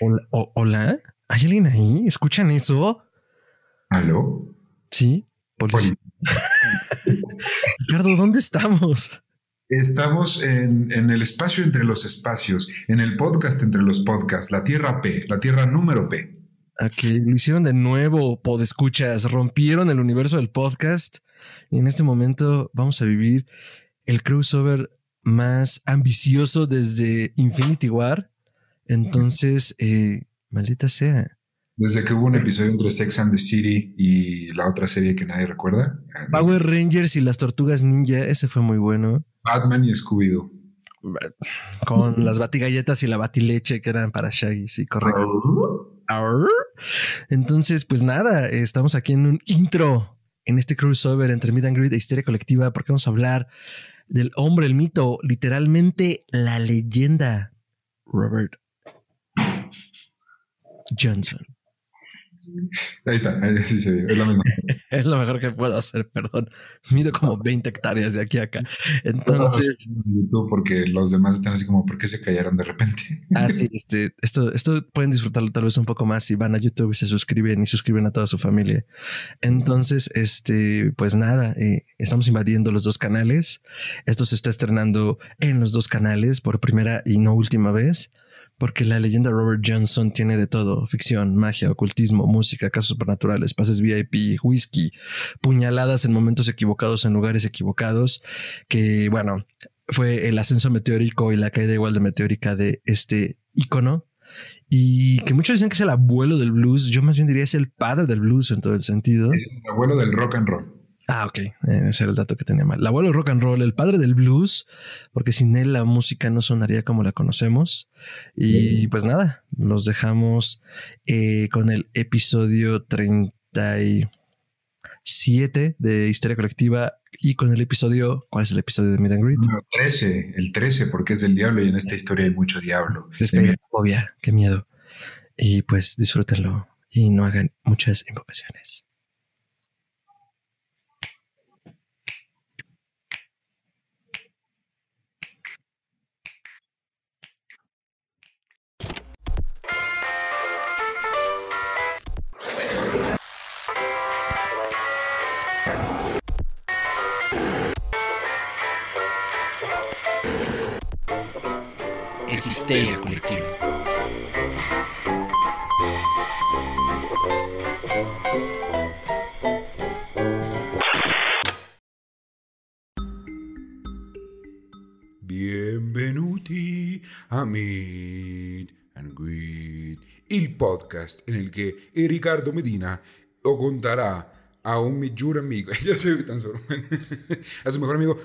Hola, hola, ¿hay alguien ahí? ¿Escuchan eso? ¿Aló? Sí, policía. Ricardo, ¿dónde estamos? Estamos en, en, el espacio entre los espacios, en el podcast entre los podcasts, la Tierra P, la Tierra número P. Aquí lo hicieron de nuevo, podescuchas, rompieron el universo del podcast y en este momento vamos a vivir el crossover más ambicioso desde Infinity War. Entonces, eh, maldita sea. Desde que hubo un episodio entre Sex and the City y la otra serie que nadie recuerda. Power Rangers y las Tortugas Ninja, ese fue muy bueno. Batman y Scooby-Doo. Con las batigalletas y la batileche que eran para Shaggy, sí, correcto. Entonces, pues nada, estamos aquí en un intro en este crossover entre Mid and Greed e Histeria Colectiva porque vamos a hablar del hombre, el mito, literalmente la leyenda, Robert Johnson. Ahí está, ahí sí se ve, es lo mismo. es lo mejor que puedo hacer, perdón. Mido como 20 hectáreas de aquí a acá. Entonces. YouTube porque los demás están así como, ¿por qué se callaron de repente? ah, sí, este, esto, esto pueden disfrutarlo tal vez un poco más si van a YouTube y se suscriben y suscriben a toda su familia. Entonces, este, pues nada, eh, estamos invadiendo los dos canales. Esto se está estrenando en los dos canales por primera y no última vez porque la leyenda Robert Johnson tiene de todo: ficción, magia, ocultismo, música, casos supernaturales, pases VIP, whisky, puñaladas en momentos equivocados en lugares equivocados. Que bueno, fue el ascenso meteórico y la caída igual de meteórica de este icono. Y que muchos dicen que es el abuelo del blues. Yo más bien diría es el padre del blues en todo el sentido. el abuelo del rock and roll. Ah, ok. Ese era el dato que tenía mal. El abuelo rock and roll, el padre del blues, porque sin él la música no sonaría como la conocemos. Y pues nada, los dejamos eh, con el episodio 37 de Historia Colectiva y con el episodio, ¿cuál es el episodio de Mid and Greet? No, 13, el 13, porque es del diablo y en esta historia hay mucho diablo. Es que obvia, qué miedo. Y pues disfrútenlo y no hagan muchas invocaciones. Histeria colectiva. Benvenuti a Meet and Greet, il podcast en el que Ricardo Medina o contará a un mejor amigo, ya se transformó a su mejor amigo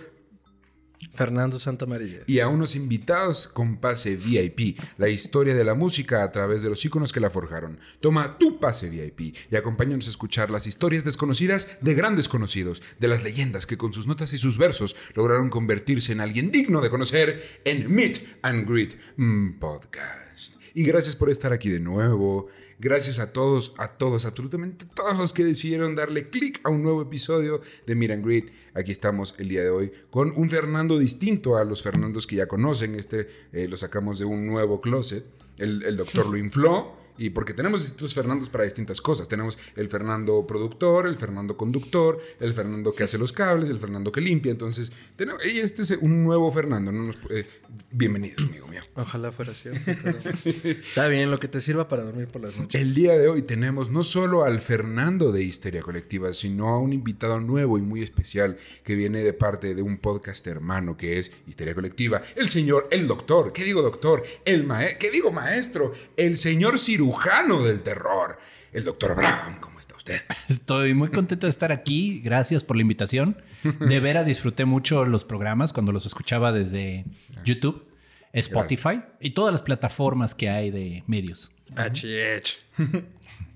Fernando Santamaría. Y a unos invitados con pase VIP, la historia de la música a través de los íconos que la forjaron. Toma tu pase VIP y acompáñanos a escuchar las historias desconocidas de grandes conocidos, de las leyendas que con sus notas y sus versos lograron convertirse en alguien digno de conocer en Meet and Greet mm, Podcast. Y gracias por estar aquí de nuevo. Gracias a todos, a todos, absolutamente todos los que decidieron darle clic a un nuevo episodio de and Greet. Aquí estamos el día de hoy con un Fernando distinto a los Fernandos que ya conocen. Este eh, lo sacamos de un nuevo closet. El, el doctor lo infló y porque tenemos distintos Fernandos para distintas cosas. Tenemos el Fernando productor, el Fernando conductor, el Fernando que hace los cables, el Fernando que limpia. Entonces, tenemos, y este es un nuevo Fernando. ¿no? Eh, bienvenido, amigo mío. Ojalá fuera cierto. Está bien, lo que te sirva para dormir por las noches. El día de hoy tenemos no solo al Fernando de Histeria Colectiva, sino a un invitado nuevo y muy especial que viene de parte de un podcast hermano que es Histeria Colectiva. El señor, el doctor, ¿qué digo doctor? El maestro, ¿qué digo maestro? El señor cirujano cirujano del terror, el doctor Abraham. ¿Cómo está usted? Estoy muy contento de estar aquí. Gracias por la invitación. De veras disfruté mucho los programas cuando los escuchaba desde YouTube, Spotify y todas las plataformas que hay de medios. HH.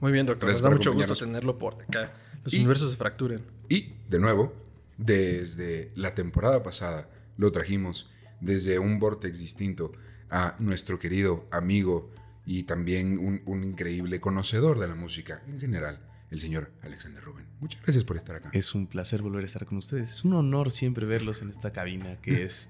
Muy bien, doctor. Nos da mucho gusto tenerlo por acá. Los universos se fracturen. Y, de nuevo, desde la temporada pasada lo trajimos desde un vortex distinto a nuestro querido amigo y también un, increíble conocedor de la música en general, el señor Alexander Rubén. Muchas gracias por estar acá. Es un placer volver a estar con ustedes. Es un honor siempre verlos en esta cabina que es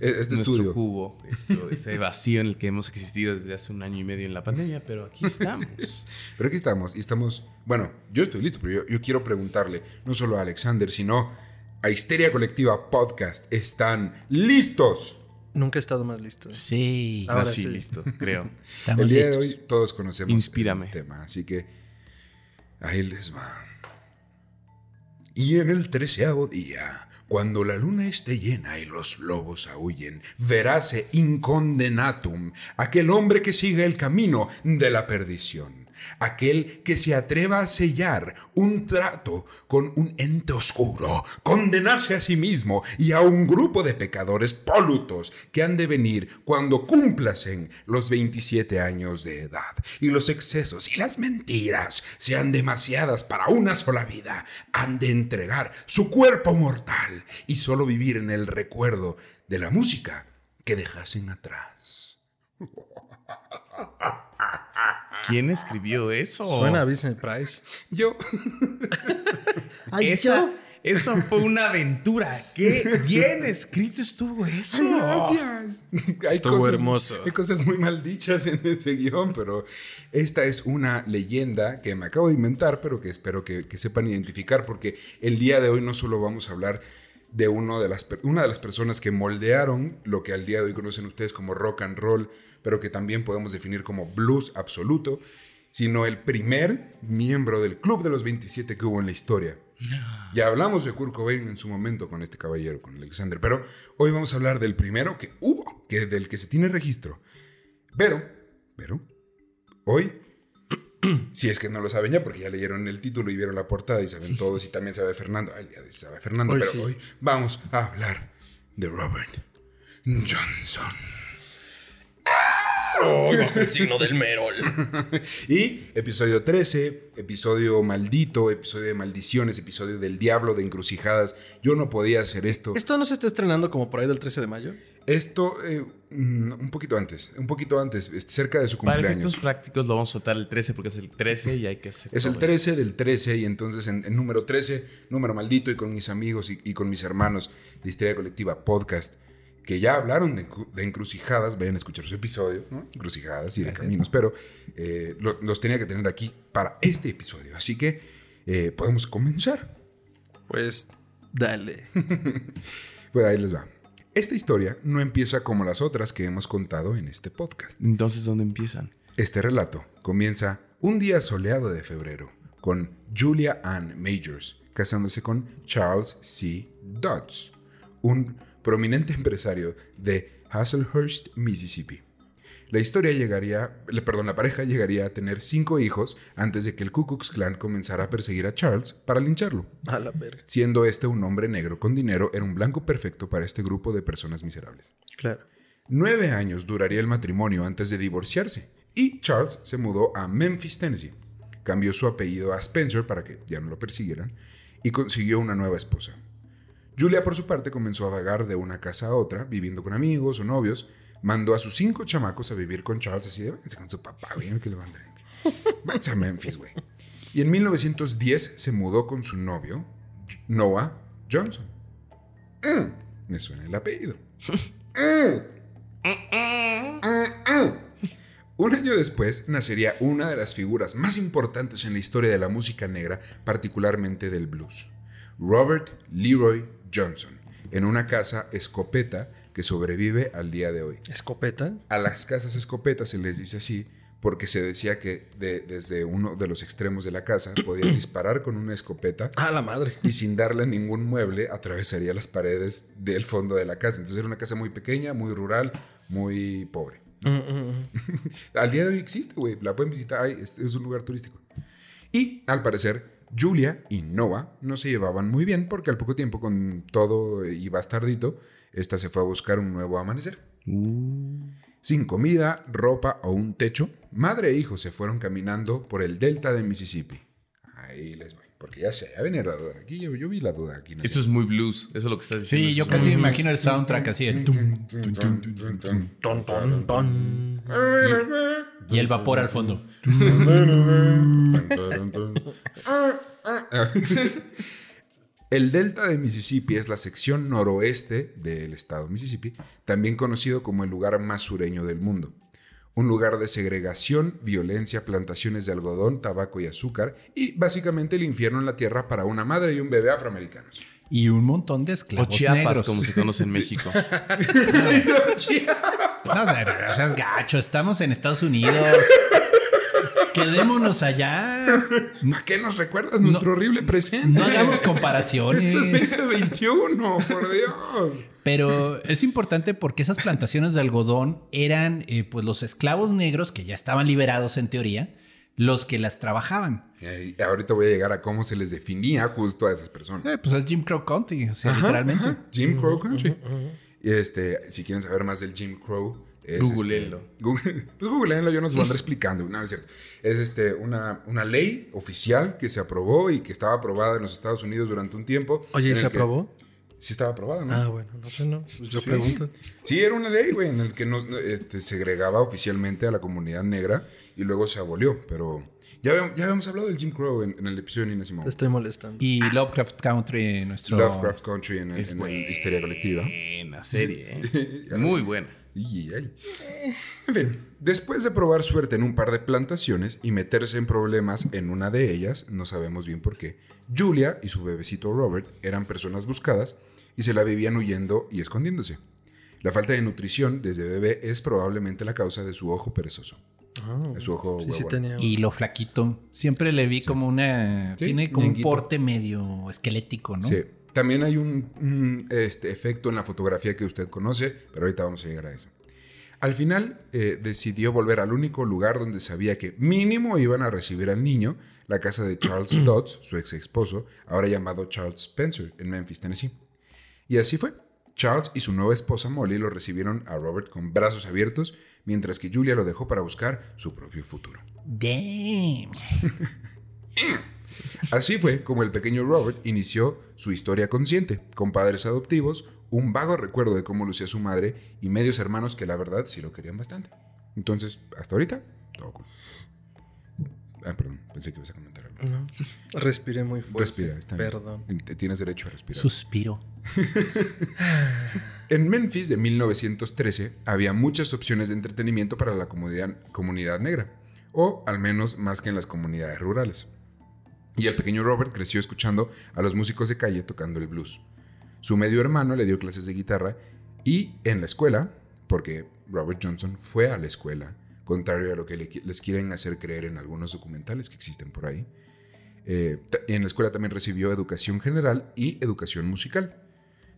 Este nuestro estudio. cubo, esto- este vacío en el que hemos existido desde hace un año y medio en la pandemia, pero aquí estamos. Pero aquí estamos, y estamos. Bueno, yo estoy listo, pero yo, yo quiero preguntarle, no solo a Alexander, sino a Histeria Colectiva Podcast. ¿Están listos? Nunca he estado más listo. Sí. Ahora sí. listo, creo. Estamos el día listos. de hoy todos conocemos Inspírame. el tema, así que ahí les va. Y en el treceavo día, cuando la luna esté llena y los lobos aúllen, veráse incondenatum aquel hombre que siga el camino de la perdición. Aquel que se atreva a sellar un trato con un ente oscuro, condenarse a sí mismo y a un grupo de pecadores polutos que han de venir cuando cumplasen los 27 años de edad y los excesos y las mentiras sean demasiadas para una sola vida, han de entregar su cuerpo mortal y solo vivir en el recuerdo de la música que dejasen atrás. ¿Quién escribió eso? Suena a Business Price. Yo, Eso, eso fue una aventura. Qué bien escrito estuvo eso. Gracias. Hay Estuvo hermoso. Hay cosas muy mal dichas en ese guion, pero esta es una leyenda que me acabo de inventar, pero que espero que, que sepan identificar, porque el día de hoy no solo vamos a hablar de, uno de las, una de las personas que moldearon lo que al día de hoy conocen ustedes como rock and roll, pero que también podemos definir como blues absoluto, sino el primer miembro del Club de los 27 que hubo en la historia. Ya hablamos de Kurt Cobain en su momento con este caballero, con Alexander, pero hoy vamos a hablar del primero que hubo, que del que se tiene registro. Pero, pero, hoy, si es que no lo saben ya, porque ya leyeron el título y vieron la portada y saben todos, y también sabe Fernando, ay, ya sabe Fernando, Hoy pero sí. hoy vamos a hablar de Robert Johnson. Bajo el signo del Merol. Y episodio 13, episodio maldito, episodio de maldiciones, episodio del diablo, de encrucijadas. Yo no podía hacer esto. ¿Esto no se está estrenando como por ahí del 13 de mayo? Esto, eh, un poquito antes, un poquito antes, es cerca de su Para cumpleaños. efectos prácticos lo vamos a soltar el 13 porque es el 13 y hay que hacer. Es el todo. 13 del 13 y entonces en, en número 13, número maldito y con mis amigos y, y con mis hermanos de Historia Colectiva Podcast, que ya hablaron de, encru- de encrucijadas, vayan a escuchar su episodio, ¿no? Encrucijadas y de caminos, pero eh, lo- los tenía que tener aquí para este episodio. Así que eh, podemos comenzar. Pues dale. Pues ahí les va. Esta historia no empieza como las otras que hemos contado en este podcast. Entonces, ¿dónde empiezan? Este relato comienza un día soleado de febrero con Julia Ann Majors casándose con Charles C. Dodds, un prominente empresario de Hasselhurst, Mississippi. La historia llegaría, le- perdón, la pareja llegaría a tener cinco hijos antes de que el Ku Klux Klan comenzara a perseguir a Charles para lincharlo. A la verga. Siendo este un hombre negro con dinero, era un blanco perfecto para este grupo de personas miserables. Claro. Nueve años duraría el matrimonio antes de divorciarse y Charles se mudó a Memphis, Tennessee. Cambió su apellido a Spencer para que ya no lo persiguieran y consiguió una nueva esposa. Julia, por su parte, comenzó a vagar de una casa a otra, viviendo con amigos o novios. Mandó a sus cinco chamacos a vivir con Charles, así de váyanse con su papá, güey, que le van a a Memphis, güey. Y en 1910 se mudó con su novio, Noah Johnson. Mm, me suena el apellido. Un año después nacería una de las figuras más importantes en la historia de la música negra, particularmente del blues, Robert Leroy Johnson, en una casa escopeta que sobrevive al día de hoy. ¿Escopeta? A las casas escopetas se les dice así porque se decía que de- desde uno de los extremos de la casa podías disparar con una escopeta A la madre. y sin darle ningún mueble atravesaría las paredes del fondo de la casa. Entonces era una casa muy pequeña, muy rural, muy pobre. Mm, mm, mm. Al día de hoy existe, güey. La pueden visitar. Ay, este es un lugar turístico. Y al parecer, Julia y Noah no se llevaban muy bien porque al poco tiempo, con todo y bastardito, esta se fue a buscar un nuevo amanecer. Sin comida, ropa o un techo, madre e hijo se fueron caminando por el delta de Mississippi. Ahí les voy. Porque ya sé, ya venía la duda. Aquí yo, yo vi la duda aquí. no Esto sé. es muy blues, eso es lo que estás diciendo. Sí, yo casi me imagino el soundtrack así. el y el vapor al fondo. El delta de Mississippi es la sección noroeste del estado de Mississippi, también conocido como el lugar más sureño del mundo. Un lugar de segregación, violencia, plantaciones de algodón, tabaco y azúcar, y básicamente el infierno en la tierra para una madre y un bebé afroamericanos. Y un montón de O esclavos Chiapas, negros. como se conoce en México. No, o sea, no seas gacho, estamos en Estados Unidos. Quedémonos allá. ¿Para qué nos recuerdas nuestro horrible presente? No hagamos comparaciones. Esto es 2021, por Dios. Pero es importante porque esas plantaciones de algodón eran eh, pues los esclavos negros que ya estaban liberados en teoría, los que las trabajaban. Eh, ahorita voy a llegar a cómo se les definía justo a esas personas. Eh, pues es Jim Crow Country, o sea, Ajá, literalmente. ajá, Jim Crow Country. Y este, si quieren saber más del Jim Crow, es Googleenlo. este, Google- pues googleenlo, yo no se lo andré explicando. No, es cierto. Es este, una, una ley oficial que se aprobó y que estaba aprobada en los Estados Unidos durante un tiempo. Oye, ¿y en se aprobó? Sí estaba aprobada, ¿no? Ah, bueno, no sé, no. Pues yo Sí. pregunto. Sí, era una ley, güey, en el que no, este, segregaba oficialmente a la comunidad negra y luego se abolió, pero ya, habíamos- ya habíamos hablado del Jim Crow en, en el episodio de Nina Simone. Te estoy molestando. Y Lovecraft Country, nuestro... Lovecraft Country en, el- Es en el buena Histeria Colectiva. serie, ¿eh? Muy buena. En fin, después de probar suerte en un par de plantaciones y meterse en problemas en una de ellas, no sabemos bien por qué, Julia y su bebecito Robert eran personas buscadas y se la vivían huyendo y escondiéndose. La falta de nutrición desde bebé es probablemente la causa de su ojo perezoso. Ah, su ojo sí, sí tenía. Y lo flaquito. Siempre le vi como una... Sí, tiene como un porte medio esquelético, ¿no? Sí. También hay un, un, este, efecto en la fotografía que usted conoce, pero ahorita vamos a llegar a eso. Al final eh, decidió volver al único lugar donde sabía que mínimo iban a recibir al niño, la casa de Charles Dodds, su ex esposo, ahora llamado Charles Spencer, en Memphis, Tennessee. Y así fue. Charles y su nueva esposa Molly lo recibieron a Robert con brazos abiertos, mientras que Julia lo dejó para buscar su propio futuro. Damn. Así fue como el pequeño Robert inició su historia consciente, con padres adoptivos, un vago recuerdo de cómo lucía su madre y medios hermanos que la verdad sí lo querían bastante. Entonces, hasta ahorita, todo cool. Ah, perdón, pensé que ibas a comentar algo. No, respiré muy fuerte. Respira, está bien. Perdón. Tienes derecho a respirar. Suspiro. En Memphis de 1913 había muchas opciones de entretenimiento para la comunidad, comunidad negra, o al menos más que en las comunidades rurales. Y el pequeño Robert creció escuchando a los músicos de calle tocando el blues. Su medio hermano le dio clases de guitarra y en la escuela, porque Robert Johnson fue a la escuela, contrario a lo que les quieren hacer creer en algunos documentales que existen por ahí. eh, en la escuela también recibió educación general y educación musical.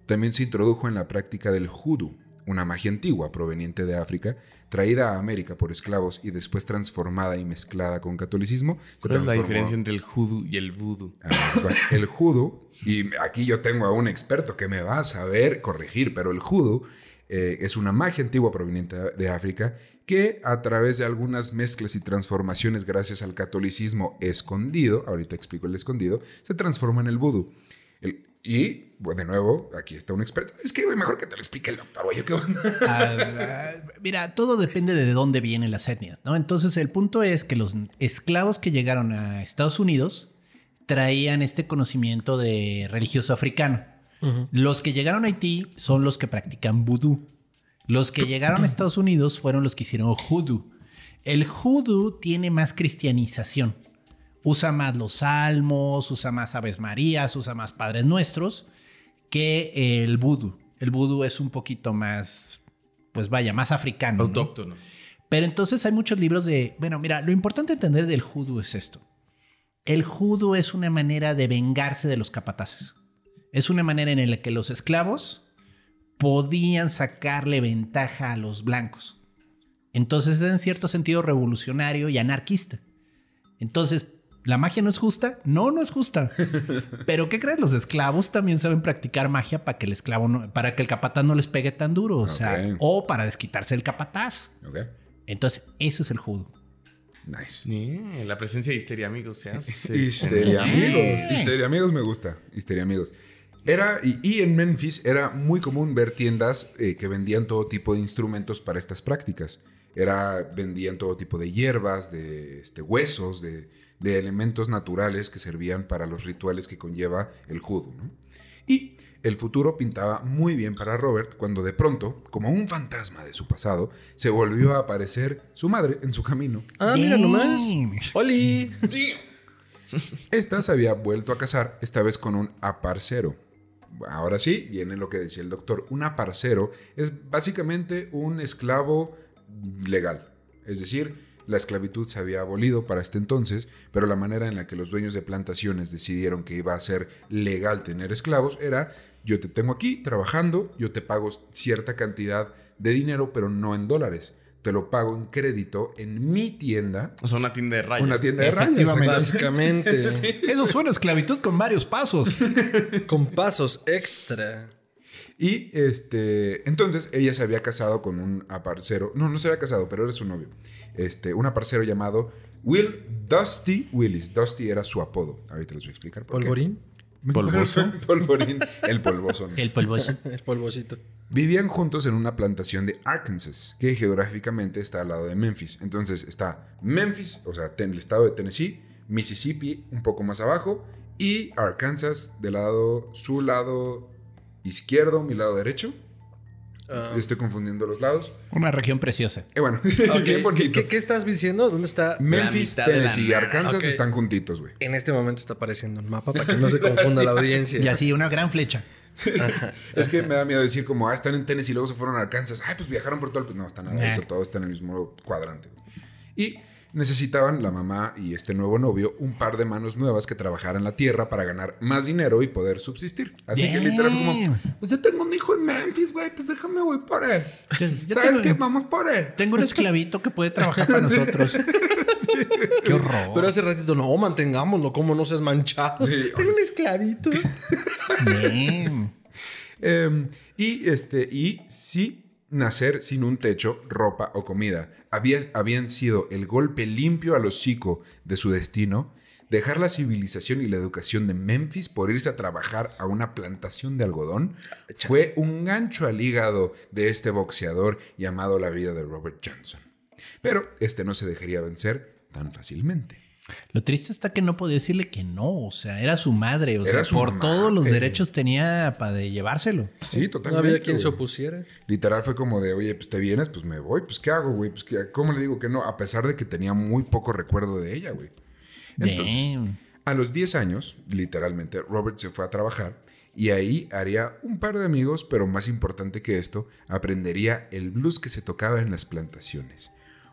También se introdujo en la práctica del hoodoo, una magia antigua proveniente de África, traída a América por esclavos y después transformada y mezclada con catolicismo. ¿Cuál es la diferencia entre el hoodoo y el voodoo? Ah, El hoodoo, y aquí yo tengo a un experto que me va a saber corregir, pero el hoodoo eh, es una magia antigua proveniente de África que a través de algunas mezclas y transformaciones gracias al catolicismo escondido, ahorita explico el escondido, se transforma en el vudú. El- y, bueno, de nuevo, aquí está un experto. Es que güey, mejor que te lo explique el doctor, güey. yo qué onda. Ah, ah, mira, todo depende de dónde vienen las etnias, ¿no? Entonces, el punto es que los esclavos que llegaron a Estados Unidos traían este conocimiento de religioso africano. Los que llegaron a Haití son los que practican vudú. Los que llegaron a Estados Unidos fueron los que hicieron hoodoo. El hoodoo tiene más cristianización. Usa más los salmos, usa más Aves Marías, usa más Padres Nuestros que el vudú. El vudú es un poquito más, pues vaya, más africano. ¿no? Autóctono. Pero entonces hay muchos libros de, bueno, mira, lo importante entender del hoodoo es esto. El hoodoo es una manera de vengarse de los capataces. Es una manera en la que los esclavos podían sacarle ventaja a los blancos. Entonces es en cierto sentido revolucionario y anarquista. Entonces, ¿la magia no es justa? No, no es justa. Pero ¿qué crees? Los esclavos también saben practicar magia para que el esclavo no, para que el capataz no les pegue tan duro, o sea, o para desquitarse el capataz. Ok, Entonces, eso es el judo. nice. La presencia de histeria, amigos, se hace. Histeria amigos. Histeria amigos me gusta. Histeria amigos. Era, y, y en Memphis era muy común ver tiendas eh, que vendían todo tipo de instrumentos para estas prácticas. Era, vendían todo tipo de hierbas, de este, huesos, de, de elementos naturales que servían para los rituales que conlleva el judo. ¿no? Y el futuro pintaba muy bien para Robert cuando de pronto, como un fantasma de su pasado, se volvió a aparecer su madre en su camino. Ah, mira nomás. Oli. Esta se había vuelto a casar, esta vez con un aparcero. Ahora sí, viene lo que decía el doctor. Un aparcero es básicamente un esclavo legal. Es decir, la esclavitud se había abolido para este entonces, pero la manera en la que los dueños de plantaciones decidieron que iba a ser legal tener esclavos era, yo te tengo aquí trabajando, yo te pago cierta cantidad de dinero, pero no en dólares. Te lo pago en crédito en mi tienda, O sea, una tienda de rayas. una tienda de rayas. Efectivamente. Básicamente. Eso suena a esclavitud con varios pasos. Con pasos extra. Y este, entonces ella se había casado con un aparcero, no, no se había casado, pero era su novio. Este, un aparcero llamado Will Dusty Willis. Dusty era su apodo. Ahorita les voy a explicar por qué. Polvorín. ¿Polvoso? Polvorín, el polvoso. El polvoso. El polvocito. Vivían juntos en una plantación de Arkansas, que geográficamente está al lado de Memphis. Entonces está Memphis, o sea, en el estado de Tennessee, Mississippi un poco más abajo y Arkansas del lado, su lado izquierdo, mi lado derecho. Ah, Estoy confundiendo los lados. Una región preciosa. Eh, bueno, bien bonito. ¿Qué, qué estás diciendo? ¿Dónde está? Memphis, Tennessee y. Arkansas están juntitos, güey. En este momento está apareciendo un mapa para que no se confunda la audiencia. Y así, una gran flecha. Es que me da miedo decir como, ah, están en Tennessee y luego se fueron a Arkansas. Ay, pues viajaron por todo el... pues No, están al Nah. todos están en el mismo cuadrante. Y necesitaban la mamá y este nuevo novio un par de manos nuevas que trabajaran la tierra para ganar más dinero y poder subsistir. Así que literal fue como, pues yo tengo un hijo en Memphis, güey, pues déjame, voy por él. Yo ¿Sabes tengo- qué? Vamos por él. Tengo un esclavito que puede trabajar para nosotros. Qué horror. Pero hace ratito, no, mantengámoslo, como no seas manchado. Sí. Tengo un esclavito. Damn. Eh, y este, y sí nacer sin un techo, ropa o comida había, habían sido el golpe limpio al hocico de su destino, dejar la civilización y la educación de Memphis por irse a trabajar a una plantación de algodón fue un gancho al hígado de este boxeador llamado la vida de Robert Johnson. Pero este no se dejaría vencer tan fácilmente. Lo triste está que no podía decirle que no. O sea, era su madre. O Era sea, su por mamá, todos los eh. derechos tenía para de llevárselo. Sí, No totalmente. había quien se opusiera. Literal fue como de, oye, pues te vienes, pues me voy, pues ¿qué hago, güey? Pues ¿qué- ¿cómo le digo que no? A pesar de que tenía muy poco recuerdo de ella, güey. Entonces, Damn. a los 10 años, literalmente, Robert se fue a trabajar y ahí haría un par de amigos, pero más importante que esto, aprendería el blues que se tocaba en las plantaciones.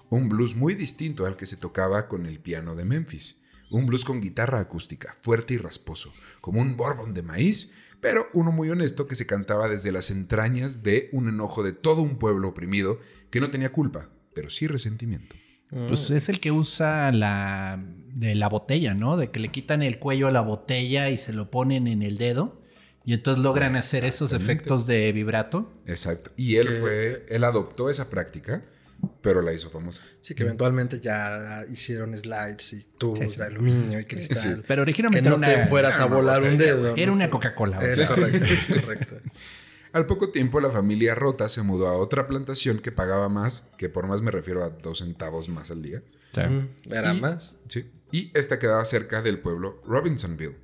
Un blues muy distinto al que se tocaba con el piano de Memphis. Un blues con guitarra acústica, fuerte y rasposo, como un bourbon de maíz, pero uno muy honesto que se cantaba desde las entrañas de un enojo de todo un pueblo oprimido que no tenía culpa, pero sí resentimiento. Pues es el que usa la de la botella, ¿no? De que le quitan el cuello a la botella y se lo ponen en el dedo. Y entonces logran hacer esos efectos de vibrato. Exacto. Y él Que- fue, él adoptó esa práctica, pero la hizo famosa. Sí, que eventualmente ya hicieron slides y tubos Sí, sí. de aluminio y cristal. Sí. Pero Que originalmente no era, te una, fueras a volar un dedo. era ¿no? una. Coca-Cola. o Es sea. correcto, es correcto. Al poco tiempo, la familia Rota se mudó a otra plantación que pagaba más, que por más me refiero a dos centavos más al día. Sí. Era Y- más. Sí. Y esta quedaba cerca del pueblo Robinsonville.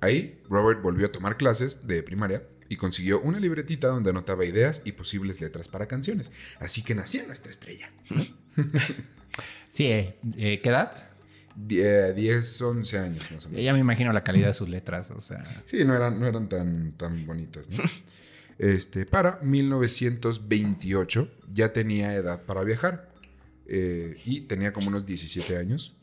Ahí, Robert volvió a tomar clases de primaria y consiguió una libretita donde anotaba ideas y posibles letras para canciones. Así que nació nuestra estrella. Sí, eh, eh, ¿qué edad? Die- 10, 11 años más o menos. Ya me imagino la calidad de sus letras, o sea. Sí, no eran, no eran tan, tan bonitas, ¿no? Este, para 1928 ya tenía edad para viajar eh, y tenía como unos 17 años.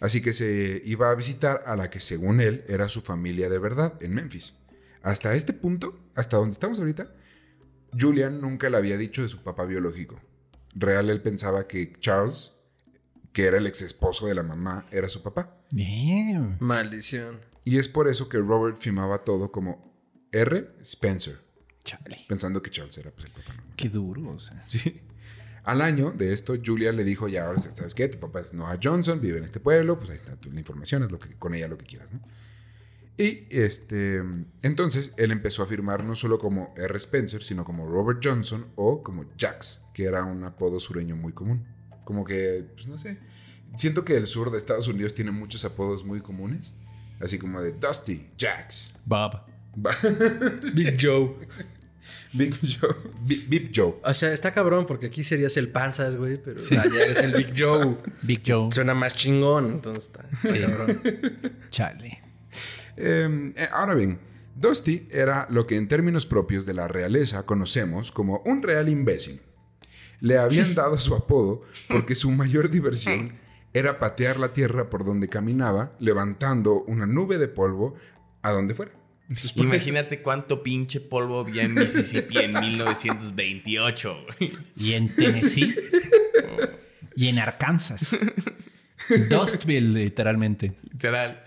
Así que se iba a visitar a la que según él era su familia de verdad en Memphis. Hasta este punto, hasta donde estamos ahorita, Julian nunca le había dicho de su papá biológico. Real él pensaba que Charles, que era el ex esposo de la mamá, era su papá. Damn. Maldición. Y es por eso que Robert firmaba todo como R. Spencer, Chale. pensando que Charles era pues, el papá. ¿no? Qué duro, o sea. Sí. Al año de esto, Julia le dijo, ya, ahora sabes qué, tu papá es Noah Johnson, vive en este pueblo, pues ahí está tu- la información, es lo que, con ella lo que quieras, ¿no? Y este, entonces él empezó a firmar no solo como R. Spencer, sino como Robert Johnson o como Jax, que era un apodo sureño muy común. Como que, pues no sé. Siento que el sur de Estados Unidos tiene muchos apodos muy comunes. Así como de Dusty, Jax, Bob. Big Joe. Big Joe. Big, Big Joe. O sea, está cabrón porque aquí serías el panzas, güey, pero allá eres el Big Joe. Big Joe. Suena más chingón, entonces está, está cabrón. Chale. Eh, eh, ahora bien, Dusty era lo que en términos propios de la realeza conocemos como un real imbécil. Le habían dado su apodo porque su mayor diversión era patear la tierra por donde caminaba, levantando una nube de polvo a donde fuera. Entonces, Imagínate cuánto pinche polvo había en Mississippi en 1928. güey. Y en Tennessee. y en Arkansas. Dustville, literalmente. Literal.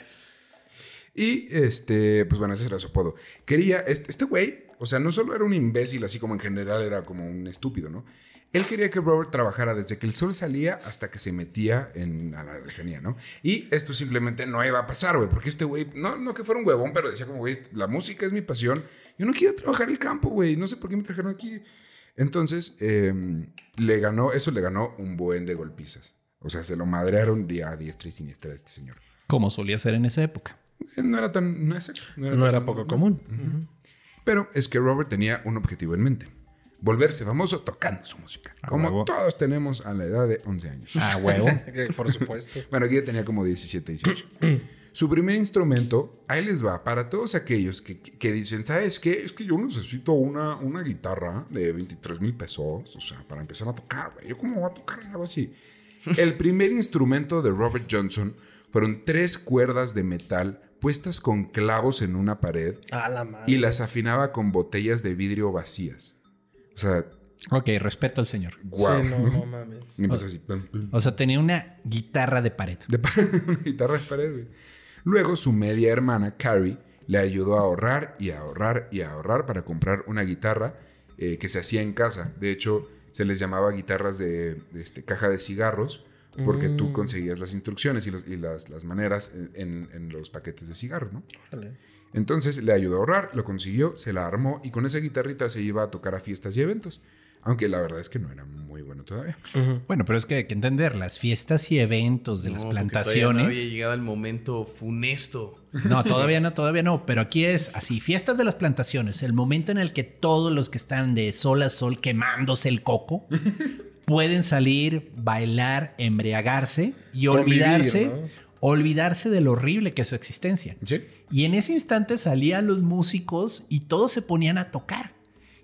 Y este, pues bueno, ese era su apodo. Quería, este este güey, o sea, no solo era un imbécil, así como en general era como un estúpido, ¿no? Él quería que Robert trabajara desde que el sol salía hasta que se metía en la lejanía, ¿no? Y esto simplemente no iba a pasar, güey, porque este güey, no, no que fuera un huevón, pero decía como, güey, la música es mi pasión. Yo no quiero trabajar el campo, güey, no sé por qué me trajeron aquí. Entonces, eh, le ganó, eso le ganó un buen de golpizas. O sea, se lo madrearon día a diestra y siniestra a este señor. Como solía ser en esa época. No era tan. No, exacto, No tan- era poco común. Pero es que Robert tenía un objetivo en mente: volverse famoso tocando su música. A como huevo. todos tenemos a la edad de 11 años. Ah, huevo. Por supuesto. Bueno, aquí ya tenía como 17, 18. Su primer instrumento, ahí les va, para todos aquellos que, que dicen, ¿sabes qué? Es que yo necesito una, una guitarra de 23 mil pesos, o sea, para empezar a tocar, güey. ¿Yo cómo voy a tocar algo así? El primer instrumento de Robert Johnson fueron tres cuerdas de metal puestas con clavos en una pared A la madre. y las afinaba con botellas de vidrio vacías. O sea, Ok, respeto al señor. guau. Sí, no, no mames. Y empezó así, pum, pum. O sea, tenía una guitarra de pared. De pa- una guitarra de pared, güey. Luego su media hermana, Carrie, le ayudó a ahorrar y a ahorrar y a ahorrar para comprar una guitarra eh, que se hacía en casa. De hecho, se les llamaba guitarras de, de, este, caja de cigarros porque tú Mm. conseguías las instrucciones y, los- y las, las maneras en, los paquetes de cigarro, ¿no? Entonces le ayudó a ahorrar, lo consiguió, se la armó y con esa guitarrita se iba a tocar a fiestas y eventos. Aunque la verdad es que no era muy bueno todavía. Bueno, pero es que hay que entender, las fiestas y eventos de No, las plantaciones. No había llegado el momento funesto. No, todavía no, todavía no. Pero aquí es así, fiestas de las plantaciones, el momento en el que todos los que están de sol a sol quemándose el coco pueden salir, bailar, embriagarse y Convivir, olvidarse, ¿no? olvidarse de lo horrible que es su existencia. ¿Sí? Y en ese instante salían los músicos y todos se ponían a tocar.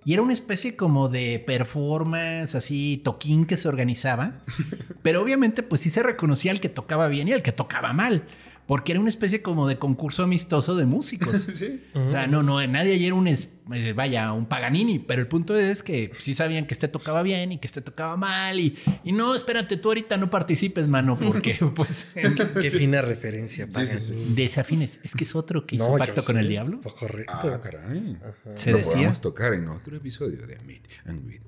Y era una especie como de performance, así, toquín que se organizaba. Pero obviamente, pues sí se reconocía al que tocaba bien y al que tocaba mal. Porque era una especie como de concurso amistoso de músicos. Sí. O sea, no, no, nadie ayer un, es- eh, vaya, un Paganini, pero el punto es que sí sabían que este tocaba bien y que este tocaba mal y, y no, espérate, tú ahorita no participes, mano, porque pues Qué fina referencia, Sí, sí, Paganini. sí. desafines. Es que es otro que hizo No, pacto con el diablo. Pues correcto. Ah, caray. Se Lo decía. podemos tocar en otro episodio de Meet and Greet.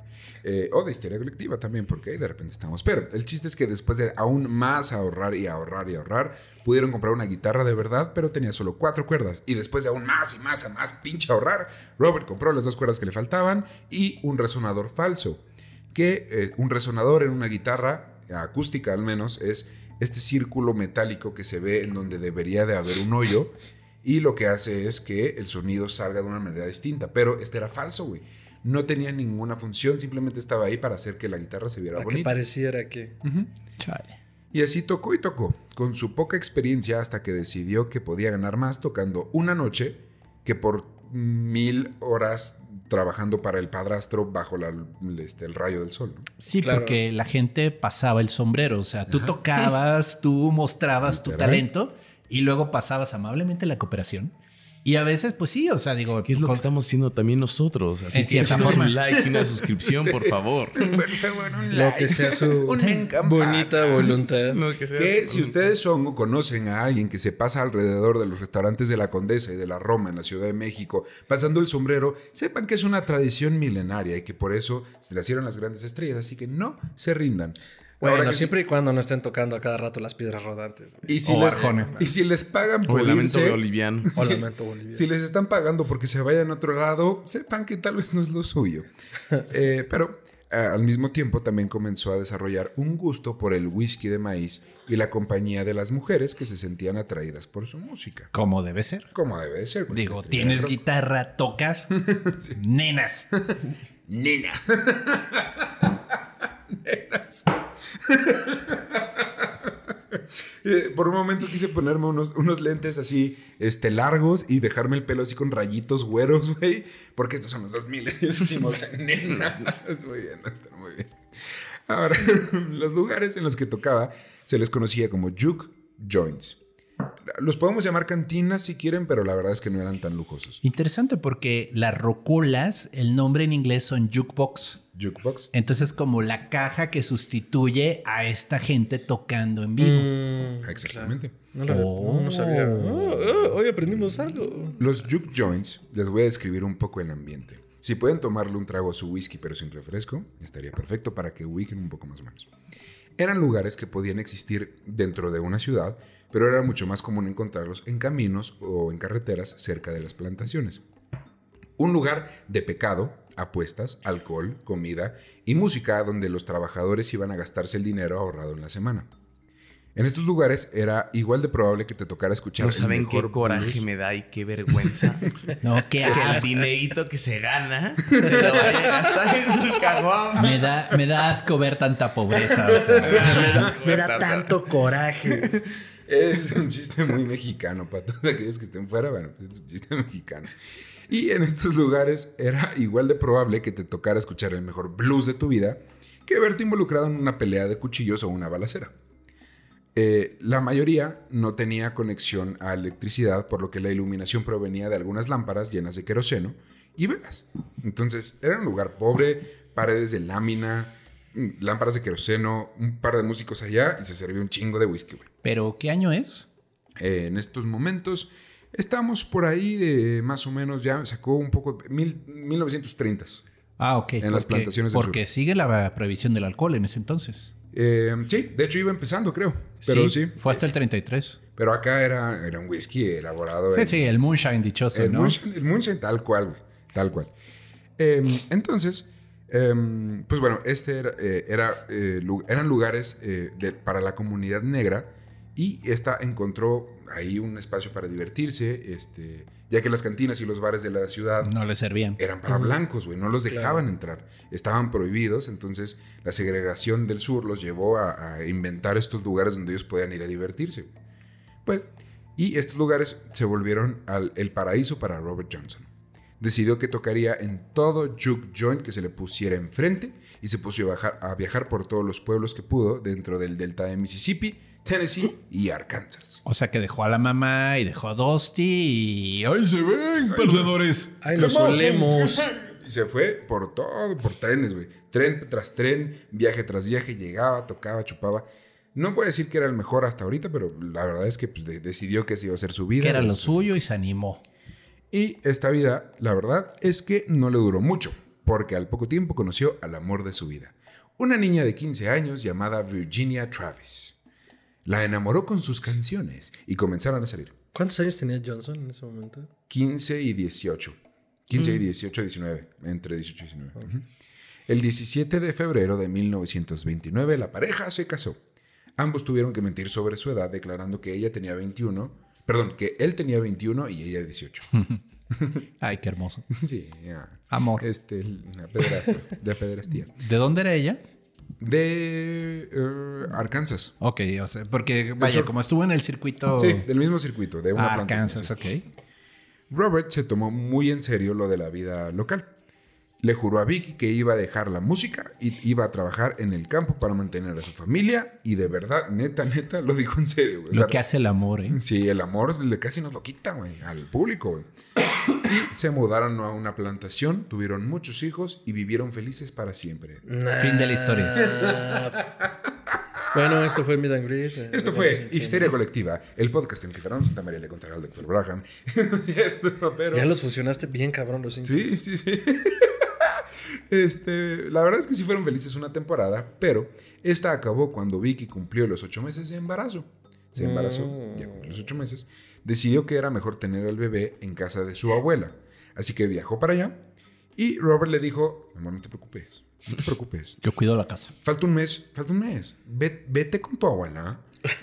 Eh, o de historia colectiva también, porque de repente estamos. Pero el chiste es que después de aún más ahorrar y ahorrar y ahorrar, pudieron comprar una guitarra de verdad, pero tenía solo cuatro cuerdas. Y después de aún más y más y más pinche ahorrar, Robert compró las dos cuerdas que le faltaban y un resonador falso. Que eh, un resonador en una guitarra, acústica al menos, es este círculo metálico que se ve en donde debería de haber un hoyo. Y lo que hace es que el sonido salga de una manera distinta. Pero este era falso, güey. No tenía ninguna función, simplemente estaba ahí para hacer que la guitarra se viera Para que bonita. pareciera que. Ujú. Chale. Y así tocó y tocó, con su poca experiencia hasta que decidió que podía ganar más tocando una noche que por mil horas trabajando para el padrastro bajo la- este, el rayo del sol. ¿no? Sí, Claro. porque la gente pasaba el sombrero. O sea, tú Ajá. tocabas, tú mostrabas tu talento y luego pasabas amablemente la cooperación. Y a veces, pues sí, o sea, digo. ¿Qué es lo que estamos haciendo también nosotros? Así En que forma. un like y una suscripción, por favor. Lo que sea su Una bonita voluntad. Lo que sea. Que si ustedes son o conocen a alguien que se pasa alrededor de los restaurantes de la Condesa y de la Roma en la Ciudad de México pasando el sombrero, sepan que es una tradición milenaria y que por eso se le hicieron las grandes estrellas, así que no se rindan. Bueno, siempre y cuando no estén tocando a cada rato las piedras rodantes. güey. Y si, O les, Arjona. y si les pagan O por el lamento irse, boliviano. O lamento boliviano. si les están pagando porque se vayan a otro lado, sepan que tal vez no es lo suyo. Eh, pero eh, al mismo tiempo también comenzó a desarrollar un gusto por el whisky de maíz y la compañía de las mujeres que se sentían atraídas por su música. Como debe ser. Como debe de ser. Digo, tienes de guitarra, tocas, nenas. Nena. Nenas. Eh, Por un momento quise ponerme unos, unos lentes así, este, largos y dejarme el pelo así con rayitos güeros, güey. Porque estos son los 2000 y decimos nena. Muy bien, doctor, muy bien. Ahora, los lugares en los que tocaba se les conocía como juke joints. Los podemos llamar cantinas si quieren, pero la verdad es que no eran tan lujosos. Interesante porque las rocolas, el nombre en inglés son jukebox. Jukebox. Entonces como la caja que sustituye a esta gente tocando en vivo. Mm, Exactamente. claro. No, sabía. Oh, oh, hoy aprendimos algo. Los juke joints, les voy a describir un poco el ambiente. Si pueden tomarle un trago a su whisky pero sin refresco, estaría perfecto para que ubiquen un poco más o menos. Eran lugares que podían existir dentro de una ciudad, pero era mucho más común encontrarlos en caminos o en carreteras cerca de las plantaciones. Un lugar de pecado, apuestas, alcohol, comida y música donde los trabajadores iban a gastarse el dinero ahorrado en la semana. En estos lugares era igual de probable que te tocara escuchar No el saben mejor qué coraje blues. me da y qué vergüenza. No, qué que el dinerito que se gana se lo vaya a gastar en su caguama. Me da, me da asco ver tanta pobreza. o sea. Me da tanto coraje. Es un chiste muy mexicano para todos aquellos que estén fuera. Bueno, es un chiste mexicano. Y en estos lugares era igual de probable que te tocara escuchar el mejor blues de tu vida que verte involucrado en una pelea de cuchillos o una balacera. Eh, la mayoría no tenía conexión a electricidad, por lo que la iluminación provenía de algunas lámparas llenas de queroseno y velas. Entonces, era un lugar pobre, paredes de lámina, mm, lámparas de queroseno, un par de músicos allá y se servía un chingo de whisky, güey. Pero, ¿qué año es? Eh, en estos momentos estamos por ahí de más o menos, ya sacó un poco, mil, 1930. Ah, ok. En las porque- plantaciones del Porque sigue la prohibición del alcohol en ese entonces. Eh, sí, de hecho iba empezando, creo. Pero sí. Fue hasta el 33. Pero acá era, era un whisky elaborado. Sí, en- sí, el moonshine dichoso, El, ¿no? moonshine, el moonshine tal cual. Tal cual. Eh, entonces, eh, pues bueno, este era, eh, era, eh, eran lugares de- para la comunidad negra y esta encontró ahí un espacio para divertirse, este, ya que las cantinas y los bares de la ciudad No le servían. eran para blancos, güey, no los dejaban entrar, estaban prohibidos, entonces la segregación del sur los llevó a, a inventar estos lugares donde ellos podían ir a divertirse. Pues, y estos lugares se volvieron al- el paraíso para Robert Johnson. Decidió que tocaría en todo juke joint que se le pusiera enfrente y se puso a viajar, a viajar por todos los pueblos que pudo dentro del delta de Mississippi, Tennessee y Arkansas. O sea que dejó a la mamá y dejó a Dusty y... ¡Ay, se ven, perdedores! Nos solemos. Y se fue por todo, por trenes, güey. Tren tras tren, viaje tras viaje, llegaba, tocaba, chupaba. No puedo decir que era el mejor hasta ahorita, pero la verdad es que pues, de- decidió que ese iba a ser su vida. Que era lo Este, suyo y se animó. Y esta vida, la verdad es que no le duró mucho, porque al poco tiempo conoció al amor de su vida. Una niña de 15 años llamada Virginia Travis. La enamoró con sus canciones y comenzaron a salir. ¿Cuántos años tenía Johnson en ese momento? 15 y 18. 15 y 18, 19. Entre 18 y 19. Ujú. El 17 de febrero de 1929 la pareja se casó. Ambos tuvieron que mentir sobre su edad declarando que ella tenía 21, perdón, que él tenía 21 y ella 18. Ay, qué hermoso. sí, ya. Amor. Este, la pederastia, de pederastía. ¿De dónde era ella? De eh, Arkansas. Ok, o sea, porque vaya, como estuvo en el circuito... Sí, del mismo circuito, de una Ah, plantación, Arkansas, ok. Robert se tomó muy en serio lo de la vida local. Le juró a Vicky que iba a dejar la música y iba a trabajar en el campo para mantener a su familia. Y de verdad, neta, neta, lo dijo en serio. güey. O Lo sea, que hace el amor, ¿eh? Sí, el amor le casi nos lo quita, güey, al público, güey. Y se mudaron a una plantación, tuvieron muchos hijos y vivieron felices para siempre. Fin de la historia. Bueno, esto fue Mid and Greet. eh, Esto fue. Histeria Colectiva, el podcast en que Fernando Santamaría le contará al Dr. Braham. No es cierto, pero... Ya los fusionaste bien, cabrón, los intros. Sí, sí, sí. Este, la verdad es que sí fueron felices una temporada, pero esta acabó cuando Vicky cumplió los ocho meses de embarazo. Se embarazó, Mm. ya cumplió los ocho meses. Decidió que era mejor tener al bebé en casa de su abuela. Así que viajó para allá y Robert le dijo, amor, no te preocupes, no te preocupes. Yo cuido la casa. Falta un mes, falta un mes. Ve- vete con tu abuela.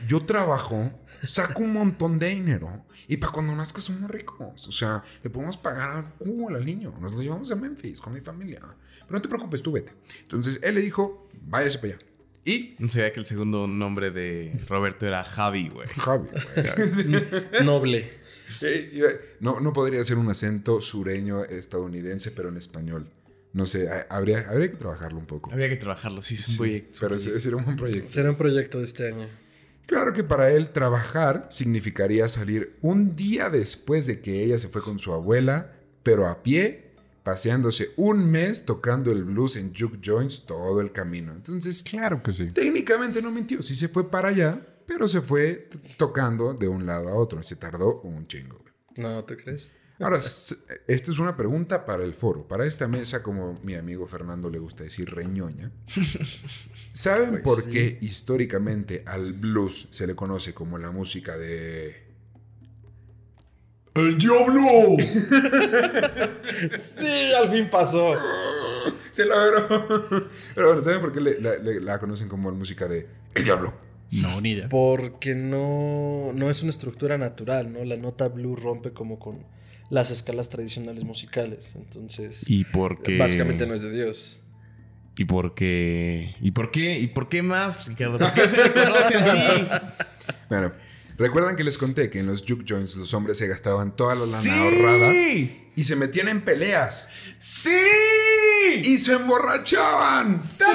Yo trabajo, saco un montón de dinero y para cuando nazca somos ricos. O sea, le podemos pagar al cubo al niño. Nos lo llevamos a Memphis con mi familia. Pero no te preocupes, tú vete. Entonces él le dijo, váyase para allá. Y No sabía que el segundo nombre de Roberto era Javi, güey. Javi, güey. Noble. Eh, eh, no, no podría ser un acento sureño estadounidense, pero en español. No sé, ha- habría, habría que trabajarlo un poco. Habría que trabajarlo, sí, es un proyecto. Pero sería un buen proyecto. Será un proyecto de este año. Claro que para él trabajar significaría salir un día después de que ella se fue con su abuela, pero a pie, paseándose un mes tocando el blues en juke joints todo el camino. Entonces, Claro que sí. técnicamente no mintió, sí se fue para allá, pero se fue tocando de un lado a otro. Se tardó un chingo. No, ¿tú crees? Ahora, esta es una pregunta para el foro, para esta mesa, como mi amigo Fernando le gusta decir, reñoña. ¿Saben Pues por sí. qué históricamente al blues se le conoce como la música de... ¡El diablo! Sí, al fin pasó. Se logró. Pero bueno, ¿saben por qué le- la, le- la conocen como la música de El Diablo? No, ni idea. Porque no, no es una estructura natural, ¿no? La nota blue rompe como con las escalas tradicionales musicales. Entonces, ¿Y por qué? básicamente no es de Dios. ¿Y por qué? ¿Y por qué? ¿Y por qué más, Ricardo? ¿Por qué se le conoce así? Bueno, ¿recuerdan que les conté que en los juke joints los hombres se gastaban toda la lana ahorrada y se metían en peleas ¡Sí! y se emborrachaban? ¡Sí!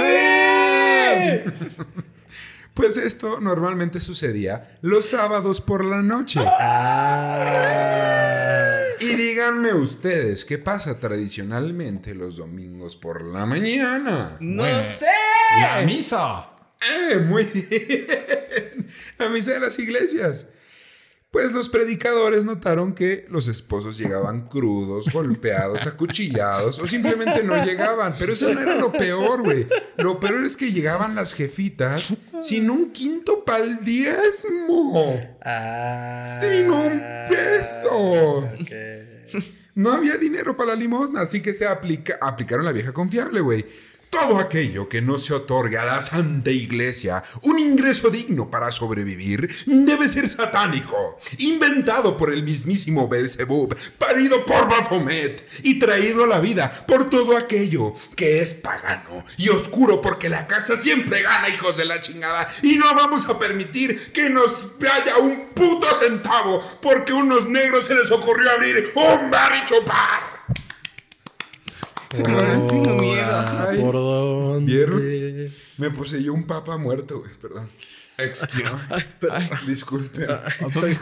Pues esto normalmente sucedía los sábados por la noche. Ah. Y díganme ustedes, ¿qué pasa tradicionalmente los domingos por la mañana? ¡No Bueno. sé! ¡La misa! ¡Eh! Muy bien. La misa de las iglesias. Pues los predicadores notaron que los esposos llegaban crudos, golpeados, acuchillados o simplemente no llegaban. Pero eso no era lo peor, güey. Lo peor es que llegaban las jefitas sin un quinto pa'l diezmo. Ah. Sin un peso. No había dinero para la limosna, así que se aplica, aplicaron la vieja confiable, güey. Todo aquello que no se otorga a la Santa Iglesia un ingreso digno para sobrevivir debe ser satánico, inventado por el mismísimo Belzebub, parido por Baphomet y traído a la vida por todo aquello que es pagano y oscuro porque la casa siempre gana, hijos de la chingada, y no vamos a permitir que nos vaya un puto centavo porque unos negros se les ocurrió abrir un bar y chupar. Tengo miedo. Ay. ¿Por dónde? ¿Vieron? Me poseyó un papa muerto, güey, perdón. Excuse. Ay, disculpen.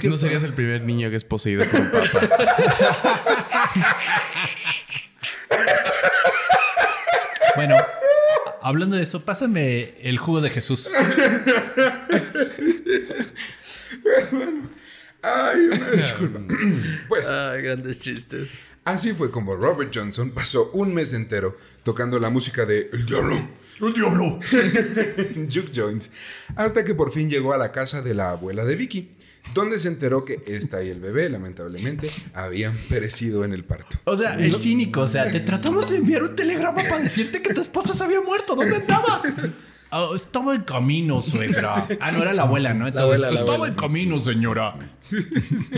No serías el primer niño que es poseído por un papa. Bueno, hablando de eso, pásame el jugo de Jesús. Ay, una disculpa. Pues Ay, grandes chistes. Así fue como Robert Johnson pasó un mes entero tocando la música de El Diablo. ¡El diablo! en Juke Joints, hasta que por fin llegó a la casa de la abuela de Vicky, donde se enteró que esta y el bebé, lamentablemente, habían perecido en el parto. O sea, el cínico, o sea, te tratamos de enviar un telegrama para decirte que tu esposa se había muerto. ¿Dónde andaba? Ah, estaba en camino, suegra. Ah, no, era la abuela, ¿no? Entonces, abuela, la estaba abuela. en camino, señora.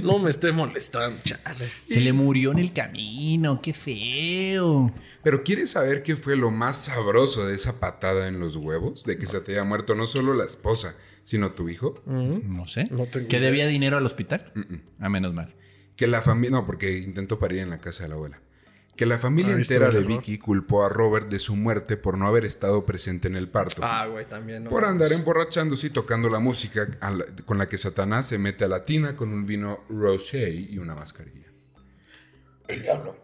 No me esté molestando, chale. Se le murió en el camino, qué feo. Pero ¿quieres saber qué fue lo más sabroso de esa patada en los huevos? De que se te haya muerto no solo la esposa, sino tu hijo. No sé. No tengo ¿Que idea. debía dinero al hospital? A menos mal. Que la familia... No, porque intentó parir en la casa de la abuela. Que la familia Ah, ¿viste entera de? Vicky culpó a Robert de su muerte por no haber estado presente en el parto. Ah, güey, también. no por andar emborrachándose y tocando la música la- con la que Satanás se mete a la tina con un vino rosé y una mascarilla. El diablo.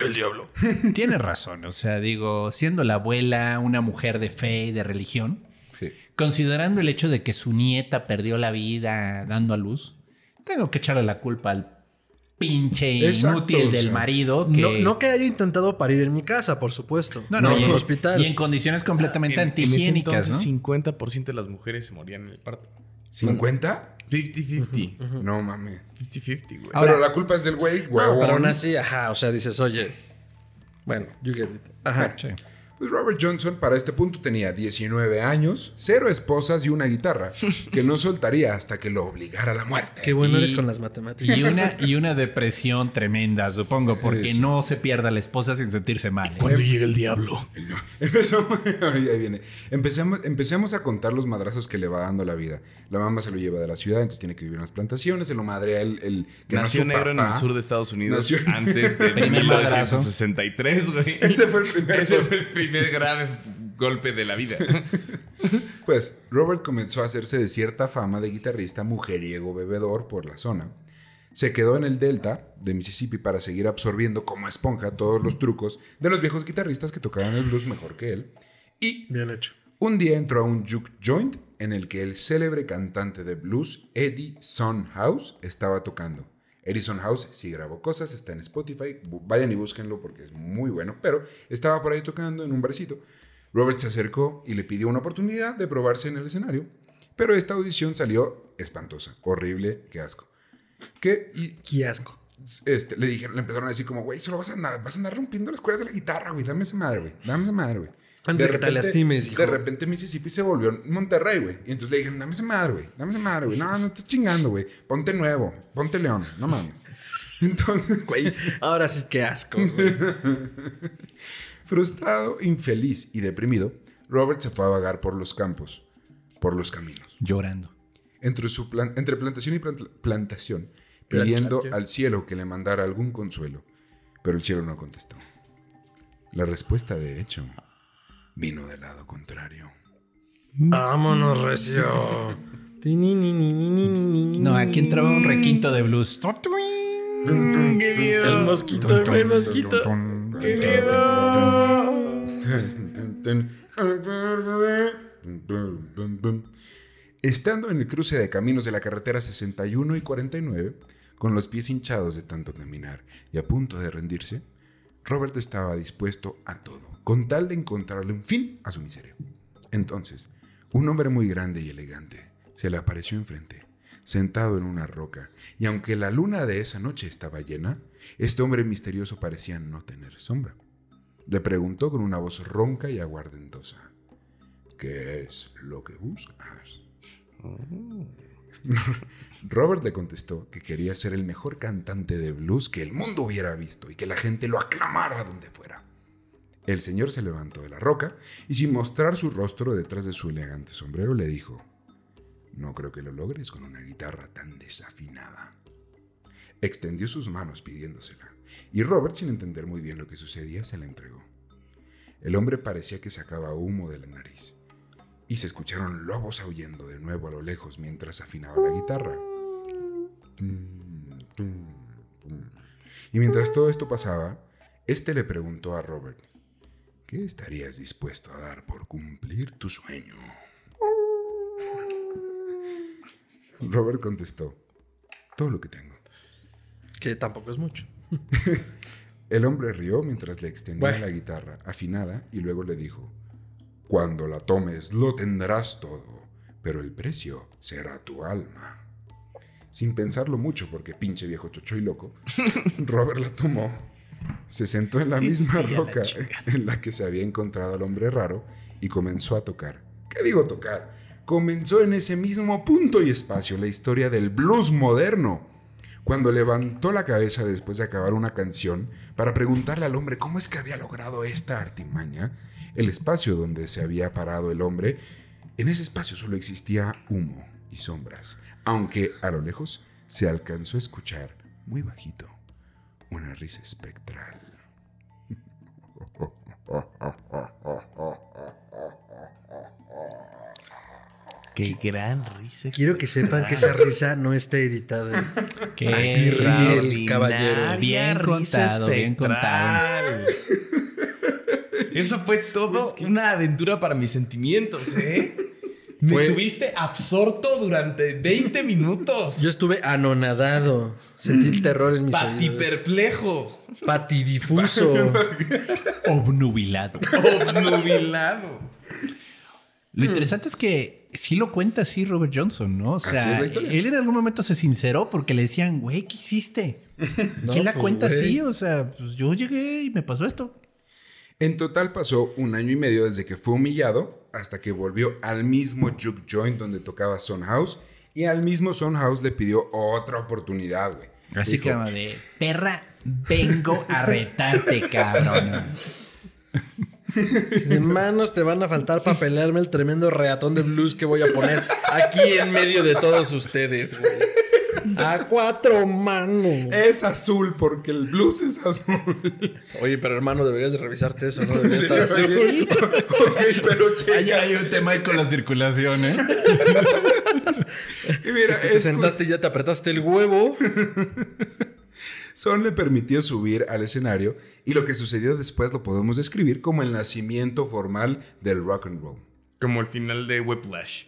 El diablo. Tiene razón. O sea, digo, siendo la abuela una mujer de fe y de religión, Sí. considerando el hecho de que su nieta perdió la vida dando a luz, tengo que echarle la culpa al pinche Exacto, inútil o del sea, marido que... No, no que haya intentado parir en mi casa, por supuesto. No, No, no, en y, un hospital. y en condiciones completamente En- en ese antihigiénicas, entonces, ¿no? 50% de las mujeres se morían en el parto. ¿50? 50-50. No mames. 50-50, güey. Ahora- Pero la culpa es del güey, No, huevón. pero aún así, ajá, o sea, dices, oye. Bueno, you get it. Ajá. Sí. Pues Robert Johnson para este punto tenía 19 años, cero esposas y una guitarra, que no soltaría hasta que lo obligara a la muerte. Qué bueno Y- eres con las matemáticas. Y una, y una depresión tremenda, supongo, porque no se pierda la esposa sin sentirse mal. ¿eh? Cuando llega el diablo. No. Empezamos, ahí viene. Empecemos, empecemos a contar los madrazos que le va dando la vida. La mamá se lo lleva de la ciudad, entonces tiene que vivir en las plantaciones, se lo madrea el, el que no Nació su negro en papá. el sur de Estados Unidos Nació- antes de Primer madrazo. 1963, güey. Ese fue el primer Ese fue el primer grave golpe de la vida. Pues Robert comenzó a hacerse de cierta fama de guitarrista mujeriego bebedor por la zona. Se quedó en el delta de Mississippi para seguir absorbiendo como esponja todos los trucos de los viejos guitarristas que tocaban el blues mejor que él. Y Bien hecho. un día entró a un juke joint en el que el célebre cantante de blues Eddie House estaba tocando. Eddie House sí grabó cosas, está en Spotify, vayan y búsquenlo porque es muy bueno, pero estaba por ahí tocando en un barecito. Robert se acercó y le pidió una oportunidad de probarse en el escenario, pero esta audición salió espantosa, horrible, qué asco. Que, y Qué asco. este, le dijeron, le empezaron a decir como, güey, solo vas a andar, vas a andar rompiendo las cuerdas de la guitarra, güey, dame esa madre, güey, dame esa madre, güey. Antes de que te lastimes, hijo. De repente Mississippi se volvió Monterrey, güey. Y entonces le dijeron, dame esa madre, güey, dame esa madre, güey. No, no estás chingando, güey. Ponte nuevo, ponte león, no mames. Entonces, Güey, ahora sí qué asco. güey. frustrado, infeliz y deprimido, Robert se fue a vagar por los campos, por los caminos. Llorando. entre, su plan- entre plantación y plant- plantación, pidiendo Plantación. al cielo que le mandara algún consuelo. Pero el cielo no contestó. La respuesta, de hecho, vino del lado contrario. Vámonos, recio. No, aquí entraba un requinto de blues. ¡Qué miedo! El mosquito, el mosquito. ¡Qué miedo! Estando en el cruce de caminos de la carretera 61 y 49, con los pies hinchados de tanto caminar y a punto de rendirse, Robert estaba dispuesto a todo, con tal de encontrarle un fin a su miseria. Entonces, un hombre muy grande y elegante se le apareció enfrente, sentado en una roca, y aunque la luna de esa noche estaba llena, este hombre misterioso parecía no tener sombra. Le preguntó con una voz ronca y aguardentosa, ¿qué es lo que buscas? Robert le contestó que quería ser el mejor cantante de blues que el mundo hubiera visto y que la gente lo aclamara donde fuera. El señor se levantó de la roca y sin mostrar su rostro detrás de su elegante sombrero le dijo, no creo que lo logres con una guitarra tan desafinada. Extendió sus manos pidiéndosela y Robert, sin entender muy bien lo que sucedía, se la entregó. El hombre parecía que sacaba humo de la nariz y se escucharon lobos aullando de nuevo a lo lejos mientras afinaba la guitarra. Y mientras todo esto pasaba, este le preguntó a Robert, ¿qué estarías dispuesto a dar por cumplir tu sueño? Robert contestó, todo lo que tengo. Que tampoco es mucho. El hombre rió mientras le extendía Bueno. la guitarra afinada y luego le dijo, Cuando la tomes lo tendrás todo, pero el precio será tu alma. Sin pensarlo mucho, porque pinche viejo chocho y loco, Robert la tomó, se sentó en la Sí, misma sí, a la roca en la que se había encontrado al hombre raro y comenzó a tocar. ¿Qué digo tocar? Comenzó en ese mismo punto y espacio la historia del blues moderno. Cuando levantó la cabeza después de acabar una canción para preguntarle al hombre cómo es que había logrado esta artimaña, el espacio donde se había parado el hombre, en ese espacio solo existía humo y sombras, aunque a lo lejos se alcanzó a escuchar muy bajito una risa espectral. ¡Qué gran risa! Quiero que sepan que esa risa no está editada. Qué Así ríe el caballero. Bien contado, bien contado. Eso fue todo una aventura para mis sentimientos, ¿eh? Me Fue- tuviste absorto durante 20 minutos. Yo estuve anonadado. Sentí el terror en mis oídos. Patiperplejo. Patidifuso. Obnubilado. Obnubilado. Lo interesante es que sí lo cuenta así Robert Johnson, ¿no? O sea, él en algún momento se sinceró porque le decían, güey, ¿qué hiciste? No, ¿Quién la pues, cuenta güey. así? O sea, pues yo llegué y me pasó esto. En total pasó un año y medio desde que fue humillado hasta que volvió al mismo juke joint donde tocaba Son House y al mismo Son House le pidió otra oportunidad, güey. Así Dijo, que como de, perra, vengo a retarte, cabrón. De manos te van a faltar para pelearme el tremendo reatón de blues que voy a poner aquí en medio de todos ustedes, güey. A cuatro manos. Es azul porque el blues es azul. Oye, pero hermano, deberías de revisarte eso, ¿no? Debería estar así. ok, pero Hay, checa. hay un tema ahí con la circulación, ¿eh? Y mira, Es que te es- sentaste y ya te apretaste el huevo. Son le permitió subir al escenario y lo que sucedió después lo podemos describir como el nacimiento formal del rock and roll. Como el final de Whiplash.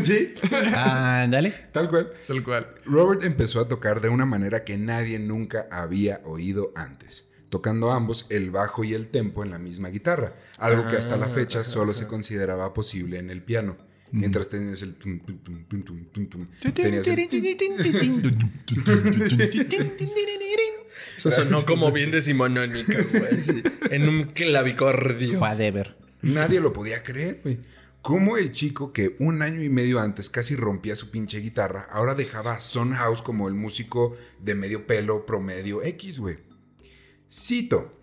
¿Sí? Ándale. Tal cual. Tal cual. Robert empezó a tocar de una manera que nadie nunca había oído antes, tocando ambos el bajo y el tempo en la misma guitarra, algo que hasta la fecha solo se consideraba posible en el piano. Mientras tenías el tum, tum, tum, tum, tum, tum, tum, tenías el Eso sonó como bien decimonónica, güey. En un clavicordio. Whatever. Nadie lo podía creer, güey. ¿Cómo el chico que un año y medio antes casi rompía su pinche guitarra, ahora dejaba a Son House como el músico de medio pelo promedio X, güey? Cito.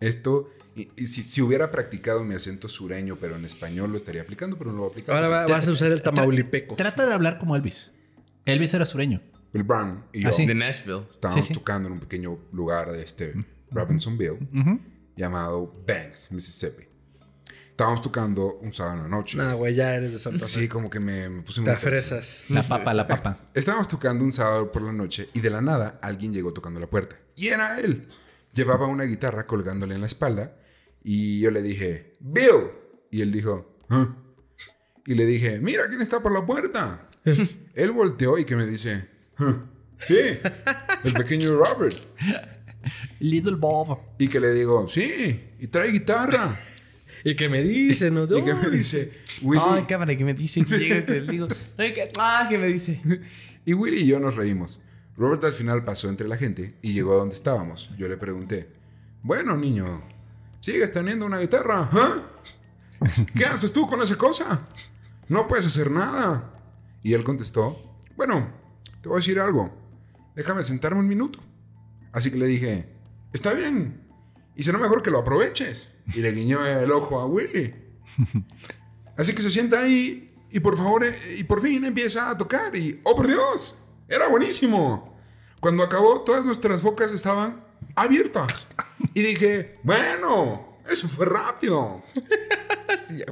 Esto, y, y si, si hubiera practicado mi acento sureño, pero en español lo estaría aplicando, pero no lo voy a aplicar. Ahora va- vas a usar el tamaulipeco. Trata de hablar como Elvis. Elvis era sureño. El Brown y yo Ah, sí. De Nashville. estábamos Sí, sí. tocando en un pequeño lugar de este Robinsonville llamado Banks, Mississippi. Estábamos tocando un sábado en la noche. No, güey, ya eres de Santa Fe. Sí, como que me, me puse muy Te fresa. fresas. La papa, la papa. Estábamos tocando un sábado por la noche y de la nada alguien llegó tocando la puerta. Y era él. Llevaba una guitarra colgándole en la espalda y yo le dije, Bill. Y él dijo, "¿Ah?". Y le dije, mira quién está por la puerta. él volteó y que me dice, "¿Ah?". sí, el pequeño Robert. Little Bob. Y que le digo, sí, y trae guitarra. Y que me dice, ¿no? y que me dice, Willy. Ay, cámara, que me dice que llega que le digo. "Ay, que- Ah, que me dice. Y Willy y yo nos reímos. Robert al final pasó entre la gente y llegó a donde estábamos. Yo le pregunté, bueno, niño, ¿sigues teniendo una guitarra? ¿Ah? ¿Qué haces tú con esa cosa? No puedes hacer nada. Y él contestó, bueno, te voy a decir algo. Déjame sentarme un minuto. Así que le dije, está bien. Y será mejor que lo aproveches. Y le guiñó el ojo a Willy. Así que se sienta ahí y por favor, eh, y por fin empieza a tocar y, oh por Dios, era buenísimo. Cuando acabó, todas nuestras bocas estaban abiertas. Y dije, bueno, eso fue rápido.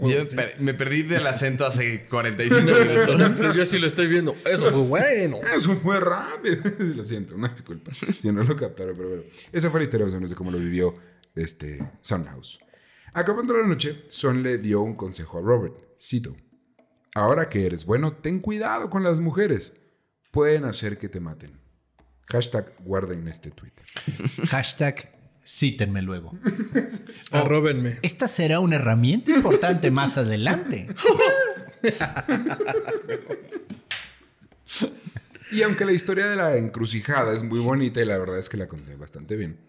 Yo per- me perdí del acento hace 45 minutos. Pero yo sí lo estoy viendo. Eso fue bueno. Eso fue rápido. Lo siento, una disculpa. Si no lo captaron, pero bueno. Esa fue la historia más o menos de cómo lo vivió este Son House. Acabando la noche, Son le dio un consejo a Robert. Cito. Ahora que eres bueno, ten cuidado con las mujeres. Pueden hacer que te maten. Hashtag guarden este tweet. Hashtag cítenme luego. Arróbenme. Esta será una herramienta importante más adelante. Y aunque la historia de la encrucijada es muy bonita y la verdad es que la conté bastante bien,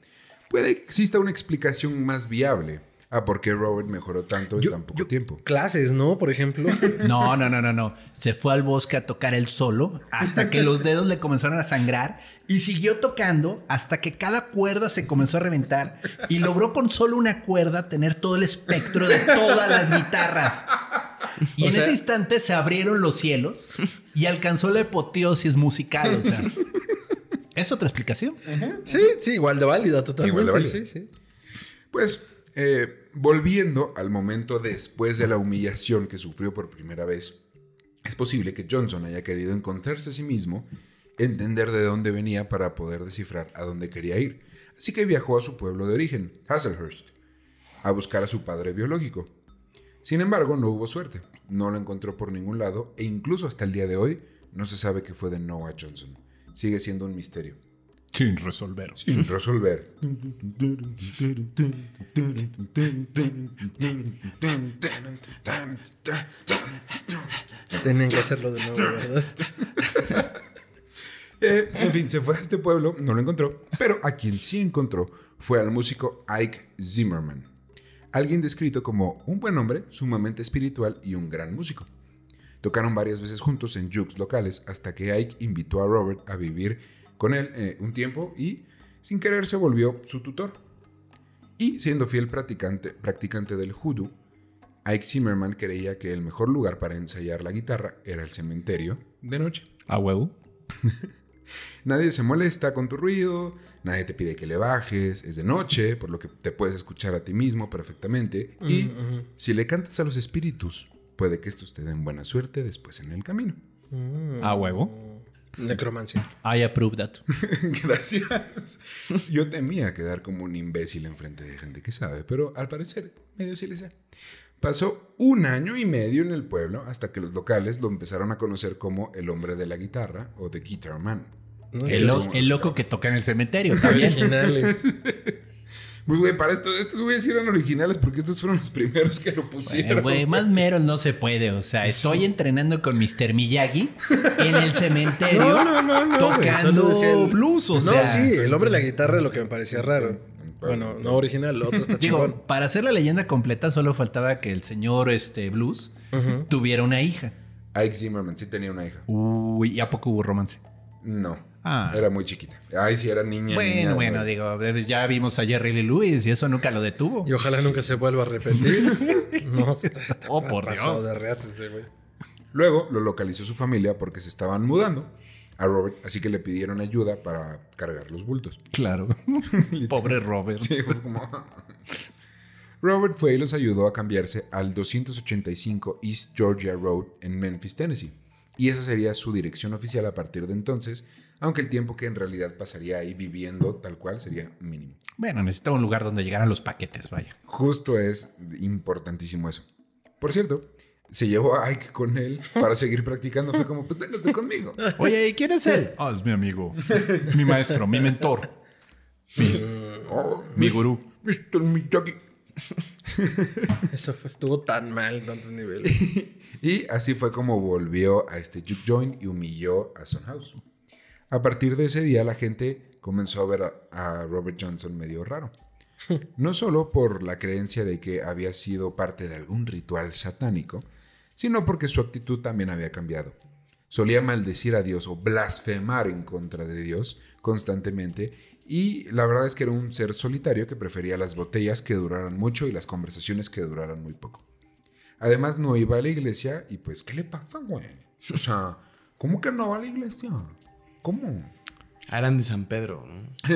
puede que exista una explicación más viable a por qué Robert mejoró tanto en tan poco yo- tiempo. Clases, ¿no? Por ejemplo. No, no, no, no, no. Se fue al bosque a tocar él solo hasta que los dedos le comenzaron a sangrar y siguió tocando hasta que cada cuerda se comenzó a reventar y logró con solo una cuerda tener todo el espectro de todas las guitarras. Y O en sea- ese instante se abrieron los cielos y alcanzó la apoteosis musical. O sea, es otra explicación. Sí, sí, igual de válida, totalmente. Igual de válida. Sí, sí. Pues, eh, volviendo al momento después de la humillación que sufrió por primera vez, es posible que Johnson haya querido encontrarse a sí mismo, entender de dónde venía para poder descifrar a dónde quería ir. Así que viajó a su pueblo de origen, Hazlehurst, a buscar a su padre biológico. Sin embargo, no hubo suerte. no lo encontró por ningún lado e incluso hasta el día de hoy no se sabe qué fue de Noah Johnson. Sigue siendo un misterio. Sin resolver. Sin resolver. Tenían que hacerlo de nuevo, ¿verdad? Eh, en fin, se fue a este pueblo, no lo encontró, pero a quien sí encontró fue al músico Ike Zimmerman, alguien descrito como un buen hombre, sumamente espiritual y un gran músico. Tocaron varias veces juntos en jukes locales hasta que Ike invitó a Robert a vivir con él eh, un tiempo y sin querer se volvió su tutor. Y siendo fiel practicante, practicante del hoodoo, Ike Zimmerman creía que el mejor lugar para ensayar la guitarra era el cementerio de noche. ¿A huevo? Nadie se molesta con tu ruido, nadie te pide que le bajes, es de noche, por lo que te puedes escuchar a ti mismo perfectamente. Y si le cantas a los espíritus, puede que estos te den buena suerte después en el camino. ¿A huevo? Necromancia. I approve that. Gracias. Yo temía quedar como un imbécil enfrente de gente que sabe, pero al parecer medio sí le sé. Pasó un año y medio en el pueblo hasta que los locales lo empezaron a conocer como el hombre de la guitarra o The Guitar Man. ¿no? El, lo- el loco que toca en el cementerio también. Originales. Pues güey, para esto, estos güeyes sí eran originales porque estos fueron los primeros que lo pusieron. Güey, más mero no se puede. O sea, estoy entrenando con Mr. Miyagi en el cementerio No, no, no, no, tocando el- blues. O no, sea, sí, el hombre de la guitarra es lo que me parecía raro. Bueno, no original, lo otro está Digo, chingón. para hacer la leyenda completa solo faltaba que el señor este, Blues tuviera una hija. Ike Zimmerman sí tenía una hija. Uy, ¿y a poco hubo romance? No. Ah. Era muy chiquita. Ay, sí, era niña. Bueno, niña, bueno, güey. digo, ya vimos a Jerry Lee Lewis y eso nunca lo detuvo. Y ojalá nunca se vuelva a repetir. no, está, está Oh, por Dios. de güey. Luego lo localizó su familia porque se estaban mudando a Robert, así que le pidieron ayuda para cargar los bultos. Claro. Pobre Robert. Sí, fue como... Robert fue y los ayudó a cambiarse al 285 East Georgia Road en Memphis, Tennessee. Y esa sería su dirección oficial a partir de entonces, aunque el tiempo que en realidad pasaría ahí viviendo tal cual sería mínimo. Bueno, necesitaba un lugar donde llegaran los paquetes, vaya. Justo es importantísimo eso. Por cierto, se llevó a Ike con él para seguir practicando. Fue como, pues véngate conmigo. Oye, ¿y quién es él? Ah, es mi amigo. mi maestro, mi mentor. Mi, Oh, mi gurú. Mr. Miyagi. Eso fue- estuvo tan mal en tantos niveles. Y así fue como volvió a este juke joint y humilló a Son House. A partir de ese día la gente comenzó a ver a, a Robert Johnson medio raro. No solo por la creencia de que había sido parte de algún ritual satánico, sino porque su actitud también había cambiado. Solía maldecir a Dios o blasfemar en contra de Dios constantemente y la verdad es que era un ser solitario que prefería las botellas que duraran mucho y las conversaciones que duraran muy poco. Además no iba a la iglesia y pues, ¿qué le pasa, güey? O sea, ¿cómo que no va a la iglesia? ¿Cómo? Eran de San Pedro, ¿no?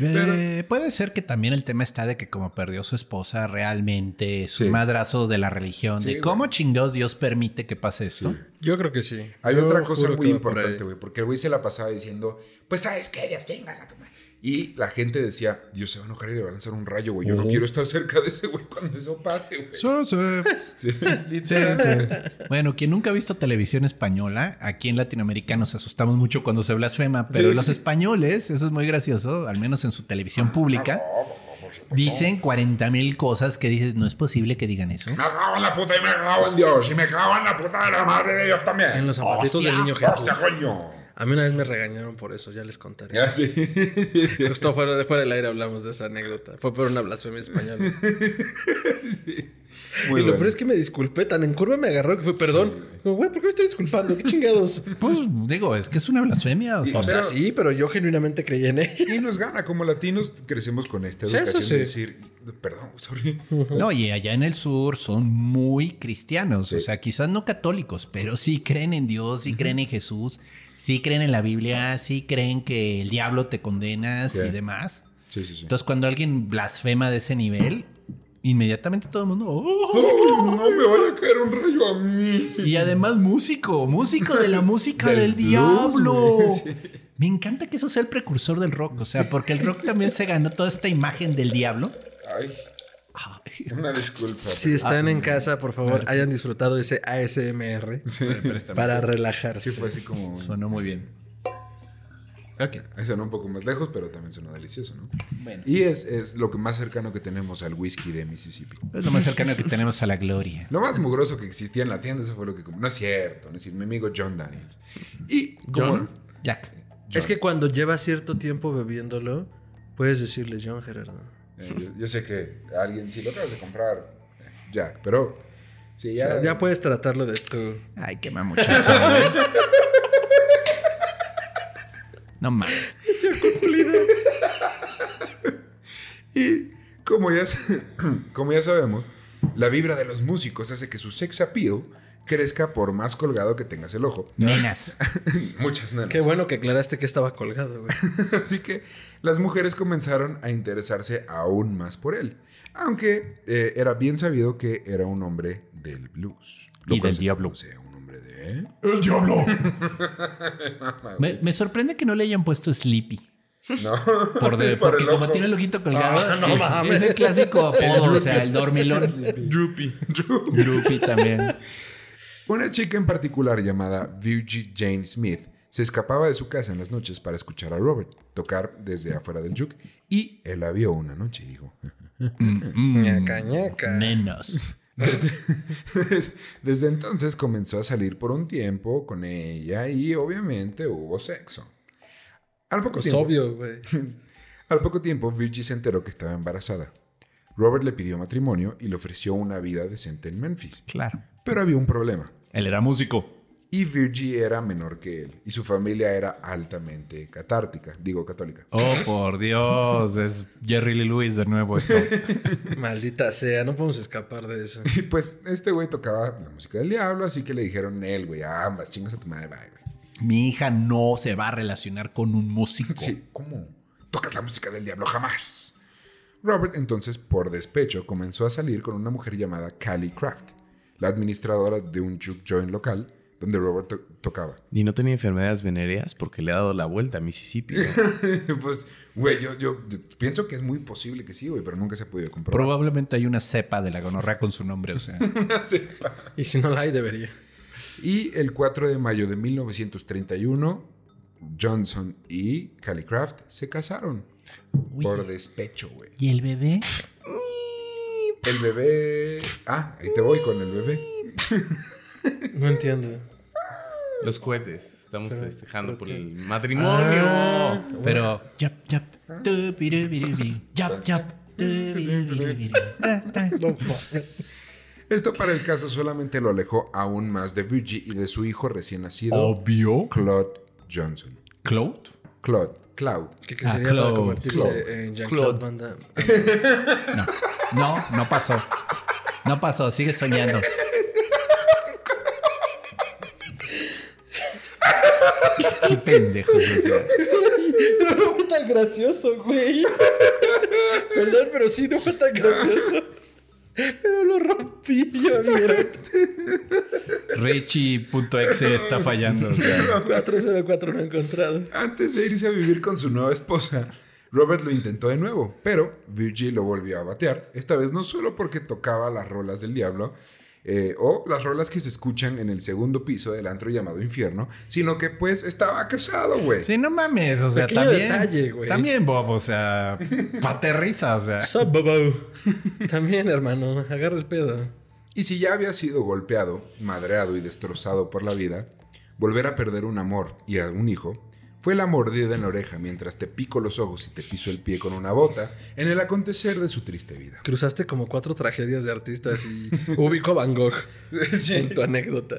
Eh, puede ser que también el tema está de que como perdió su esposa, realmente es un Sí. madrazo de la religión. Sí, de güey. cómo chingados Dios permite que pase esto. Yo creo que sí. Hay Yo otra cosa muy por importante, güey, porque el güey se la pasaba diciendo, pues, ¿sabes qué? Dios, vengas a tu madre". Y la gente decía, Dios se va a enojar y le va a lanzar un rayo, güey. Yo no quiero estar cerca de ese güey cuando eso pase, güey. Sí. Sí, sí. Bueno, quien nunca ha visto televisión española, aquí en Latinoamérica nos asustamos mucho cuando se blasfema, pero Sí. los españoles, eso es muy gracioso, al menos en su televisión pública, dicen 40 mil cosas que dices, no es posible que digan eso. Me cago en la puta y me cago en Dios. Y me cago en la puta de la madre de Dios también. En los zapatitos Hostia, del niño Jesús. ¡Hostia, coño! A mí una vez me regañaron por eso, ya les contaré. Ya, sí. sí, sí. Esto fuera, fuera del aire hablamos de esa anécdota. Fue por una blasfemia española. Muy y lo peor es que me disculpé, tan en curva me agarró que fue perdón. Sí, güey. Como, güey, ¿por qué me estoy disculpando? ¿Qué chingados? Pues digo, es que es una blasfemia. O sea, O sea, sí, pero yo genuinamente creí en ella. Y nos gana, como latinos crecemos con esta Sí, educación eso sí. de decir, perdón, sorry. No, y allá en el sur son muy cristianos, o Sí. sea, quizás no católicos, pero sí creen en Dios, sí creen en Jesús, sí creen en la Biblia, sí creen que el diablo te condena Sí. y demás. Sí, sí, sí. Entonces, cuando alguien blasfema de ese nivel, inmediatamente todo el mundo. "Oh". ¡Oh, no me vaya a caer un rayo a mí! Y además, músico, músico de la música Del del, blues, diablo. sí. Me encanta que eso sea el precursor del rock, o sea, porque el rock también se ganó toda esta imagen del diablo. Ay, Ay, Una disculpa. Si están en casa, por favor, hayan disfrutado ese ASMR para relajarse. Sí, fue así como. Sonó muy bien. Ok. Ahí sonó un poco más lejos, pero también sonó delicioso, ¿no? Bueno. Y es, es lo que más cercano que tenemos al whisky de Mississippi. Es lo más cercano que tenemos a la gloria. Lo más mugroso que existía en la tienda, eso fue lo que... No es cierto, no es decir, mi amigo John Daniels. Y como... ¿John? Jack. John. Es que cuando llevas cierto tiempo bebiéndolo, puedes decirle John Gerardo. Eh, yo, yo sé que alguien, si lo acabas de comprar, eh, Jack, pero... Sí, O ya... sea, ya puedes tratarlo de tu. Ay, qué mamuchazo. ¿eh? No mames. Y como ya, como ya sabemos, la vibra de los músicos hace que su sex appeal crezca por más colgado que tengas el ojo. Nenas. Muchas nenas. Qué bueno que aclaraste que estaba colgado, güey. Así que las mujeres comenzaron a interesarse aún más por él. Aunque eh, era bien sabido que era un hombre del blues. Y del diablo. un hombre de... ¡El diablo! Me, me sorprende que no le hayan puesto Sleepy. No. Por de- Por porque el como tiene el ojito colgado, Ah, no sí, es el clásico apodo, o sea, el dormilón. Droopy. Droopy también. Una chica en particular llamada Virgie Jane Smith se escapaba de su casa en las noches para escuchar a Robert tocar desde afuera del juke y él la vio una noche y dijo... Mm, Ñaca, ñaca. Nenas. Desde, desde entonces comenzó a salir por un tiempo con ella y obviamente hubo sexo. Al poco Es tiempo, obvio, güey. Al poco tiempo, Virgie se enteró que estaba embarazada. Robert le pidió matrimonio y le ofreció una vida decente en Memphis. Claro. Pero había un problema. Él era músico. Y Virgie era menor que él. Y su familia era altamente catártica, digo católica. Oh, por Dios. Es Jerry Lee Lewis de nuevo esto. Maldita sea, no podemos escapar de eso. Y pues este güey tocaba la música del diablo, así que le dijeron él, güey, a ambas, chingas a tu madre, bye, güey. Mi hija no se va a relacionar con un músico. Sí, ¿cómo? Tocas la música del diablo jamás. Robert entonces, por despecho, comenzó a salir con una mujer llamada Callie Craft, la administradora de un juke joint local donde Robert to- tocaba. Y no tenía enfermedades venéreas porque le ha dado la vuelta a Mississippi. ¿no? pues, güey, yo, yo pienso que es muy posible que sí, güey, pero nunca se ha podido comprobar. Probablemente hay una cepa de la gonorrea con su nombre, o sea. Una cepa. Y si no la hay, debería. Y el 4 de mayo de 1931, Johnson y Callie Craft se casaron. Por despecho, güey. ¿Y el bebé? El bebé... Ah, ahí te voy con el bebé. No entiendo. Los cohetes. Estamos festejando ¿pero por qué? el matrimonio. Ah. Pero. Yap, yap. Yap, yap. Esto para el caso solamente lo alejó aún más de Virgie y de su hijo recién nacido, Obvio. Claude Johnson. Claude. Claude, Cloud. ¿Qué Ah, sería para Claude. convertirse Claude. en Jean-Claude Van Damme? No. No, no pasó. No pasó. Sigue soñando. Qué pendejos, o sea. Pero no fue tan gracioso, güey. Perdón, pero sí no fue tan gracioso. Pero lo rompí, ya vieron. Richie.exe está fallando. o sea. 404 no encontrado. Antes de irse a vivir con su nueva esposa, Robert lo intentó de nuevo, pero Virgie lo volvió a batear, esta vez no solo porque tocaba las rolas del diablo, eh, o las rolas que se escuchan en el segundo piso del antro llamado infierno, sino que pues estaba casado, güey. Sí, no mames, o sea, Pequeño también. detalle, güey. También, Bob, o sea, aterriza, o sea. Sup, bobo. También, hermano, agarra el pedo. Y si ya había sido golpeado, madreado y destrozado por la vida, volver a perder un amor y a un hijo fue la mordida en la oreja mientras te pico los ojos y te piso el pie con una bota en el acontecer de su triste vida. Cruzaste como cuatro tragedias de artistas y ubico a Van Gogh en tu anécdota.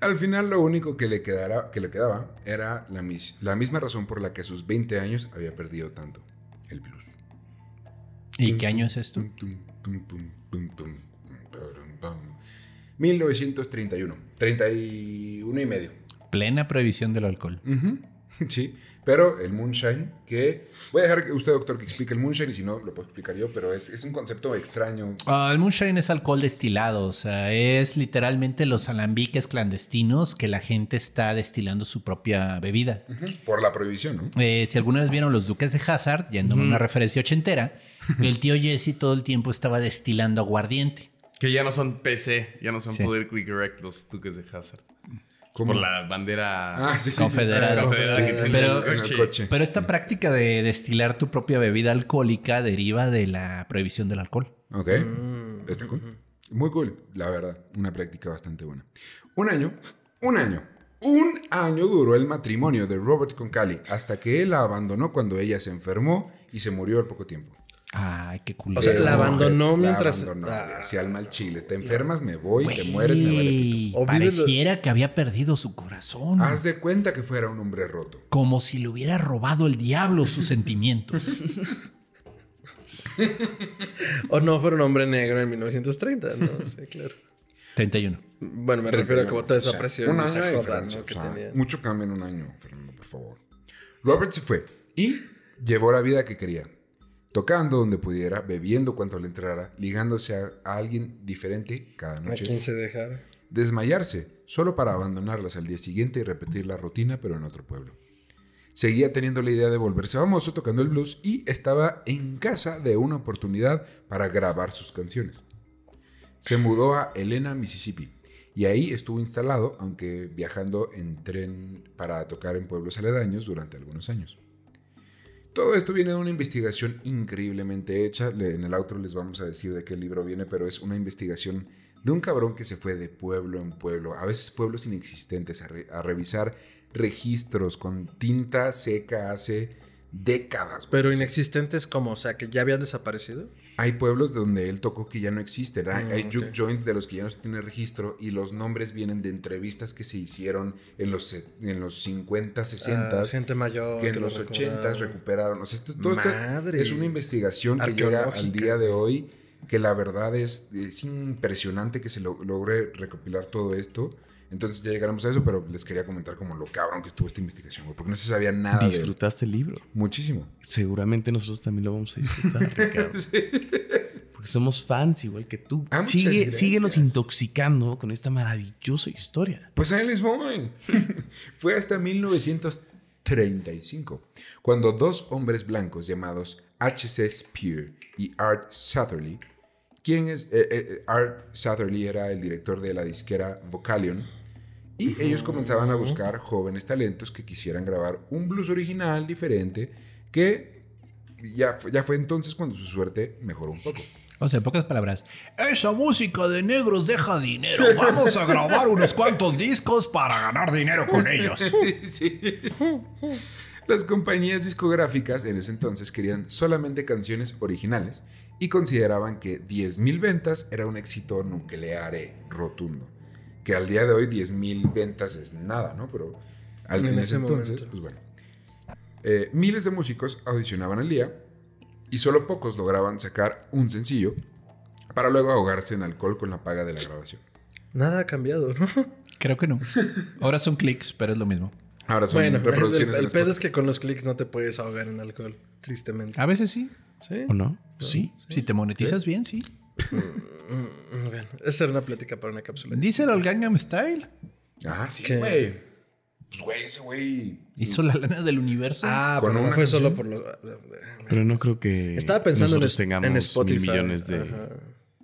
Al final lo único que le, quedara- que le quedaba era la, mis- la misma razón por la que a sus 20 años había perdido tanto, el blues. ¿Y qué año es esto? Tum, tum, tum, tum, tum, tum, tarum, pam. 1931, 31 y medio. Plena prohibición del alcohol. Ujú. Sí, pero el moonshine, que voy a dejar que usted, doctor, que explique el moonshine y si no, lo puedo explicar yo, pero es, es un concepto extraño. Ah, el moonshine es alcohol destilado, o sea, es literalmente los alambiques clandestinos que la gente está destilando su propia bebida. Por la prohibición, ¿no? Eh, si alguna vez vieron Los Duques de Hazard, yendo a una referencia ochentera, el tío Jesse todo el tiempo estaba destilando aguardiente. Que ya no son PC, ya no son Sí. politically correct los duques de Hazard. ¿Cómo? Por la bandera Ah, sí, sí. Confederada. Confederada que tiene Pero- en el coche. Pero esta práctica de destilar tu propia bebida alcohólica deriva de la prohibición del alcohol. Ok. Está cool. Muy cool, la verdad. Una práctica bastante buena. Un año, un año, un año duró el matrimonio de Robert con Cali hasta que él la abandonó cuando ella se enfermó y se murió al poco tiempo. Ay, qué culero. O sea, la abandonó La mientras- abandonó, Ah. El mal chile. Te enfermas, me voy. Te mueres, me vale pito. O lo- Pareciera que había perdido su corazón. Haz de cuenta que fuera un hombre roto. Como si le hubiera robado el diablo sus sentimientos. O no fuera un hombre negro en 1930, ¿no? Sí, claro. 31. Bueno, me refiero a cómo te O sea, desapareció un año ¿no? que o sea, tenía. Mucho cambio en un año, Fernando, por favor. Robert se fue y llevó la vida que quería. Tocando donde pudiera, bebiendo cuanto le entrara, ligándose a, a alguien diferente cada A noche. quien se dejara. Desmayarse, solo para abandonarlas al día siguiente y repetir la rutina, pero en otro pueblo. Seguía teniendo la idea de volverse famoso tocando el blues y estaba en casa de una oportunidad para grabar sus canciones. Se mudó a Helena, Mississippi, y ahí estuvo instalado, aunque viajando en tren para tocar en pueblos aledaños durante algunos años. Todo esto viene de una investigación increíblemente hecha. En el outro les vamos a decir de qué libro viene, pero es una investigación de un cabrón que se fue de pueblo en pueblo, a veces pueblos inexistentes, a, re- a revisar registros con tinta seca hace décadas. güey. Pero inexistentes como, o sea, que ya habían desaparecido. hay pueblos donde él tocó que ya no existen. Hay, Mm, hay ok. juke joints de los que ya no se tiene registro y los nombres vienen de entrevistas que se hicieron en los, en los 50, 60, Ah, gente mayor. que en lo los 80 recordaba. recuperaron. O sea, esto, todo esto Madre. es una investigación que llega al día de hoy, que la verdad es, es impresionante que se lo- logre recopilar todo esto. Entonces ya llegaremos a eso, pero les quería comentar como lo cabrón que estuvo esta investigación, güey, porque no se sabía nada de. Disfrutaste el libro. Muchísimo. Seguramente nosotros también lo vamos a disfrutar, Ricardo. Porque somos fans igual que tú. Ah, Sigue, síguenos intoxicando con esta maravillosa historia. Pues ahí les voy. Fue hasta 1935, cuando dos hombres blancos llamados H.C. Spear y Art Satherley, quien es eh, eh, Art Satherley era el director de la disquera Vocalion, y ellos comenzaban a buscar jóvenes talentos que quisieran grabar un blues original diferente que ya, fue- ya fue entonces cuando su suerte mejoró un poco. O sea, en pocas palabras, esa música de negros deja dinero. Vamos a grabar unos cuantos discos para ganar dinero con ellos. Sí. Las compañías discográficas en ese entonces querían solamente canciones originales y consideraban que 10.000 ventas era un éxito nuclear rotundo. Que al día de hoy 10.000 ventas es nada, ¿no? Pero al, En en, ese ese entonces, momento. pues bueno. Eh, miles de músicos audicionaban al día y solo pocos lograban sacar un sencillo para luego ahogarse en alcohol con la paga de la grabación. Nada ha cambiado, ¿no? Creo que no. Ahora son clics, pero es lo mismo. Ahora son Bueno, el, reproducciones el en pedo es que con los clics no te puedes ahogar en alcohol, tristemente. A veces sí. ¿Sí? ¿O no? Sí. Si te monetizas bien, sí. Mm, Bueno, esa era una plática para una cápsula. Díselo al Gangnam Style. Ah, sí, ¿Qué? güey. Pues, güey, ese güey. Hizo la lana del universo. Ah, ¿Con pero no fue canción? solo por los... Pero no creo que Estaba pensando en, tengamos en Spotify. mil millones de Ajá.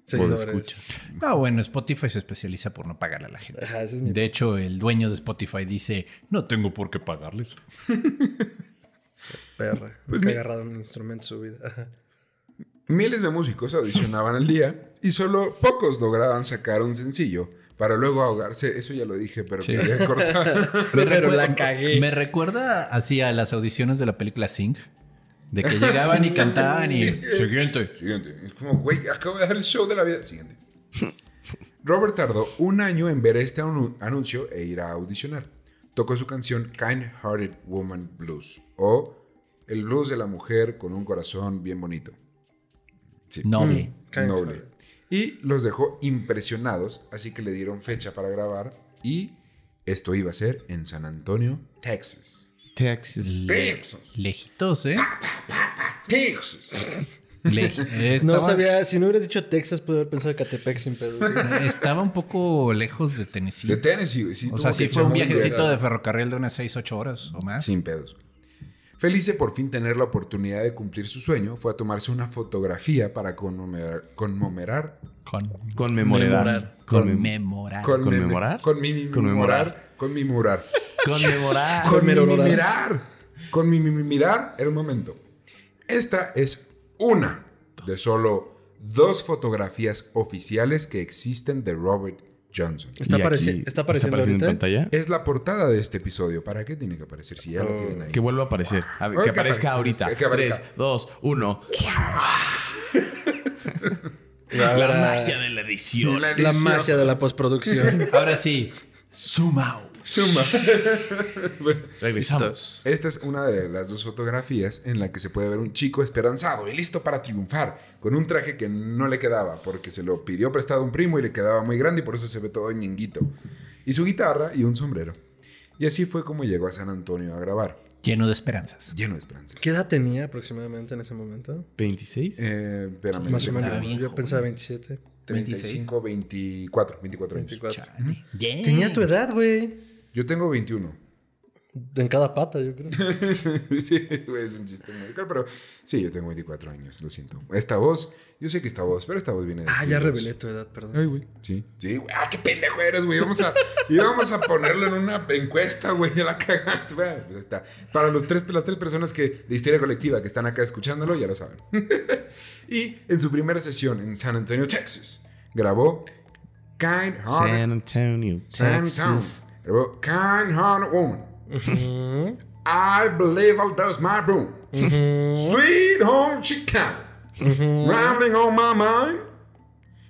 escucha. Ah, bueno, Spotify se especializa por no pagarle a la gente. Ajá, ese es mi... De hecho, el dueño de Spotify dice, no tengo por qué pagarles. perra. Pues Nunca mi- ha agarrado un instrumento en su vida. Ajá. Miles de músicos audicionaban al día y solo pocos lograban sacar un sencillo para luego ahogarse. Eso ya lo dije, pero Sí. quería cortar. Pero la cagué. Me recuerda así a las audiciones de la película Sing. De que llegaban y cantaban y... Siguiente. Siguiente. Es como, güey, acabo de dar el show de la vida. Siguiente. Robert tardó un año en ver este anu- anuncio e ir a audicionar. Tocó su canción Kind Hearted Woman Blues o El blues de la mujer con un corazón bien bonito. Sí. Noble. Kind noble. Y los dejó impresionados, así que le dieron fecha para grabar y esto iba a ser en San Antonio, Texas. Texas. Texas. Lejitos, ¿eh? Texas. Le- No sabía, si no hubieras dicho Texas, pude haber pensado Catepec sin pedos. estaba un poco lejos de Tennessee. De Tennessee. Sí, o sea, sí fue un viajecito de ferrocarril de unas 6, 8 horas o más. Sin pedos. Feliz de por fin tener la oportunidad de cumplir su sueño, fue a tomarse una fotografía para conmemorar, conmemorar, Con Conmemorar. Conmemorar. conmemorar. con- ¿Conmemorar? Conmemorar. Conmemorar. con mi Conmemorar. mirar, con mi mi- mirar el momento. Esta es una de solo dos fotografías oficiales que existen de Robert Johnson. ¿Está, apareci- ¿Está apareciendo en ahorita? pantalla? Es la portada de este episodio. ¿Para qué tiene que aparecer si ya la tienen ahí? Que vuelva a aparecer. A ver, Ay, que que aparezca apare- ahorita. que aparezca. 3, 2, 1. Ahora- La magia de la edición. La magia de la postproducción. Ahora sí, zoom out. Suma. Regresamos. Esta es una de las dos fotografías en la que se puede ver un chico esperanzado y listo para triunfar, con un traje que no le quedaba porque se lo pidió prestado a un primo y le quedaba muy grande y por eso se ve todo ñenguito. Y su guitarra y un sombrero. Y así fue como llegó a San Antonio a grabar, Lleno de esperanzas. lleno de esperanzas. ¿Qué edad tenía aproximadamente en ese momento? ¿26? Eh, espérame, Más o menos. Yo joven. pensaba 27. 35, 24, 24 años. 24. Chale. Bien. Tenía tu edad, güey. Yo tengo 21. En cada pata, yo creo. sí, güey, es un chiste muy caro, pero sí, yo tengo 24 años, lo siento. Esta voz, yo sé que esta voz, pero esta voz viene de Ah, ya revelé tu edad, perdón. Ay, güey. Sí, sí, güey. Ah, qué pendejo eres, güey. Vamos a, íbamos a ponerlo en una encuesta, güey. Ya la cagaste. Bueno, pues ahí está. Para los tres, las tres personas que, de Histeria Colectiva que están acá escuchándolo, ya lo saben. y en su primera sesión en San Antonio, Texas, grabó Kind Hearted San Antonio, San Antonio. Texas. Grabó Kind Hearted Woman. I believe I'll dust my broom. Sweet home Chicago. Rambling on my mind.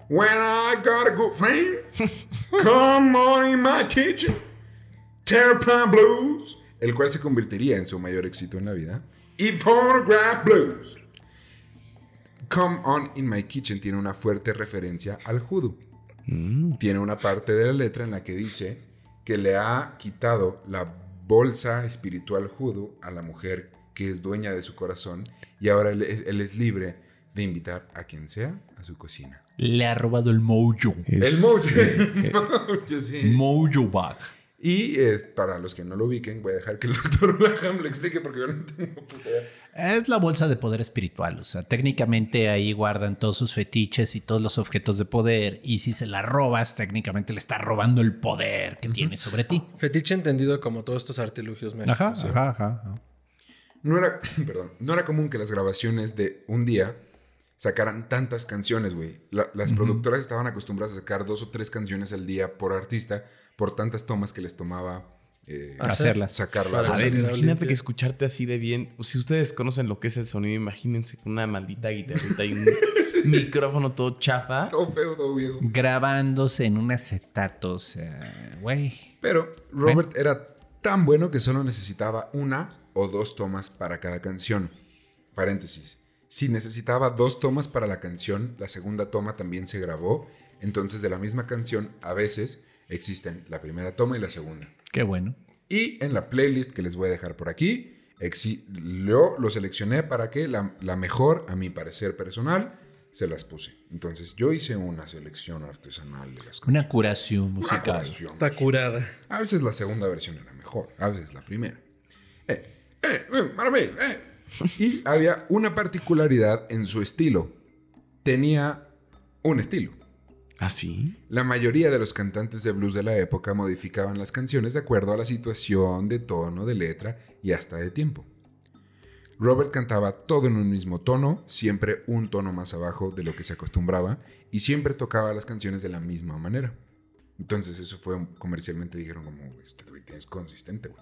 When I got a good friend. Come on in my kitchen. Terrapin Blues. El cual se convertiría en su mayor éxito en la vida. Y Phonograph Blues. Come on in my kitchen tiene una fuerte referencia al judo Mm. tiene una parte de la letra en la que dice que le ha quitado la bolsa espiritual judo a la mujer que es dueña de su corazón y ahora él, es- él es libre de invitar a quien sea a su cocina. Le ha robado el mojo. Es- El mojo. El mojo, sí. Mojo bag. Y es, para los que no lo ubiquen, voy a dejar que el doctor Laham lo explique porque yo no tengo puta idea. Es la bolsa de poder espiritual. O sea, técnicamente ahí guardan todos sus fetiches y todos los objetos de poder. Y si se la robas, técnicamente le estás robando el poder que tiene sobre ti. Fetiche entendido como todos estos artilugios mágicos. Ajá, ajá, ajá, ajá. No era, perdón, no era común que las grabaciones de un día sacaran tantas canciones, güey. La- las productoras estaban acostumbradas a sacar dos o tres canciones al día por artista, por tantas tomas que les tomaba eh, Hacerlas. sacarla. A ver, imagínate que escucharte así de bien. Si ustedes conocen lo que es el sonido, imagínense con una maldita guitarrita y un micrófono todo chafa. Todo feo, todo viejo. Grabándose en un acetato. O sea, güey. Pero Robert era tan bueno que solo necesitaba una o dos tomas para cada canción. Paréntesis. Si necesitaba dos tomas para la canción, la segunda toma también se grabó. Entonces de la misma canción a veces existen la primera toma y la segunda. Qué bueno. Y en la playlist que les voy a dejar por aquí, yo lo seleccioné para que la, la mejor, a mi parecer personal, se las puse. Entonces yo hice una selección artesanal de las canciones. Una curación Una musical. curación. Está curada. A veces la segunda versión era mejor, a veces la primera. Eh, eh, eh, maravilla, eh. Y había una particularidad en su estilo. Tenía un estilo. ¿Ah, sí? La mayoría de los cantantes de blues de la época modificaban las canciones de acuerdo a la situación, de tono, de letra y hasta de tiempo. Robert cantaba todo en un mismo tono, siempre un tono más abajo de lo que se acostumbraba, y siempre tocaba las canciones de la misma manera. Entonces eso fue comercialmente dijeron como, "Güey, este güey es consistente, güey.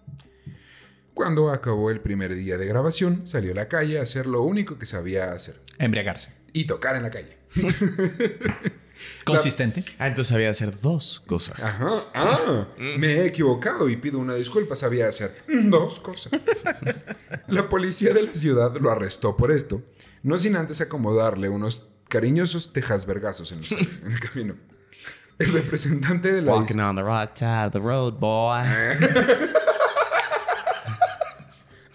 Cuando acabó el primer día de grabación, salió a la calle a hacer lo único que sabía hacer, Embriagarse. y tocar en la calle. Consistente. Ah, entonces había de hacer dos cosas. Ajá. Ah, me he equivocado y pido una disculpa. Sabía hacer dos cosas. la policía de la ciudad lo arrestó por esto, no sin antes acomodarle unos cariñosos tejasvergazos en, en el camino. El representante de la Walking on the right side of the road, boy.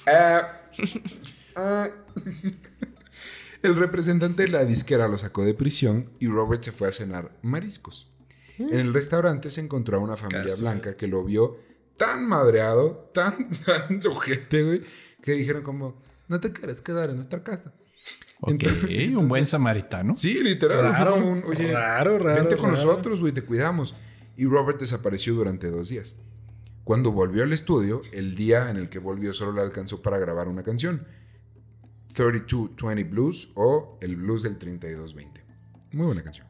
Ah, ah. El representante de la disquera lo sacó de prisión y Robert se fue a cenar mariscos. En el restaurante se encontró a una familia blanca que lo vio tan madreado, tan, tan ojete, güey, que dijeron como, no te quieres quedar en nuestra casa. Ok, Entonces- un buen samaritano. Sí, literal. Raro, un, Oye, raro, raro, vente con raro. nosotros, güey, te cuidamos. Y Robert desapareció durante dos días. Cuando volvió al estudio, el día en el que volvió solo le alcanzó para grabar una canción. 3220 Blues o el blues del 3220. Muy buena canción.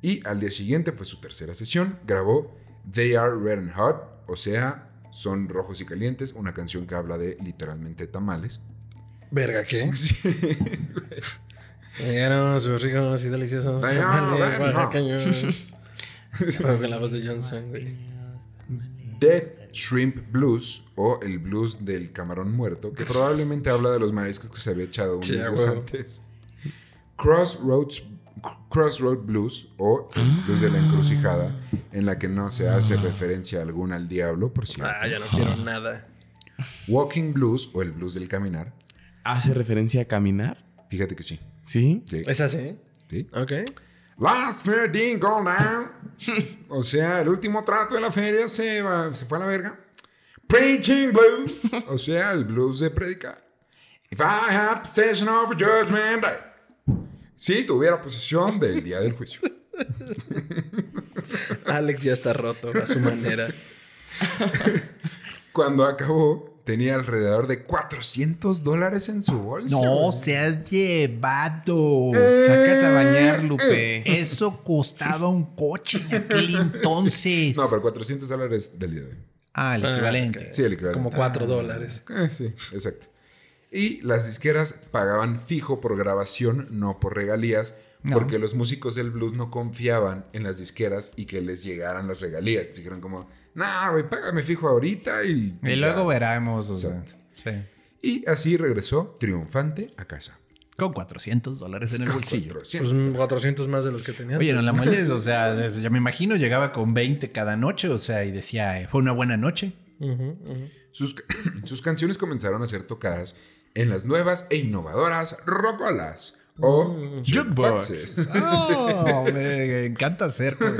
Y al día siguiente fue su tercera sesión. Grabó They Are Red and Hot, o sea, son rojos y calientes, una canción que habla de literalmente tamales. Verga, ¿qué? Sí. Llegaron sus ricos y deliciosos Ay, tamales no, oaxaqueños. Pero con la voz de Johnson, güey. Dead Shrimp Blues o el blues del camarón muerto, que probablemente habla de los mariscos que se había echado unos días huevo. antes. Crossroads Crossroad Blues o el blues de la encrucijada, en la que no se hace referencia alguna al diablo, por cierto. Ah, ya no quiero nada. Walking Blues o el blues del caminar. ¿Hace referencia a caminar? Fíjate que sí. ¿Sí? Sí. ¿Es así? sí. Ok. Last fair didn't go down. o sea, el último trato de la feria se, va- se fue a la verga. Preaching blues. o sea, el blues de predicar. If I had possession of a judgment day. Si tuviera posesión del día del juicio. Alex ya está roto a su manera. Cuando acabó, tenía alrededor de 400 dólares en su bolsa. No güey. seas llevado. Sácate a bañar, Lupe. Eso costaba un coche en aquel entonces. No, pero 400 dólares del día de hoy. Ah, el Ah, equivalente. Sí, el Es equivalente. como 4 dólares. Eh, sí, exacto. Y las disqueras pagaban fijo por grabación, no por regalías, No. porque los músicos del blues no confiaban en las disqueras y que les llegaran las regalías. Dijeron como, nah, güey, págame fijo ahorita y... Y ya". luego veremos. O sea, sí. Y así regresó triunfante a casa. Con 400 dólares en el bolsillo. 400. Pues 400 más de los que tenía. Oye, no la mueles, o sea, ya me imagino, llegaba con 20 cada noche, o sea, y decía, eh, fue una buena noche. Ujú, ujú. Sus, sus canciones comenzaron a ser tocadas en las nuevas e innovadoras rocolas o Mm. jukeboxes. Oh, me encanta hacer, güey.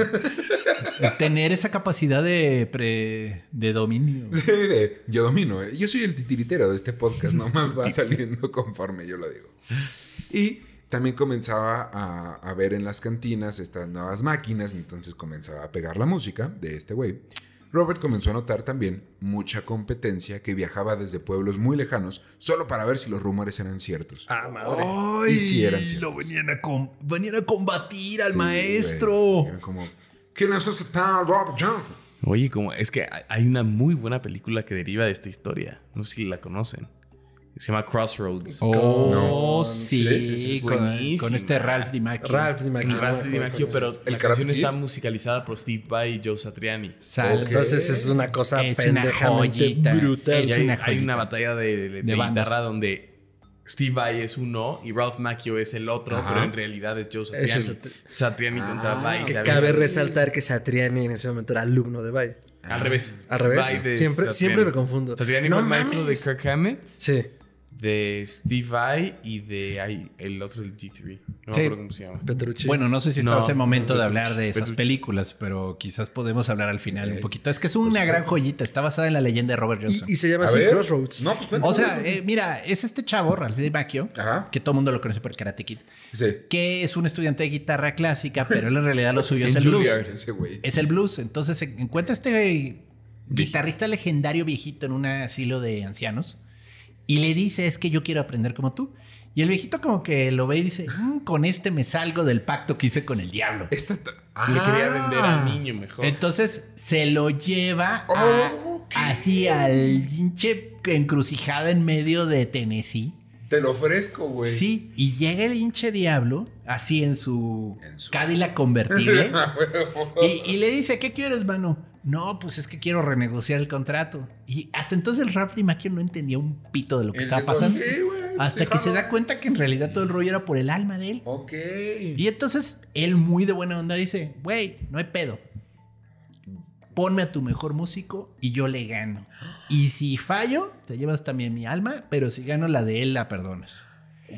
tener esa capacidad de, pre- de dominio. Sí, de, yo domino. ¿eh? Yo soy el titiritero de este podcast, nomás va saliendo conforme yo lo digo. Y también comenzaba a, a ver en las cantinas estas nuevas máquinas, entonces comenzaba a pegar la música de este güey. Robert comenzó a notar también mucha competencia que viajaba desde pueblos muy lejanos solo para ver si los rumores eran ciertos. Ah, madre. Ay, Y sí eran ciertos. lo venían a, com- venían a combatir al Sí, maestro. güey. Eran como, ¿quién es ese tal Robert Johnson? Oye, como es que hay una muy buena película que deriva de esta historia. No sé si la conocen. Se llama Crossroads. Oh, No. sí, Sí, sí, sí, con, este Ralph DiMaggio. Ralph DiMaggio. Ralph DiMaggio, pero ¿El la canción está musicalizada por Steve Vai y Joe Satriani. Sal- Ok. Entonces es una cosa Es pendejamente brutal. Es hay, una hay joyita. una batalla de, de- De guitarra donde Steve Vai es uno y Ralph Macchio es el otro, Ajá. pero en realidad es Joe Satriani. Es Satri- Satriani contra Ah, Vai. Que cabe resaltar que Satriani en ese momento era alumno de Bay. Al revés. Al revés. Vai Siempre, siempre me confundo. Satriani No fue el maestro de. Kirk Hammett, Sí. De Steve Vai y de ay, el otro del G3. No Sí. me acuerdo cómo se llama. Petrucci. Bueno, no sé si No, estamos en momento de hablar de esas Petrucci. películas, pero quizás podemos hablar al final un poquito. Es que es una gran joyita, está basada en la leyenda de Robert Johnson. y, y se llama así. Crossroads. No, pues cuéntame. o sea, eh, mira, es este chavo, Ralph Ajá. que todo el mundo lo conoce por Karate Kid, Sí. que es un estudiante de guitarra clásica, pero él en realidad lo suyo es En el blues. Ese güey. Es el blues. Entonces se encuentra este guitarrista legendario viejito en un asilo de ancianos y le dice, es que yo quiero aprender como tú. Y el viejito como que lo ve y dice, "Mm, con este me salgo del pacto que hice con el diablo. Esta ta- Le quería vender Ah. al niño mejor. Entonces se lo lleva a- así al pinche encrucijada en medio de Tennessee. Te lo ofrezco, güey. Sí, y llega el hinche diablo así en su, En su- Cadillac convertible y, y le dice, ¿qué quieres, mano? No, pues es que quiero renegociar el contrato. Y hasta entonces el Ralph DiMaggio no entendía un pito de lo que estaba pasando. "Sí, güey, Hasta sí, que se jalo". da cuenta que en realidad todo el rollo era por el alma de él. Ok. Y entonces él muy de buena onda dice, güey, no hay pedo. ponme a tu mejor músico y yo le gano. Y si fallo, te llevas también mi alma, pero si gano la de él, la perdonas.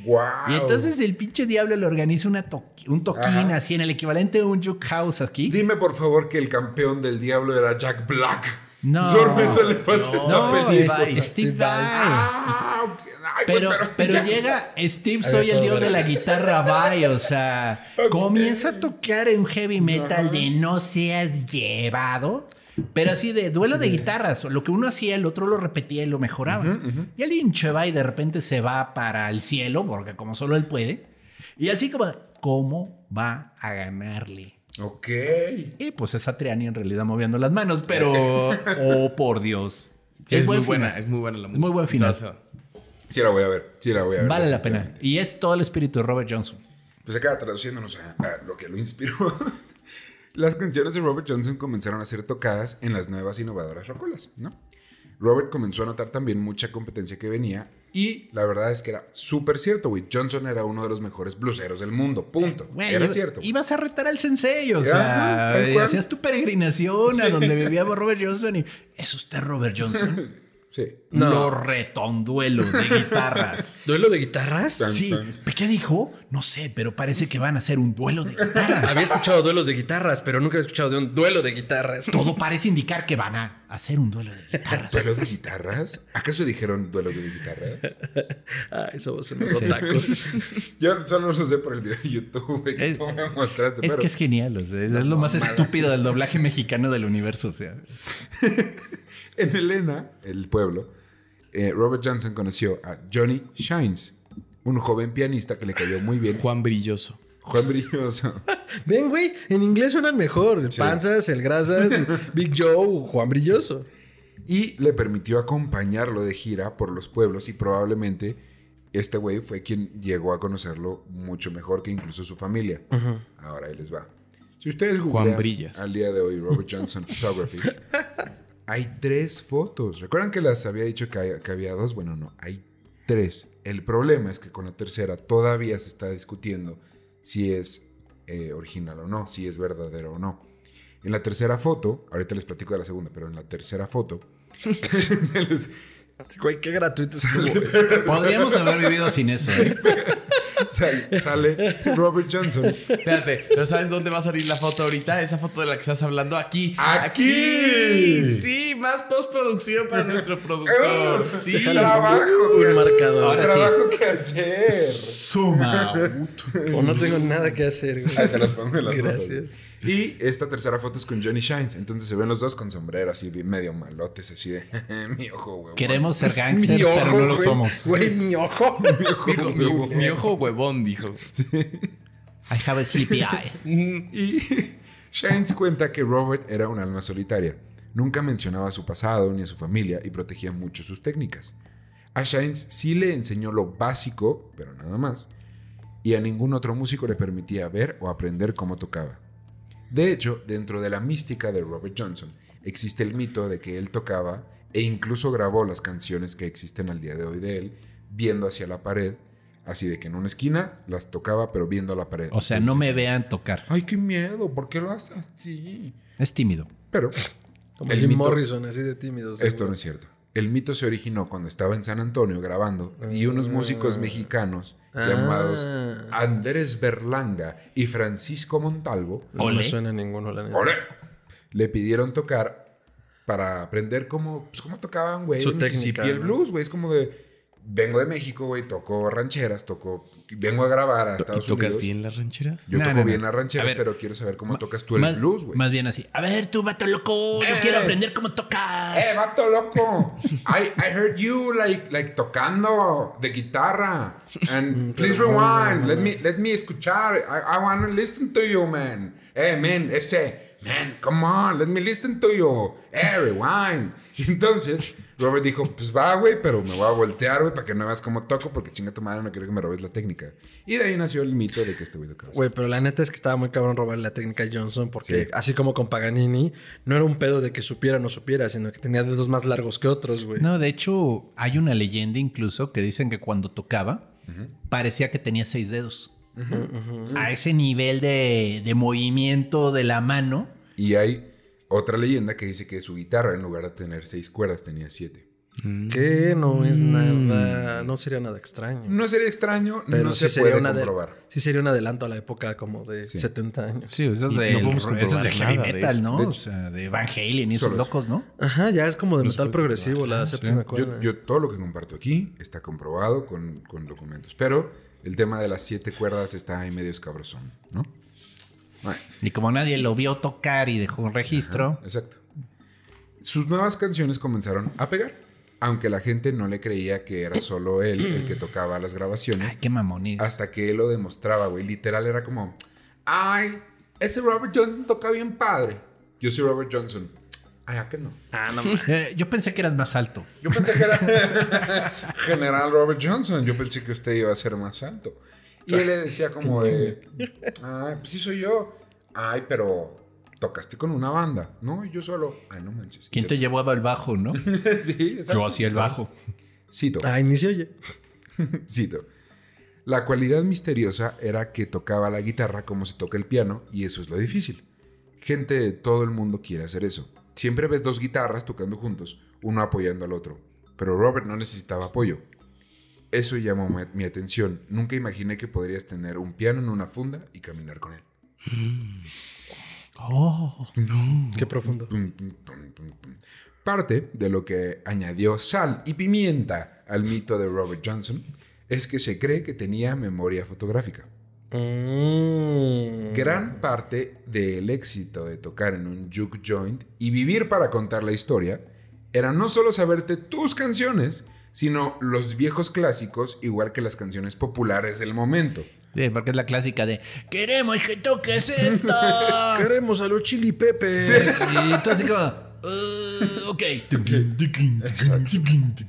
¡Wow! Y entonces el pinche diablo le organiza una toqui- un toquín Ajá. así en el equivalente de un juke house aquí. Dime por favor que el campeón del diablo era Jack Black. No. Solo eso le falta No, No, es Steve Vai. Ah, ok. Ay, Pero, pero Jack- llega Steve, soy el dios de la guitarra, bye. O sea, comienza a tocar en heavy metal de no seas llevado. Pero así de duelo de guitarras. Lo que uno hacía, el otro lo repetía y lo mejoraba. Y el hinche va y de repente se va para el cielo, porque como solo él puede. Y así como, ¿cómo va a ganarle? Ok. Y pues es Satriani en realidad moviendo las manos, pero. oh, por Dios. Es, muy buen buena, final. es muy buena la música. muy buen final. O sea, Sí la voy a ver. Sí la voy a ver. Vale la pena. Y es todo el espíritu de Robert Johnson. Pues acaba traduciéndonos a, a lo que lo inspiró. Las canciones de Robert Johnson comenzaron a ser tocadas en las nuevas innovadoras rocolas, ¿no? Robert comenzó a notar también mucha competencia que venía y la verdad es que era súper cierto, güey. Johnson era uno de los mejores bluseros del mundo, punto. Güey, era iba- cierto. Ibas a retar al sensei, o sea, hacías tu peregrinación a donde vivía Robert Johnson y ¿es usted Robert Johnson? Sí. No. Lo retó un duelo de guitarras. ¿Duelo de guitarras? Sí. ¿qué dijo? No sé, pero parece que van a hacer un duelo de guitarras. Había escuchado duelos de guitarras, pero nunca había escuchado de un duelo de guitarras. Todo parece indicar que van a hacer un duelo de guitarras. ¿Duelo de guitarras? ¿Acaso dijeron duelo de guitarras? Ay, somos unos otacos. Yo solo lo sé por el video de YouTube que Es- tú me mostraste. Es pero que es genial, o sea, es lo más estúpido del doblaje mexicano del universo, o sea. En Elena, el pueblo, eh, Robert Johnson conoció a Johnny Shines, un joven pianista que le cayó muy bien. Juan Brilloso. Juan Brilloso. Ven, güey, en inglés suenan mejor. El Sí. Panzas, el Grasas, el Big Joe, Juan Brilloso. Y le permitió acompañarlo de gira por los pueblos y probablemente este güey fue quien llegó a conocerlo mucho mejor que incluso su familia. Ahora ahí les va. Si ustedes Juan googlean Brillas. al día de hoy Robert Johnson Photography, hay tres fotos. ¿Recuerdan que las había dicho que, hay- que había dos? Bueno, no, hay tres. El problema es que con la tercera todavía se está discutiendo si es eh, original o no, si es verdadero o no. En la tercera foto, ahorita les platico de la segunda, pero en la tercera foto, se les- Güey, qué gratuito estuvo. Podríamos haber vivido sin eso, ¿eh? Sale, sale Robert Johnson. Espérate, ¿pero sabes dónde va a salir la foto ahorita? Esa foto de la que estás hablando. Aquí. ¡Aquí! Sí, más postproducción para nuestro productor. Sí. Trabajo. Un marcador. Ahora sí. Trabajo que hacer. Suma. O no tengo nada que hacer, güey. Ahí te las pongo en las Gracias. fotos. Y esta tercera foto es con Johnny Shines. Entonces se ven los dos con sombrero así medio malotes, así de mi ojo, huevón. Queremos ser gangster, pero no lo güey. somos. Güey, mi ojo. Mi ojo, Dijo, mi, huevón. mi ojo huevón, dijo. I have a eye. Y Shines cuenta que Robert era un alma solitaria. Nunca mencionaba su pasado ni a su familia y protegía mucho sus técnicas. A Shines sí le enseñó lo básico, pero nada más, y a ningún otro músico le permitía ver o aprender cómo tocaba. De hecho, dentro de la mística de Robert Johnson, existe el mito de que él tocaba e incluso grabó las canciones que existen al día de hoy de él, viendo hacia la pared, así de que en una esquina las tocaba, pero viendo a la pared. O sea, no me vean tocar. Ay, qué miedo, ¿por qué lo haces así? Es tímido. Pero Como El Jim mito- Morrison, así de tímidos. esto no es cierto. El mito se originó cuando estaba en San Antonio grabando y unos músicos mexicanos Ah. llamados Andrés Berlanga y Francisco Montalvo No me suena ninguno, la neta. Le pidieron tocar para aprender cómo, pues, cómo tocaban, güey, Su técnica, y el blues, güey. Es como de, vengo de México, güey, toco rancheras, toco, vengo a grabar a ¿Y Estados tocas Unidos. bien las rancheras? Yo No, toco no, no. bien las A rancheras, ver, pero quiero saber cómo tocas tú el más- blues, güey. Más bien así. A ver, tú, vato loco, yo Eh. quiero aprender cómo tocas. ¡Eh, vato loco! I, I heard you like, like tocando de guitarra. And please pero no, rewind. Let me let me escuchar. I, I want to listen to you, man. Eh, man, ese, man, come on, let me listen to you. Eh, rewind. Y entonces Robert dijo, pues va, güey, pero me voy a voltear, güey, para que no veas cómo toco, porque chinga tu madre, no quiero que me robes la técnica. Y de ahí nació el mito de que este güey tocaba. Güey, pero la neta es que estaba muy cabrón robar la técnica a Johnson porque Sí. así como con Paganini, no era un pedo de que supiera o no supiera, sino que tenía dedos más largos que otros, güey. No, de hecho, hay una leyenda incluso que dicen que cuando tocaba, parecía que tenía seis dedos. A ese nivel de, de movimiento de la mano. Y hay otra leyenda que dice que su guitarra, en lugar de tener seis cuerdas, tenía siete. Que no es nada. No sería nada extraño. No sería extraño, Pero no sí se puede sería una de- comprobar. Sí, sería un adelanto a la época como de Sí. 70 años. Sí, eso es de, no eso es de heavy de metal, esto. ¿no? De o sea, de Van Halen y esos locos, ¿no? Ajá, ya es como de Los metal progresivo, la séptima sí. cuerda. Yo, yo todo lo que comparto aquí está comprobado con, con documentos. Pero el tema de las siete cuerdas está ahí medio escabrosón, ¿no? Y como nadie lo vio tocar y dejó un registro, exacto. Sus nuevas canciones comenzaron a pegar. Aunque la gente no le creía que era solo él el que tocaba las ay, grabaciones. qué mamones. Hasta que él lo demostraba, güey. Literal era como, ay, ese Robert Johnson toca bien padre. Yo soy Robert Johnson. Ay, ¿a qué no? Ah, no Eh, yo pensé que eras más alto. Yo pensé que era General Robert Johnson. Yo pensé que usted iba a ser más alto. Y él le decía como de, ay, pues sí soy yo. Ay, pero tocaste con una banda. No, yo solo. Ay, no manches. ¿Quién te llevaba el bajo, no? sí, exacto. Yo hacía el bajo. Cito. Ah, ni se oye. Cito. La cualidad misteriosa era que tocaba la guitarra como se toca el piano y eso es lo difícil. Gente de todo el mundo quiere hacer eso. Siempre ves dos guitarras tocando juntos, uno apoyando al otro. Pero Robert no necesitaba apoyo. Eso llamó mi- mi atención. Nunca imaginé que podrías tener un piano en una funda y caminar con él. Oh, Qué profundo. Pum, pum, pum, pum, pum. Parte de lo que añadió sal y pimienta al mito de Robert Johnson es que se cree que tenía memoria fotográfica. Mm. Gran parte del éxito de tocar en un juke joint y vivir para contar la historia era no solo saberte tus canciones, sino los viejos clásicos, igual que las canciones populares del momento. Sí, porque es la clásica de queremos que toques esta. Queremos a los chili peppers. y tú así como, "Uh, ok.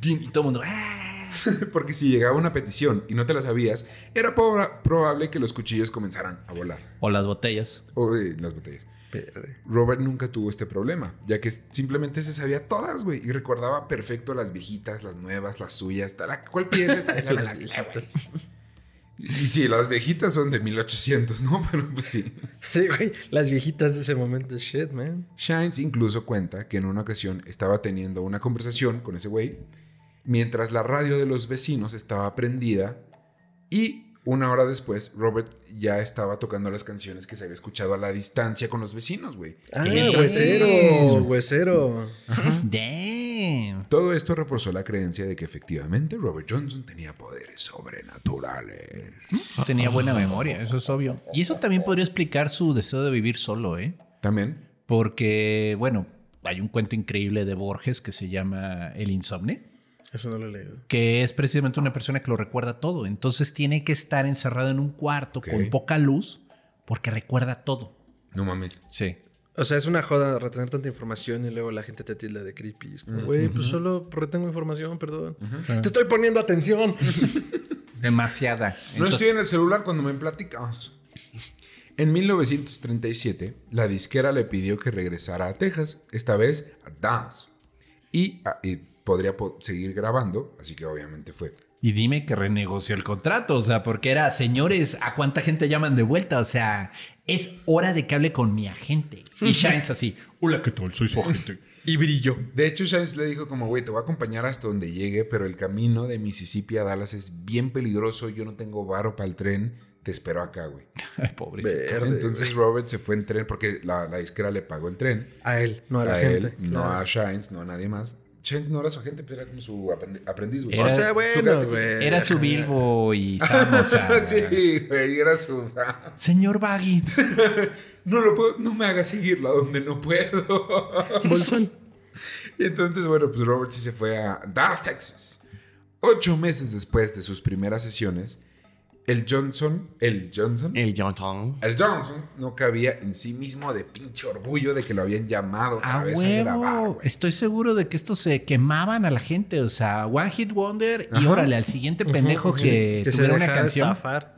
Y todo el mundo, "Ah". Porque si llegaba una petición y no te la sabías, era probable que los cuchillos comenzaran a volar. O las botellas. O eh, las botellas. Verde. Robert nunca tuvo este problema, ya que simplemente se sabía todas, güey, y recordaba perfecto las viejitas, las nuevas, las suyas, tal, ¿cuál pieza? Esta, la, Las la- la- Y sí, las viejitas son de 1800, ¿no? Pero pues sí. Sí, güey. Las viejitas de ese momento. Shit, man. Shines incluso cuenta que en una ocasión estaba teniendo una conversación con ese güey mientras la radio de los vecinos estaba prendida y una hora después Robert ya estaba tocando las canciones que se había escuchado a la distancia con los vecinos, güey. Ah, huesero. Huesero. Damn. Todo esto reforzó la creencia de que efectivamente Robert Johnson tenía poderes sobrenaturales. Pues Tenía buena memoria, eso es obvio. Y eso también podría explicar su deseo de vivir solo, ¿eh? También, Porque, bueno, hay un cuento increíble de Borges que se llama El Insomne, Eso no lo he leído. que es precisamente una persona que lo recuerda todo. Entonces tiene que estar encerrado en un cuarto con poca luz porque recuerda todo. no mames. Sí. O sea, es una joda retener tanta información y luego la gente te tilda de creepy. Es como, Güey, pues solo retengo información, perdón. Te estoy poniendo atención. Demasiada. No estoy en el celular cuando me platicas. En 1937, la disquera le pidió que regresara a Texas, esta vez a Dallas. Y, y podría po- seguir grabando, así que obviamente fue. Y dime que renegoció el contrato, o sea, porque era, señores, ¿a cuánta gente llaman de vuelta? O sea, es hora de que hable con mi agente. Y Shines así, hola, ¿qué tal? Soy su agente. Y brillo. De hecho, Shines le dijo como, güey, te voy a acompañar hasta donde llegue, pero el camino de Mississippi a Dallas es bien peligroso, yo no tengo varo para el tren, te espero acá, güey. Pobrecito. Verde, Entonces Robert se fue en tren porque la, la disquera le pagó el tren. A él, no a la a gente. él, no Claro. a Shines, no a nadie más. Shines no era su agente, pero era como su aprendi- aprendiz, güey. Era- O sea, bueno, güey. Era su Bilbo y Sam, o sea, sí, güey, era su... Señor Baggins. No lo puedo, no me haga seguirlo a donde no puedo. Bolsón. y entonces, bueno, pues Robert sí se fue a Dallas, Texas. Ocho meses después de sus primeras sesiones, el Johnson, el Johnson, El Johnson. el Johnson no cabía en sí mismo de pinche orgullo de que lo habían llamado otra A vez a grabar, huevo. Estoy seguro de que estos se quemaban a la gente. O sea, One Hit Wonder y órale al siguiente pendejo que, Que se tuviera una canción. estafar.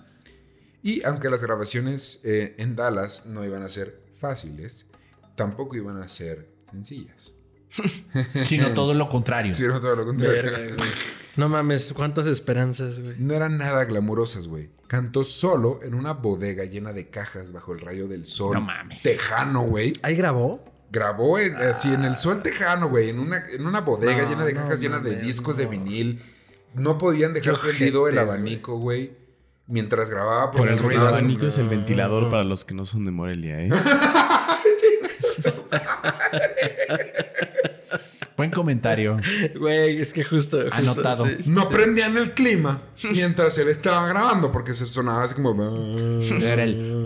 Y aunque las grabaciones eh, en Dallas no iban a ser fáciles, tampoco iban a ser sencillas. Sino todo lo contrario. Sino todo lo contrario. Verga. No mames, cuántas esperanzas, güey. No eran nada glamurosas, güey. Cantó solo en una bodega llena de cajas bajo el rayo del sol. No mames. Tejano, güey. ¿Ahí grabó? grabó en- así en el sol tejano, güey, en una, en una bodega No, llena de no cajas llenas de mames, discos de vinil. No podían dejar Qué prendido el abanico, güey. Mientras grababa Por el ruido. El abanico es el ventilador para los que no son de Morelia, ¿eh? Comentario. Güey, es que justo. justo, Anotado. sí, No sí. prendían el clima mientras él estaba grabando porque se sonaba así como... Era el.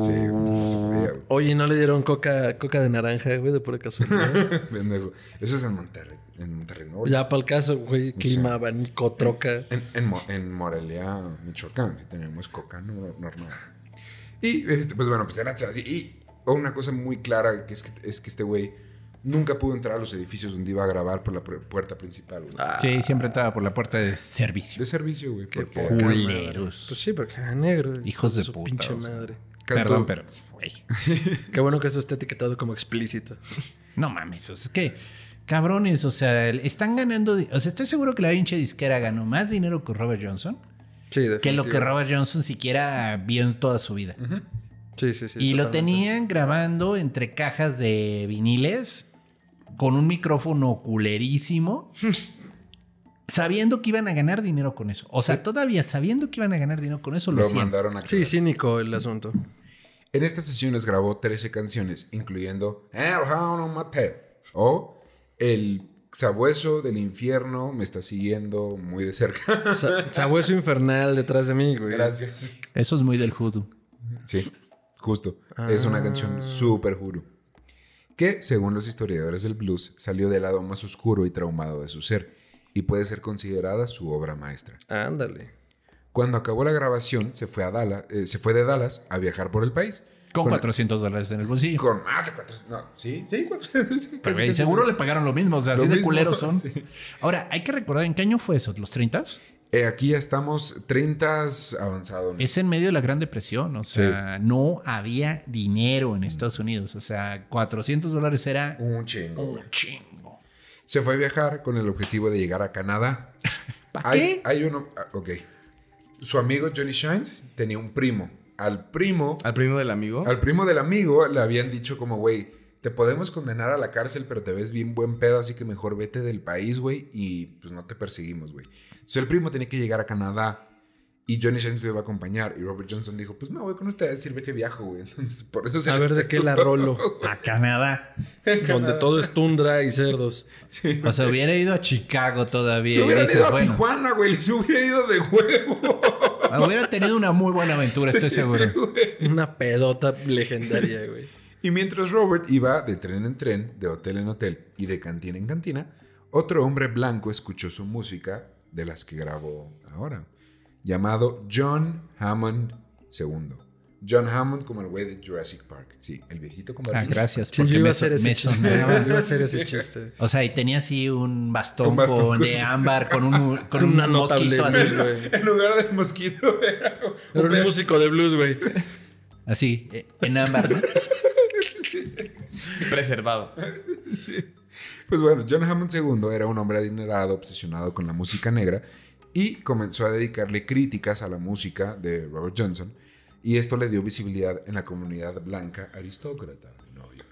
Sí, pues, no se podía, güey. Oye, ¿no le dieron coca, coca de naranja, güey, de pura casualidad? Pendejo. Eso es en Monterrey. En Monterrey, ¿no? ya para el caso, güey, clima, Sí. abanico, troca. En, en, Mo- en Morelia, Michoacán, sí tenemos coca no- normal. Y, este, pues bueno, pues era así. Y una cosa muy clara que es que, es que este güey nunca pudo entrar a los edificios donde iba a grabar por la pu- puerta principal, güey. Ah, Sí, siempre entraba por la puerta de servicio. De servicio, güey. Qué Porque Culeros. Pues sí, porque era negro. Hijos de puta, pinche o sea. madre. Perdón, pero. güey. Qué bueno que eso está etiquetado como explícito. No mames, o sea, es que. Cabrones, o sea, están ganando. O sea, estoy seguro que la pinche disquera ganó más dinero que Robert Johnson Sí, que lo que. Robert Johnson siquiera vio en toda su vida. Sí, sí, sí. y lo tenían grabando entre cajas de viniles con un micrófono culerísimo. sabiendo que iban a ganar dinero con eso. O sea, todavía sabiendo que iban a ganar dinero con eso, lo, Lo hacían. mandaron a Sí, cínico el asunto. En estas sesiones grabó 13 canciones, incluyendo El Hound Mate o El Sabueso del Infierno me está siguiendo muy de cerca. Sa- Sabueso infernal detrás de mí, güey. Gracias. Eso es muy del hoodoo. Sí, justo. Es una Ah. canción súper juro. Que, según los historiadores del blues, salió del lado más oscuro y traumado de su ser y puede ser considerada su obra maestra. Ándale. Cuando acabó la grabación, se fue, a Dallas, eh, se fue de Dallas a viajar por el país. Con Con- 400 dólares en el bolsillo. Con más de 400. No, sí, sí, 400. sí, Pero, casi, seguro le pagaron lo mismo. O sea, Lo así de culeros son. sí. Ahora, hay que recordar en qué año fue eso, los 30 Eh, aquí ya estamos 30 avanzado. Es en medio de la Gran Depresión. O sea, no había dinero en Estados Unidos. O sea, 400 dólares era Un chingo. un chingo. Se fue a viajar con el objetivo de llegar a Canadá. ¿Para Hay, qué? hay uno. ah, Ok. Su amigo Johnny Shines tenía un primo. Al primo. Al primo del amigo. Al primo del amigo le habían dicho como, güey, te podemos condenar a la cárcel, pero te ves bien buen pedo, así que mejor vete del país, güey, y pues no te perseguimos, güey. Entonces el primo tenía que llegar a Canadá y Johnny Shines lo iba a acompañar. Y Robert Johnson dijo, pues me voy con ustedes, sirve que viajo, güey. Entonces por eso se A ver, ¿de qué la rolo? A Canadá. Donde todo es tundra y cerdos. Sí. O sea, hubiera ido a Chicago todavía. Se hubiera ido a bueno, Tijuana, güey, les hubiera ido de huevo. Hubiera tenido una muy buena aventura, estoy seguro. Una pedota legendaria, güey. Y mientras Robert iba de tren en tren, de hotel en hotel y de cantina en cantina, otro hombre blanco escuchó su música de las que grabó ahora, llamado John Hammond II. John Hammond como el güey de Jurassic Park. Sí, el viejito con Ah, barbilla. gracias. Sí, yo iba a hacer ese chiste. Yo iba a hacer ese chiste. O sea, y tenía así un bastón, Un bastón con- con- de ámbar con un, con un Una notable mosquito blues, así. güey. En lugar del mosquito era Era un músico de blues, güey. Así, eh, en ámbar. Preservado. Pues bueno, John Hammond II era un hombre adinerado, obsesionado con la música negra y comenzó a dedicarle críticas a la música de Robert Johnson y esto le dio visibilidad en la comunidad blanca aristócrata de Nueva York.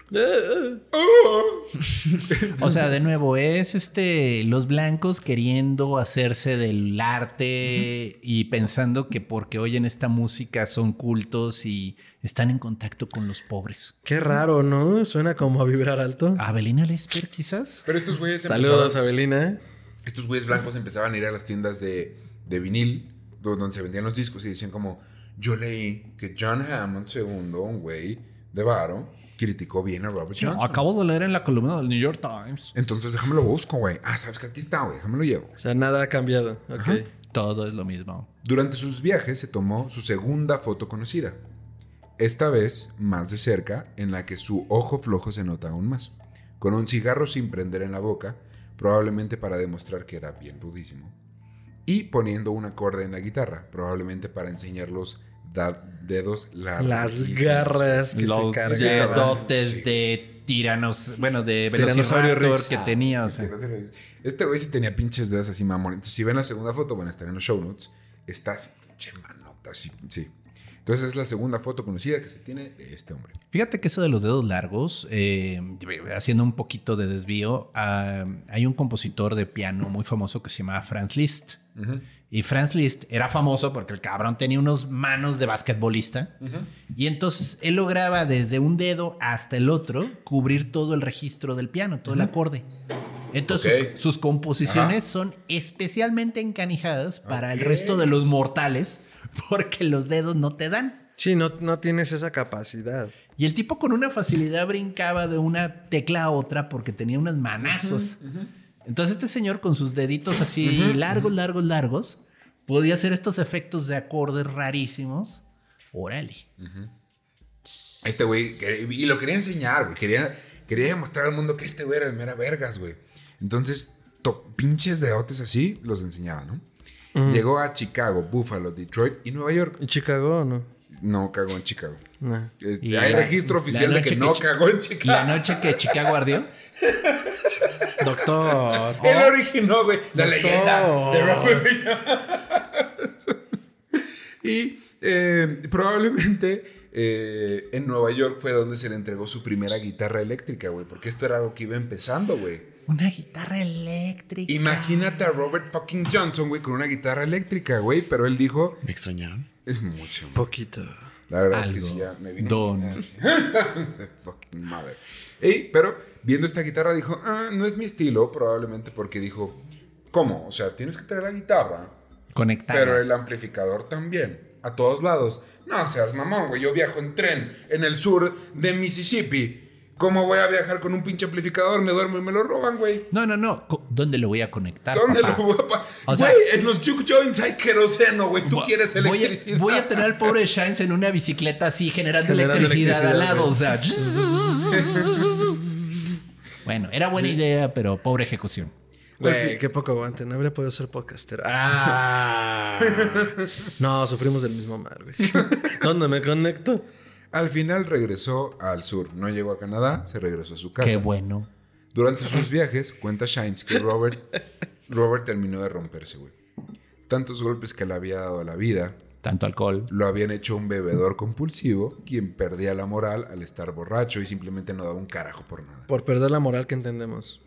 O sea, de nuevo, es este los blancos queriendo hacerse del arte y pensando que porque oyen esta música son cultos y están en contacto con los pobres. Qué raro, ¿no? Suena como a vibrar alto. Abelina Lesper, quizás. Pero estos güeyes Saludos, Abelina. estos güeyes blancos empezaban a ir a las tiendas de, de vinil do- donde se vendían los discos y decían como yo leí que John Hammond II, un güey de varo, criticó bien a Robert Johnson. Acabo de leer en la columna del New York Times. Entonces déjame lo busco, güey. Ah, sabes que aquí está, güey. Déjame lo llevo. O sea, nada ha cambiado. Ok. Ajá. Todo es lo mismo. Durante sus viajes se tomó su segunda foto conocida. Esta vez más de cerca, en la que su ojo flojo se nota aún más. Con un cigarro sin prender en la boca, probablemente para demostrar que era bien rudísimo. Y poniendo un acorde en la guitarra, probablemente para enseñar los da- dedos largos. Las garras que los se cargan. dedotes Sí. de tiranos, bueno, de velociraptor Rex. que tenía. O sea. Este güey sí tenía pinches dedos así, mamón. Entonces, si ven la segunda foto, van a estar en los show notes. Está así, pinche manota, así, sí. Entonces es la segunda foto conocida que se tiene de este hombre. Fíjate que eso de los dedos largos, eh, haciendo un poquito de desvío, ah, hay un compositor de piano muy famoso que se llamaba Franz Liszt. Y Franz Liszt era famoso porque el cabrón tenía unos manos de basquetbolista. Y entonces él lograba desde un dedo hasta el otro cubrir todo el registro del piano, todo el acorde. Entonces sus composiciones son especialmente encanijadas para el resto de los mortales porque los dedos no te dan. Sí, no, no tienes esa capacidad. Y el tipo con una facilidad brincaba de una tecla a otra porque tenía unos manazos. Entonces este señor con sus deditos así largos, largos, largos, podía hacer estos efectos de acordes rarísimos. Órale. Este güey, y lo quería enseñar, güey. Quería, quería demostrar al mundo que este güey era el mera vergas, güey. Entonces, to- pinches dedotes así los enseñaba, ¿no? Llegó a Chicago, Buffalo, Detroit y Nueva York. ¿En Chicago o no? No cagó en Chicago. No. Este, Y hay la- registro la oficial de que que no cagó en La Chicago. noche que Chicago ardió. Doctor. Él originó, güey, la leyenda de Robert Williams. y eh, probablemente eh, en Nueva York fue donde se le entregó su primera guitarra eléctrica, güey, porque esto era algo que iba empezando, güey. Una guitarra eléctrica. Imagínate a Robert fucking Johnson, güey, con una guitarra eléctrica, güey, pero él dijo, ¿Me extrañaron? es mucho. Poquito. La verdad es que sí, ya me vino. Don. fucking madre. Ey, pero viendo esta guitarra dijo, ah, no es mi estilo, probablemente porque dijo, ¿cómo? O sea, tienes que traer la guitarra, Conectada. pero el amplificador también, a todos lados. No seas mamón, güey, yo viajo en tren en el sur de Mississippi. ¿Cómo voy a viajar con un pinche amplificador? Me duermo y me lo roban, güey. No, no, no. ¿Dónde lo voy a conectar? ¿Dónde papá? lo voy a pa- O sea- Güey, en los juke joints hay queroseno, güey. Tú quieres voy a- electricidad. Voy a, tener al pobre Shines en una bicicleta así generando, Generando electricidad, al lado. electricidad, O sea. bueno, era buena idea, pero pobre ejecución. Güey, qué poco aguante. No habría podido ser podcaster. Ah. no, sufrimos del mismo mal, güey. ¿Dónde me conecto? Al final regresó al sur. No llegó a Canadá, se regresó a su casa. Qué bueno. Durante sus viajes, cuenta Shines que Robert, Robert terminó de romperse, güey. Tantos golpes que le había dado a la vida Tanto alcohol. lo habían hecho un bebedor compulsivo, quien perdía la moral al estar borracho y simplemente no daba un carajo por nada. Por perder la moral que entendemos.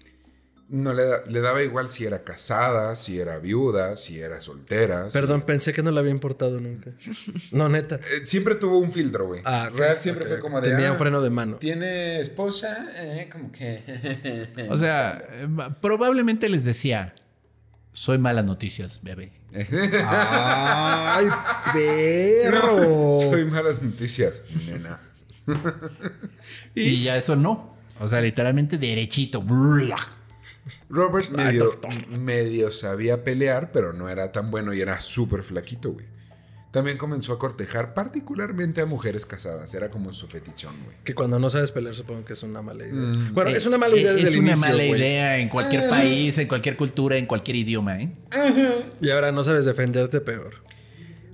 No le, da- le daba igual si era casada, si era viuda, si era soltera. si- Perdón, pensé que no le había importado nunca. No, neta. Eh, siempre tuvo un filtro, güey. Ah, Real siempre fue como de. Tenía ah, un freno de mano. ¿Tiene esposa? Eh, como que. O sea, eh, probablemente les decía, soy malas noticias, bebé. ¡Ay, No, perro! soy malas noticias, nena. Y, ya eso no. O sea, literalmente derechito. Robert medio, medio sabía pelear, pero no era tan bueno y era súper flaquito, güey. También comenzó a cortejar particularmente a mujeres casadas. Era como su fetichón, güey. Que cuando no sabes pelear supongo que es una mala idea. Mm. Bueno, es una mala idea desde es el una inicio, mala güey. idea en cualquier país, en cualquier cultura, en cualquier idioma, ¿eh? Y ahora no sabes defenderte peor.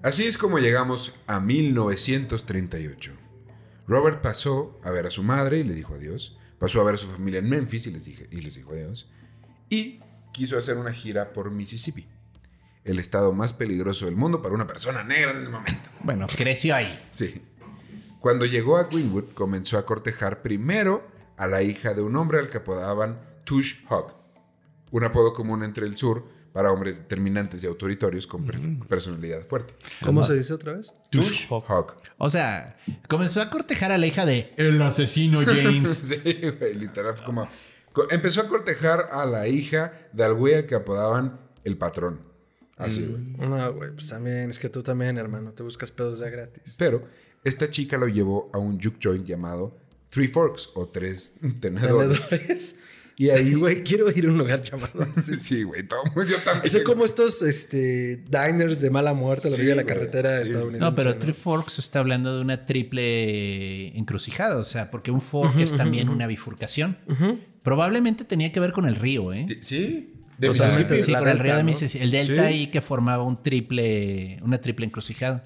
Así es como llegamos a 1938. Robert pasó a ver a su madre y le dijo adiós. Pasó a ver a su familia en Memphis y les, dije, y les dijo adiós. Y quiso hacer una gira por Mississippi, el estado más peligroso del mundo para una persona negra en el momento. Bueno, creció ahí. Sí. Cuando llegó a Greenwood, comenzó a cortejar primero a la hija de un hombre al que apodaban Tush Hogg, un apodo común entre el sur para hombres determinantes y autoritorios con per- personalidad fuerte. ¿Cómo se dice otra vez? Tush Hogg. O sea, comenzó a cortejar a la hija de el asesino James. Sí, güey, literal, fue como... Empezó a cortejar a la hija del güey al que apodaban el patrón. Así, güey. No, güey, pues también, es que tú también, hermano, te buscas pedos ya gratis. Pero esta chica lo llevó a un juke joint llamado Three Forks o Tres Tenedores. Tenedores. Y ahí, Güey, quiero ir a un lugar llamado así. Sí, sí, güey, todo yo también. Es como estos este, diners de mala muerte a la Sí, orilla de la carretera Sí, estadounidense. No, pero ¿no? Three Forks está hablando de una triple encrucijada, o sea, porque un fork es también una bifurcación. Probablemente tenía que ver con el río, ¿eh? Sí, de Totalmente. Mississippi. Sí, la con el delta, río de ¿no? Mississippi. El delta Sí. ahí que formaba un triple, una triple encrucijada.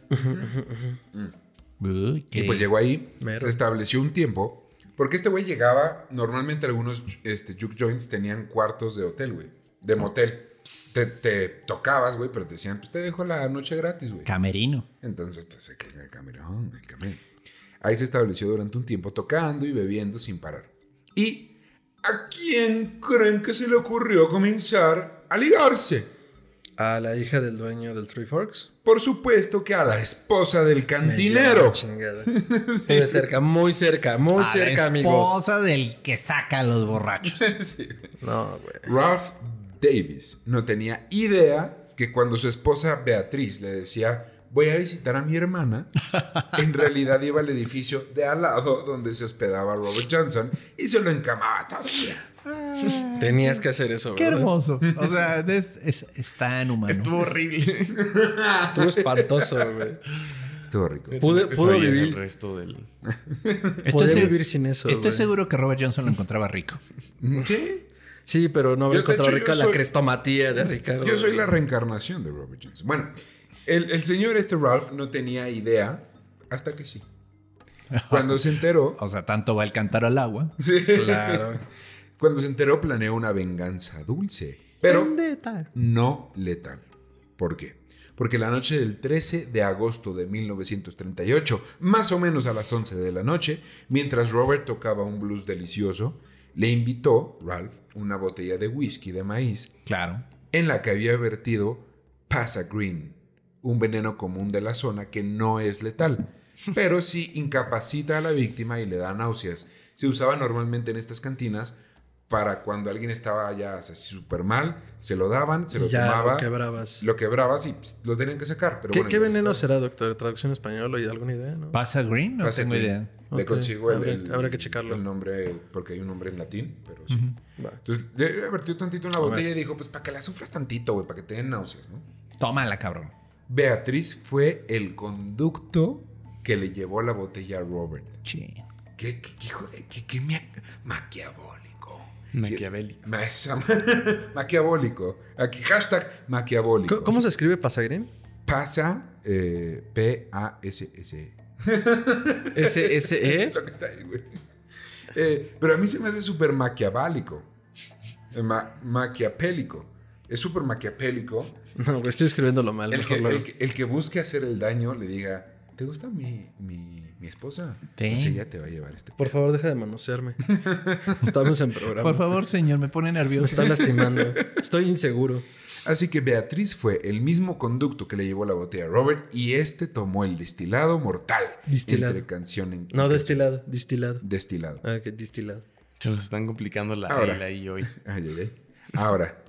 Uy, Y pues llegó ahí, Mero. se estableció un tiempo. Porque este güey llegaba, normalmente algunos este, juke joints tenían cuartos de hotel, güey. De motel. te, te tocabas, güey, pero te decían, pues te dejo la noche gratis, güey. Camerino. Entonces, pues el camerón, el camerón. Ahí se estableció durante un tiempo tocando y bebiendo sin parar. ¿Y a quién creen que se le ocurrió comenzar a ligarse? A la hija del dueño del Three Forks. Por supuesto que a la esposa del cantinero. chingada. Muy cerca, muy cerca, muy A cerca, la amigos. esposa del que saca a los borrachos. No, güey. Ralph Davis no tenía idea que cuando su esposa Beatriz le decía voy a visitar a mi hermana, en realidad iba al edificio de al lado donde se hospedaba Robert Johnson y se lo encamaba todo el día. Tenías que hacer eso, Qué ¿verdad? hermoso. O sea, es, es- es tan humano. Estuvo horrible. Estuvo espantoso, güey. Estuvo rico. Pude, pudo vivir. El resto del... Estoy, vivir sin eso, estoy seguro que Robert Johnson lo encontraba rico. Sí. Sí, pero no habría encontrado rica la soy- crestomatía de Ricardo. Yo soy la reencarnación de Robert Johnson. Bueno, el, el señor este Ralph no tenía idea hasta que sí. Cuando se enteró, O sea, tanto va el cantar al agua. Sí. Claro. Cuando se enteró planeó una venganza dulce, pero Vendetta. no letal. ¿Por qué? Porque la noche del 13 de agosto de 1938, más o menos a las 11 de la noche, mientras Robert tocaba un blues delicioso, le invitó, Ralph, una botella de whisky de maíz Claro. en la que había vertido Pasa Green, un veneno común de la zona que no es letal, pero sí incapacita a la víctima y le da náuseas. Se usaba normalmente en estas cantinas para cuando alguien estaba ya así súper mal, se lo daban, se lo ya tomaba, lo quebrabas. lo quebrabas y pues, lo tenían que sacar. Pero ¿Qué, bueno, qué ya veneno será, doctor? ¿Traducción español o alguna idea? ¿no? ¿Pasa Green? No Pasa tengo Green. idea. Le consigo el, habría- el- que checarlo. el nombre, porque hay un nombre en latín, pero sí. Entonces, le vertió tantito en la botella y dijo, pues para que la sufras tantito, güey, para que te den náuseas, ¿no? Tómala, cabrón. Beatriz fue el conducto que le llevó la botella a Robert. Sí. ¿Qué, qué- qué hijo de qué, qué mia- maquiavólico? Maquiavélico. Ma- esa- maquiavólico. Aquí, hashtag maquiavólico. ¿Cómo, cómo se escribe Pasagrín? pasa? eh, P-A-S-S. S-S-E. Lo que está ahí, güey. Eh, pero a mí se me hace súper maquiaválico. Eh, ma- maquiapélico. Es súper maquiapélico. No, güey, estoy escribiéndolo mal. El que, el que- el que busque hacer el daño le diga, ¿te gusta mi, mi, mi esposa? Sí. Pues ella te va a llevar este Por favor, deja de manosearme. Estamos en programa. Por favor, señor, me pone Me nervioso. están lastimando. Estoy inseguro. Así que Beatriz fue el mismo conducto que le llevó la botella a Robert y este tomó el destilado mortal. Distilado. Entre canción en No, canción. destilado. Distilado. Destilado. Ah, ok, distilado. Se nos están complicando la Ahora. L ahí hoy. Ay, ay, ay. Ahora.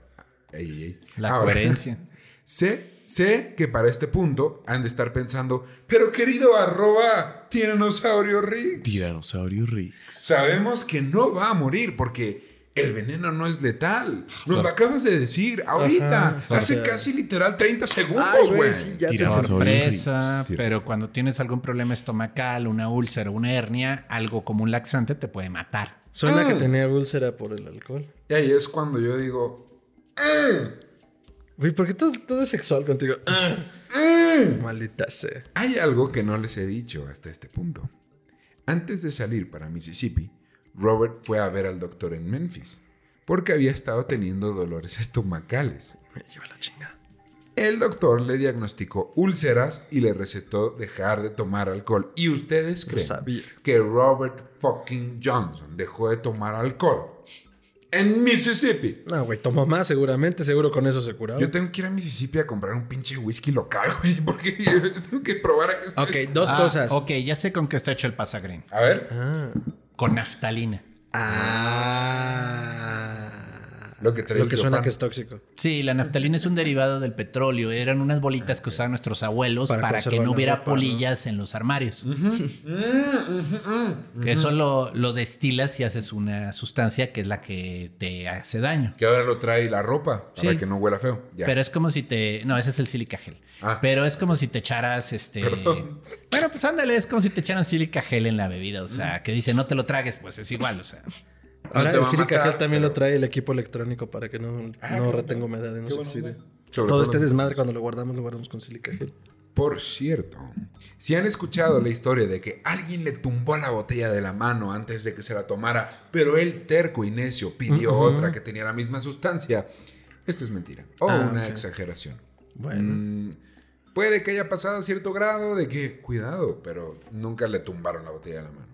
La Ahora, coherencia. Sé, sé que para este punto han de estar pensando, pero querido arroba tiranosaurio Rick, Tiranosaurio Rex. sabemos que no va a morir porque el veneno no es letal. Nos lo acabas de decir ahorita. Ajá, Hace casi literal 30 Ay, segundos, güey, sí, ya te- Sorpresa, pero cuando tienes algún problema estomacal, una úlcera, una hernia, algo como un laxante te puede matar. Suena Ah. que tenía úlcera por el alcohol. Y ahí es cuando yo digo, Güey, ¿por qué todo, todo es sexual contigo? Ah. Maldita sea. hay algo que no les he dicho hasta este punto. Antes de salir para Mississippi, Robert fue a ver al doctor en Memphis porque había estado teniendo dolores estomacales. Me lleva la chingada. El doctor le diagnosticó úlceras y le recetó dejar de tomar alcohol. ¿Y ustedes creen sabía. que Robert fucking Johnson dejó de tomar alcohol en Mississippi? No, güey, tomó más seguramente. Seguro con eso se curaba. Yo tengo que ir a Mississippi a comprar un pinche whisky local, güey, porque yo tengo que probar a que está- Ok, dos Ah, cosas. Ok, ya sé con qué está hecho el pasagreen. A ver, Ah. Con naftalina. Ah. Lo que trae Lo el que suena Yopan. que es tóxico. Sí, la naftalina es un derivado del petróleo. Eran unas bolitas que usaban nuestros abuelos Para para, que no hubiera ropa, ¿no? polillas en los armarios. Eso lo, lo destilas y haces una sustancia que es la que te hace daño. Que ahora lo trae la ropa para Sí. que no huela feo. Ya. Pero es como si te. No, ese es el silica gel. Ah. Pero es como si te echaras este. Perdón. Bueno, pues ándale, es como si te echaran silica gel en la bebida. O sea, que dice no te lo tragues, pues es igual. O sea. Ahora el matar, gel también pero- lo trae el equipo electrónico para que no, Ah, no bueno. humedad y no se oxide. Todo todo- este desmadre cuando lo guardamos lo guardamos con silica gel. Por cierto, si han escuchado la historia de que alguien le tumbó la botella de la mano antes de que se la tomara, pero él terco y necio pidió otra que tenía la misma sustancia, esto es mentira o Ah, una exageración. Bueno. Mm, puede que haya pasado cierto grado de que, cuidado, pero nunca le tumbaron la botella de la mano.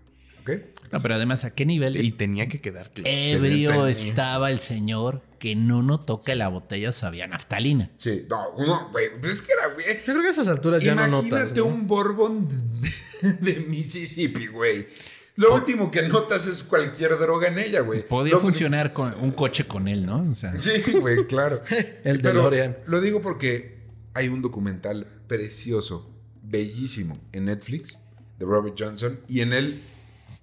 ¿Ok? No, pero además, ¿a qué nivel Y tenía que quedar claro. ebrio estaba el señor que no notó que la botella sabía naftalina? Sí, no, no, güey, pues es que era, güey. Yo creo que a esas alturas ya no Imagínate notas. ¿no? un Bourbon de, de Mississippi, güey. Lo último que notas es cualquier droga en ella, güey. Podía Lo- funcionar con un coche con él, ¿no? O sea, Sí, güey, claro. El Pero DeLorean. Lo digo porque hay un documental precioso, bellísimo, en Netflix, de Robert Johnson, y en él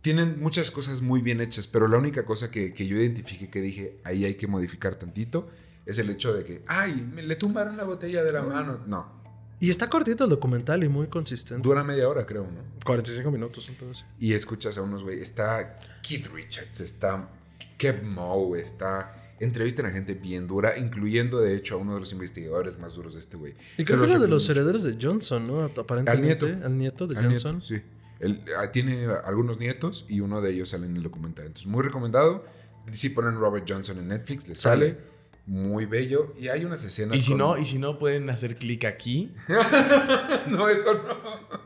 tienen muchas cosas muy bien hechas, pero la única cosa que, que yo identifiqué que dije, ahí hay que modificar tantito, es el hecho de que, ay, me le tumbaron la botella de la mano. No, Y está cortito el documental y muy consistente. dura media hora, creo, ¿no? 45 minutos, así. Y escuchas a unos, güey, está Keith Richards, está Kev Moe, está... Entrevistan a gente bien dura, incluyendo de hecho a uno de los investigadores más duros de este güey. Y creo que era de los mucho. herederos de Johnson, ¿no? Aparentemente. Al nieto. Al nieto de Al nieto, Johnson. sí. Él ah, tiene algunos nietos y uno de ellos sale en el documental. Entonces, muy recomendado. Si ponen Robert Johnson en Netflix, le sale. Muy bello. Y hay unas escenas. Y si con- no, y si no pueden hacer clic aquí. no, eso no.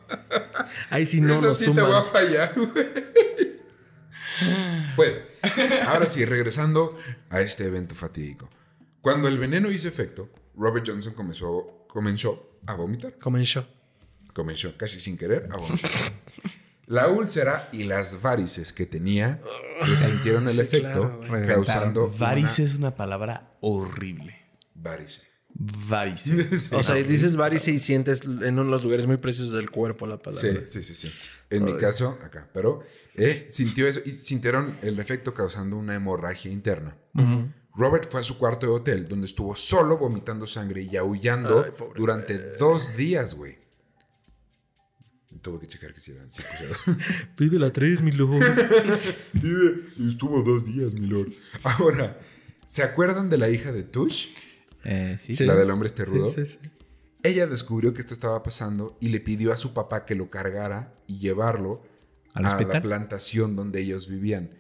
Ahí sí no eso nos sí te tumban. voy a fallar, güey. Pues, ahora sí, regresando a este evento fatídico. Cuando el veneno hizo efecto, Robert Johnson comenzó, comenzó a vomitar. Comenzó. Comenzó casi sin querer a vomitar. La úlcera y las varices que tenía le sintieron el Sí, efecto, claro, causando Varice una es una palabra horrible. varice. Varice. Sí. O sea, dices varice y sientes en unos lugares muy precisos del cuerpo la palabra. Sí, sí, sí, sí. En mi caso, acá. Pero eh, sintió eso y sintieron el efecto causando una hemorragia interna. Robert fue a su cuarto de hotel donde estuvo solo vomitando sangre y aullando Ay, durante dos días, güey. Tuve que checar que sí era. sí pusiera. Pide la 3, mi. Y estuvo dos días, mi lord. Ahora, ¿se acuerdan de la hija de Tush? eh, sí. Sí. La del hombre este rudo. Sí, sí, sí. Ella descubrió que esto estaba pasando y le pidió a su papá que lo cargara y llevarlo ¿Al a la plantación donde ellos vivían.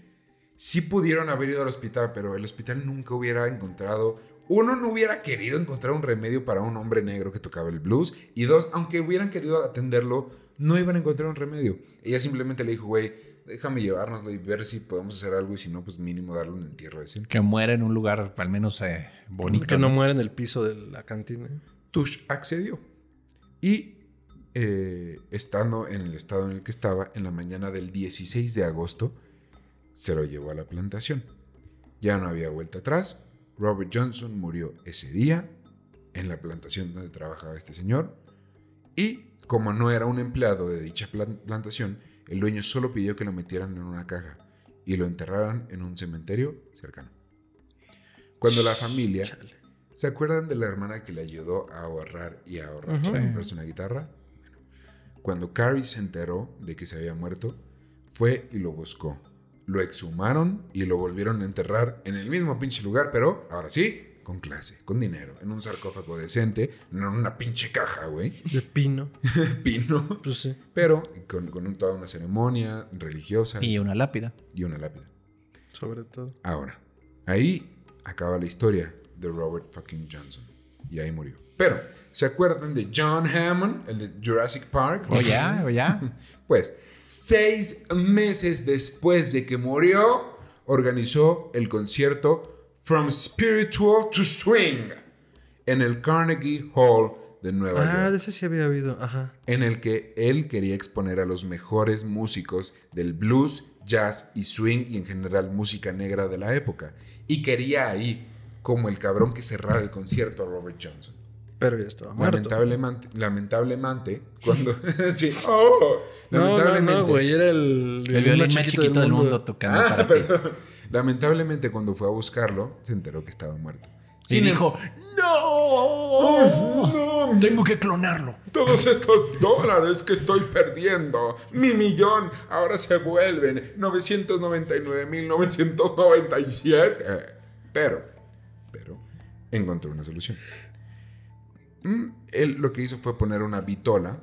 Sí pudieron haber ido al hospital, pero el hospital nunca hubiera encontrado... Uno, no hubiera querido encontrar un remedio para un hombre negro que tocaba el blues. Y dos, aunque hubieran querido atenderlo, no iban a encontrar un remedio. Ella simplemente le dijo, güey, déjame llevárnoslo y ver si podemos hacer algo. Y si no, pues mínimo darle un entierro decente. Que muera en un lugar al menos eh, bonito. Que no muere en el piso de la cantina. Tush accedió. Y eh, estando en el estado en el que estaba, en la mañana del 16 de agosto, se lo llevó a la plantación. Ya no había vuelta atrás. Robert Johnson murió ese día en la plantación donde trabajaba este señor. Y como no era un empleado de dicha plan- plantación, el dueño solo pidió que lo metieran en una caja y lo enterraran en un cementerio cercano. Cuando la familia ¿Se acuerdan de la hermana que le ayudó a ahorrar y a ahorrar Ujú. para Sí. comprarse una guitarra? Bueno, cuando Carrie se enteró de que se había muerto, fue y lo buscó. Lo exhumaron y lo volvieron a enterrar en el mismo pinche lugar, pero ahora sí, con clase, con dinero, en un sarcófago decente, no en una pinche caja, güey. De pino. Pino. Pues sí. Pero con, con un- toda una ceremonia religiosa Y una lápida. y una lápida. Sobre todo. Ahora, ahí acaba la historia de Robert fucking Johnson. Y ahí murió. Pero, ¿se acuerdan de John Hammond, el de Jurassic Park? O ya, o ya. Pues, seis meses después de que murió, organizó el concierto From Spiritual to Swing en el Carnegie Hall de Nueva Ah, York de ese sí había habido. Ajá. en el que él quería exponer a los mejores músicos del blues, jazz y swing y en general música negra de la época. Y quería ahí, como el cabrón que cerrara el concierto a Robert Johnson. Pero ya estaba muerto. Lamentablemente, lamentablemente, cuando... sí, oh, No, no, lamentablemente... no, güey. Era el, El violín más chiquito del mundo, tocando Ah, para ti. perdón. Lamentablemente, cuando fue a buscarlo, se enteró que estaba muerto. Y Sin dijo, Oh, ¡No! no, Tengo que clonarlo. Todos estos dólares que estoy perdiendo, mi millón, ahora se vuelven 999.997. Pero, pero, encontró una solución. Mm, Él lo que hizo fue poner una vitola.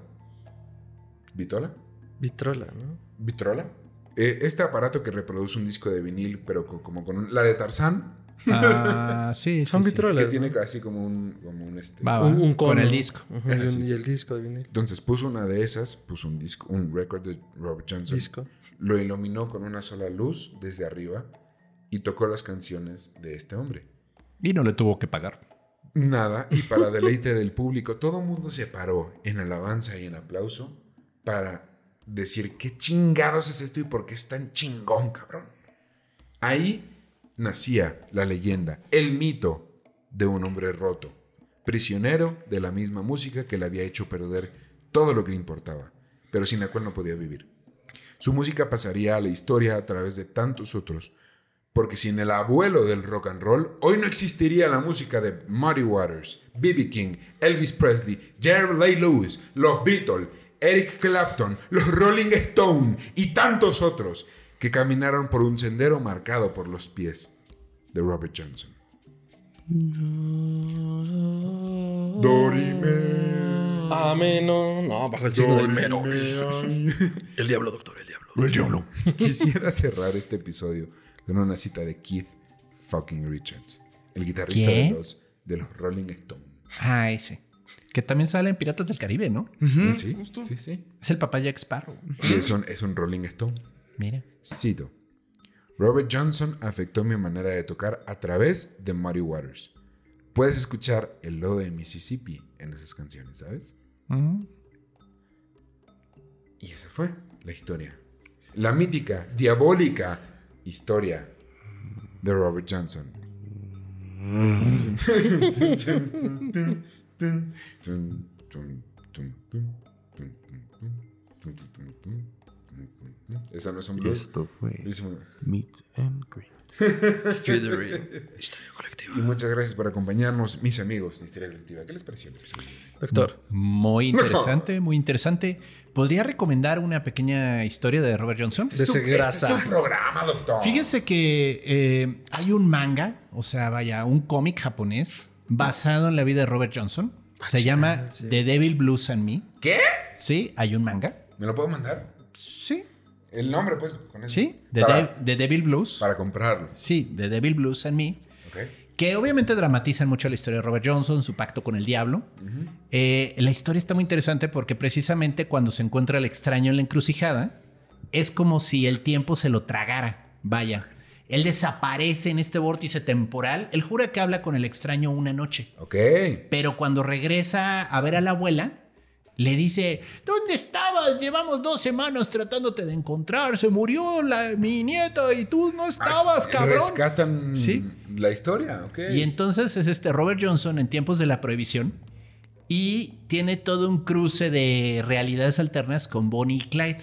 ¿Vitola? Vitrola, ¿no? ¿Vitrola? Eh, este aparato que reproduce un disco de vinil, pero co- como con un- la de Tarzán. Ah, sí, Son sí, sí. vitrolas. Que tiene casi como un, como un este. Va, va, Un, un con el disco. Ujú, y, un- y el disco de vinil. Entonces puso una de esas, puso un disco, un record de Robert Johnson. Disco. Lo iluminó con una sola luz desde arriba y tocó las canciones de este hombre. Y no le tuvo que pagar. Nada, y para deleite del público, todo el mundo se paró en alabanza y en aplauso para decir qué chingados es esto y por qué es tan chingón, cabrón. Ahí nacía la leyenda, el mito de un hombre roto, prisionero de la misma música que le había hecho perder todo lo que le importaba, pero sin la cual no podía vivir. Su música pasaría a la historia a través de tantos otros, porque sin el abuelo del rock and roll, hoy no existiría la música de Muddy Waters, B.B. King, Elvis Presley, Jerry Lee Lewis, los Beatles, Eric Clapton, los Rolling Stone y tantos otros que caminaron por un sendero marcado por los pies de Robert Johnson. Dorime. Amén. No, no, bajo el signo del mero. El diablo, doctor, el diablo. El diablo. Quisiera cerrar este episodio con una cita de Keith fucking Richards, el guitarrista ¿Qué? de los, de los Rolling Stone. Ah, ese. Que también sale en Piratas del Caribe, ¿no? sí, sí, sí. Es el papá Jack Sparrow. Y es un, es un Rolling Stone. Mira. Cito. Robert Johnson afectó mi manera de tocar a través de Muddy Waters. Puedes escuchar el lodo de Mississippi en esas canciones, ¿sabes? Y esa fue la historia. La mítica, diabólica historia de Robert Johnson. Esa no es un blues. Esto fue. Meet and Greet. Historia colectiva. Y muchas gracias por acompañarnos, mis amigos de Historia Colectiva. ¿Qué les pareció el episodio? Doctor. Muy interesante, muy interesante. ¿Podría recomendar una pequeña historia de Robert Johnson? De ese grasa. Este es un programa, doctor. Fíjense que eh, hay un manga, o sea, vaya, un cómic japonés basado en la vida de Robert Johnson. Se llama sí, The Devil Blues and Me. ¿Qué? Sí, hay un manga. ¿Me lo puedo mandar? Sí, El nombre, pues, con eso. sí, The, para, The Devil Blues. para comprarlo. Sí, The Devil Blues and Me. ¿Ok? Que obviamente dramatizan mucho la historia de Robert Johnson, su pacto con el diablo. Eh, la historia está muy interesante porque precisamente cuando se encuentra el extraño en la encrucijada, es como si el tiempo se lo tragara. Vaya, él desaparece en este vórtice temporal. Él jura que habla con el extraño una noche, Ok. pero cuando regresa a ver a la abuela, le dice, ¿dónde estabas? Llevamos dos semanas tratándote de encontrar. Se murió la, mi nieta y tú no estabas, cabrón. Rescatan Sí. la historia, ok. Y entonces es este Robert Johnson en tiempos de la prohibición y tiene todo un cruce de realidades alternas con Bonnie y Clyde.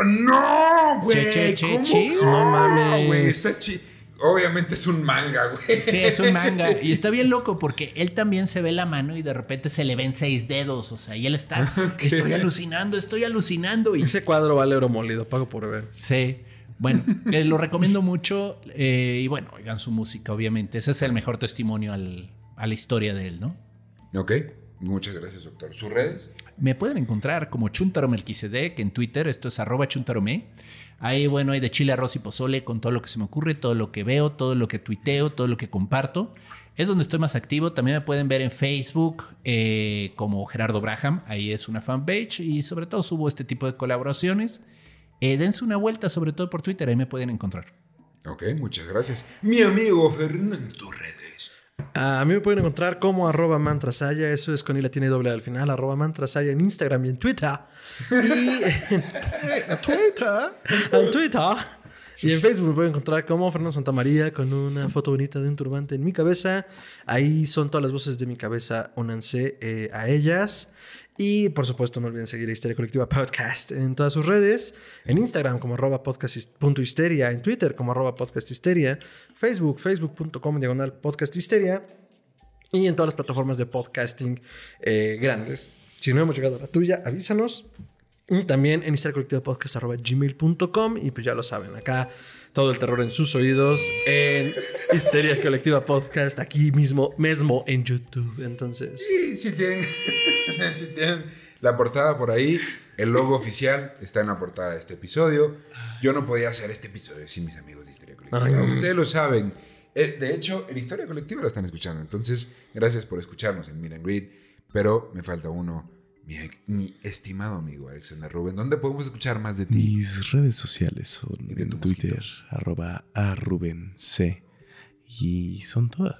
¡No, güey! Che, che, che, ¿Cómo? che. No mames. güey, está chi- Obviamente es un manga, güey. Sí, es un manga. Y está bien loco porque él también se ve la mano y de repente se le ven seis dedos. O sea, y él está, estoy alucinando, estoy alucinando. Y Ese cuadro vale oro molido, pago por ver. Sí. Bueno, eh, lo recomiendo mucho. eh, y bueno, oigan su música, obviamente. Ese es el mejor testimonio al- a la historia de él, ¿no? Ok. Muchas gracias, doctor. ¿Sus redes? Me pueden encontrar como Chuntaro Melquisedec en Twitter. Esto es arroba chuntarome. Ahí, bueno, hay de chile, arroz y pozole con todo lo que se me ocurre, todo lo que veo, todo lo que tuiteo, todo lo que comparto. Es donde estoy más activo. También me pueden ver en Facebook eh, como Gerardo Braham. Ahí es una fanpage y sobre todo subo este tipo de colaboraciones. Eh, dense una vuelta, sobre todo por Twitter. Ahí me pueden encontrar. Ok, muchas gracias. Mi amigo Fernando Redes. A mí me pueden encontrar como arroba mantrasaya, eso es con I tiene doble al final, arroba mantrasaya en Instagram y en Twitter. Y en Twitter. En Twitter. Y en Facebook me pueden encontrar como Fernando Santamaría con una foto bonita de un turbante en mi cabeza. Ahí son todas las voces de mi cabeza, únanse eh, a ellas. Y por supuesto, no olviden seguir a Histeria Colectiva Podcast en todas sus redes. En Instagram como arroba podcast.histeria. En Twitter como arroba podcasthisteria. Facebook, facebook.com diagonal podcasthisteria. Y en todas las plataformas de podcasting eh, grandes. Si no hemos llegado a la tuya, avísanos. Y también en histeriacolectivapodcast.gmail.com Y pues ya lo saben, acá todo el terror en sus oídos en Histeria Colectiva Podcast, aquí mismo, mismo en YouTube. Entonces... Sí, si tienen, si tienen la portada por ahí, el logo oficial está en la portada de este episodio. Yo no podía hacer este episodio sin mis amigos de Historia Colectiva. Ay. Ustedes lo saben. Eh, de hecho, en Historia Colectiva lo están escuchando. Entonces, gracias por escucharnos en Miran Grid. Pero me falta uno, mi, mi estimado amigo Alexander Rubén. ¿Dónde podemos escuchar más de ti? Mis redes sociales son en Twitter, arroba a Rubén C. Y son todas.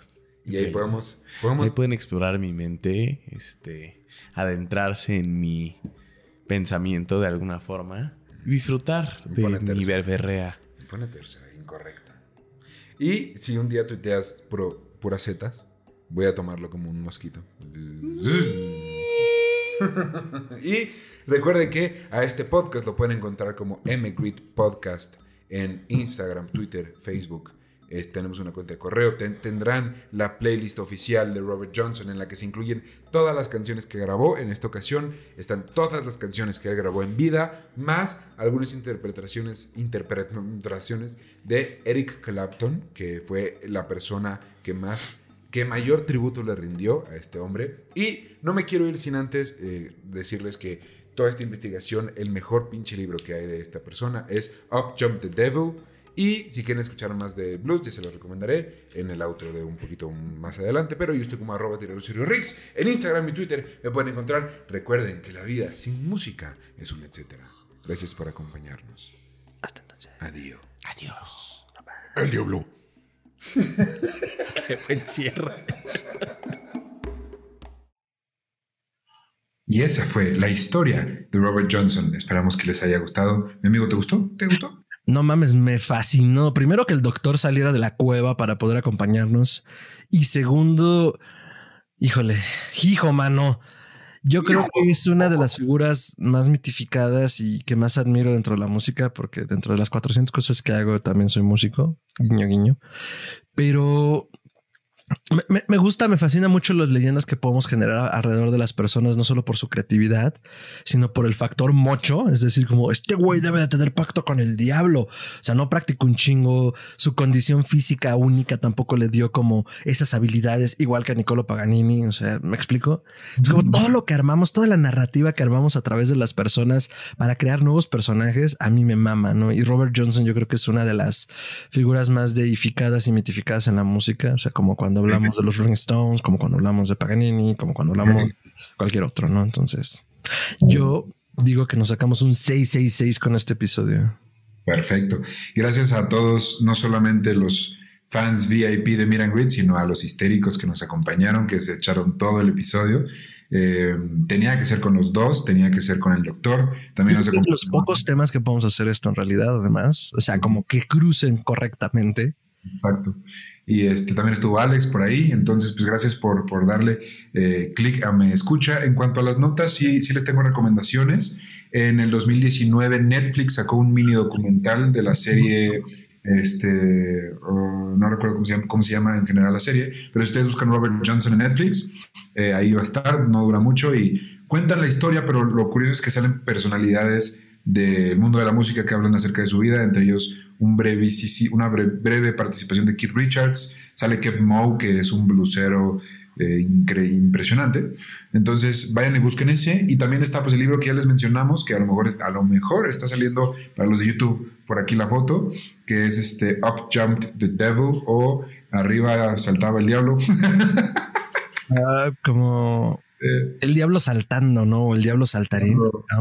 Y ahí podemos, Ahí pueden explorar mi mente, este, adentrarse en mi pensamiento de alguna forma, disfrutar de mi tercio. verberrea. Pone tercera, incorrecta. Y si un día tuiteas puras zetas, voy a tomarlo como un mosquito. y recuerden que a este podcast lo pueden encontrar como MGrid Podcast en Instagram, Twitter, Facebook. Eh, tenemos una cuenta de correo. Ten- tendrán la playlist oficial de Robert Johnson en la que se incluyen todas las canciones que grabó. En esta ocasión están todas las canciones que él grabó en vida, más algunas interpretaciones, interpretaciones de Eric Clapton, que fue la persona que más que mayor tributo le rindió a este hombre. Y no me quiero ir sin antes eh, decirles que toda esta investigación, el mejor pinche libro que hay de esta persona es Up Jump the Devil. Y si quieren escuchar más de blues, ya se los recomendaré en el outro de un poquito más adelante. Pero yo estoy como arroba Rix en Instagram y Twitter. Me pueden encontrar. Recuerden que la vida sin música es un etcétera. Gracias por acompañarnos. Hasta entonces. Adiós. Adiós. El diablo. Qué buen cierre. Y esa fue la historia de Robert Johnson. Esperamos que les haya gustado. Mi amigo, ¿te gustó? ¿Te gustó? No mames, me fascinó. Primero que el doctor saliera de la cueva para poder acompañarnos. Y segundo, híjole, hijo, mano. Yo creo que es una de las figuras más mitificadas y que más admiro dentro de la música, porque dentro de las 400 cosas que hago también soy músico, guiño, guiño. Pero me, gusta, me fascina mucho las leyendas que podemos generar alrededor de las personas, no solo por su creatividad, sino por el factor mocho. Es decir, como este güey debe de tener pacto con el diablo. O sea, no practicó un chingo. Su condición física única tampoco le dio como esas habilidades, igual que a Niccolo Paganini. O sea, me explico. Es como todo lo que armamos, toda la narrativa que armamos a través de las personas para crear nuevos personajes, a mí me mama, ¿no? Y Robert Johnson, yo creo que es una de las figuras más deificadas y mitificadas en la música. O sea, como cuando hablamos de los Rolling Stones, como cuando hablamos de Paganini, como cuando hablamos de cualquier otro, ¿no? Entonces, yo digo que nos sacamos un 666 con este episodio. Perfecto. Gracias a todos, no solamente los fans VIP de Miran Grid, sino a los histéricos que nos acompañaron, que se echaron todo el episodio. Eh, tenía que ser con los dos, tenía que ser con el doctor. También nos de los acompañó- pocos temas que podemos hacer esto en realidad, además. O sea, como que crucen correctamente. Exacto. Y este, también estuvo Alex por ahí. Entonces, pues gracias por, por darle eh, clic a Me Escucha. En cuanto a las notas, sí, sí les tengo recomendaciones. En el 2019 Netflix sacó un mini documental de la serie, este, no recuerdo cómo se, llama, cómo se llama en general la serie, pero si ustedes buscan Robert Johnson en Netflix, eh, ahí va a estar, no dura mucho y cuentan la historia, pero lo curioso es que salen personalidades del mundo de la música que hablan acerca de su vida, entre ellos un breve, una bre- breve participación de Keith Richards, sale Kev Moe, que es un blusero eh, impresionante. Entonces vayan y busquen ese. Y también está pues el libro que ya les mencionamos, que a lo mejor, a lo mejor está saliendo para los de YouTube por aquí la foto, que es este Up Jumped the Devil o Arriba saltaba el diablo. Ah, como Eh, el diablo saltando, ¿no? El diablo saltarín.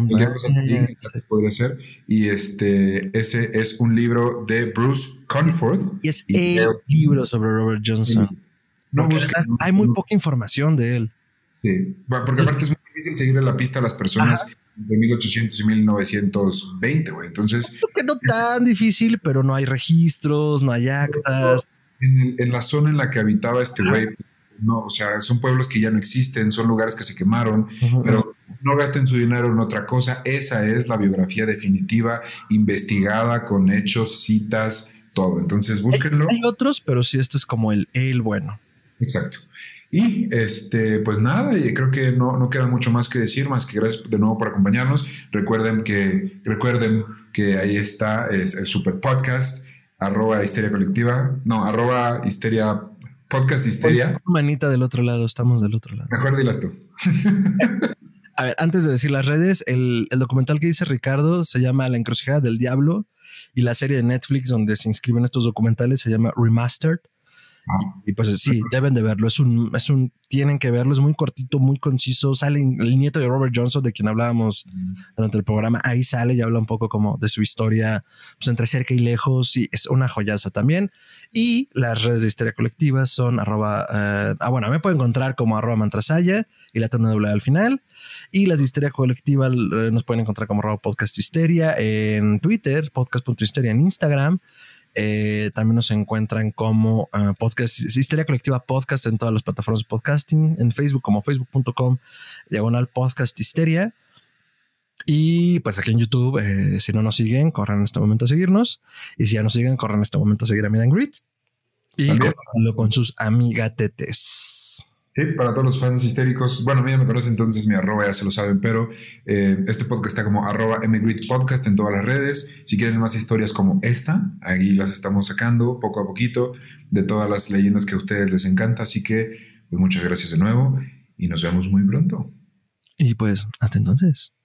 El diablo saltarín, podría ser. Y este, ese es un libro de Bruce Conforth. Y es Y- el libro sobre Robert Johnson. No hay muy poca información de él. Sí, bueno, porque aparte es muy difícil seguirle la pista a las personas de 1800 y 1920, güey. Entonces, Creo que no tan difícil, pero no hay registros, no hay actas. en, en la zona en la que habitaba este güey, no, o sea, son pueblos que ya no existen, son lugares que se quemaron, pero no gasten su dinero en otra cosa. Esa es la biografía definitiva, investigada con hechos, citas, todo. Entonces, búsquenlo. Hay otros, pero sí, este es como el, el bueno. Exacto. Y este, pues nada, y creo que no, no queda mucho más que decir, más que gracias de nuevo por acompañarnos. Recuerden que, recuerden que ahí está es el super podcast, arroba histeria colectiva, no, arroba histeria, podcast histeria. Manita del otro lado, estamos del otro lado. Mejor dilas tú. A ver, antes de decir las redes, el, el documental que dice Ricardo se llama La encrucijada del diablo y la serie de Netflix donde se inscriben estos documentales se llama Remastered. Y pues sí, deben de verlo. Es un, es un, tienen que verlo. Es muy cortito, muy conciso. Sale el nieto de Robert Johnson, de quien hablábamos durante el programa. Ahí sale y habla un poco como de su historia, pues entre cerca y lejos. Y es una joyaza también. Y las redes de Histeria Colectiva son arroba, eh, ah, bueno, me pueden encontrar como arroba mantrasaya y la una doble al final. Y las de Histeria Colectiva eh, nos pueden encontrar como arroba podcast histeria en Twitter, podcast.histeria en Instagram. Eh, también nos encuentran como uh, podcast, Histeria Colectiva Podcast en todas las plataformas de podcasting, en Facebook como facebook.com, diagonal podcast histeria. Y pues aquí en YouTube, eh, si no nos siguen, corran en este momento a seguirnos. Y si ya nos siguen, corran en este momento a seguir a Midan Grit. Y lo con sus amigatetes. Sí, para todos los fans histéricos, bueno, a mí ya me conocen, entonces mi arroba ya se lo saben, pero eh, este podcast está como arroba Podcast en todas las redes. Si quieren más historias como esta, ahí las estamos sacando poco a poquito de todas las leyendas que a ustedes les encanta. Así que, pues muchas gracias de nuevo y nos vemos muy pronto. Y pues, hasta entonces.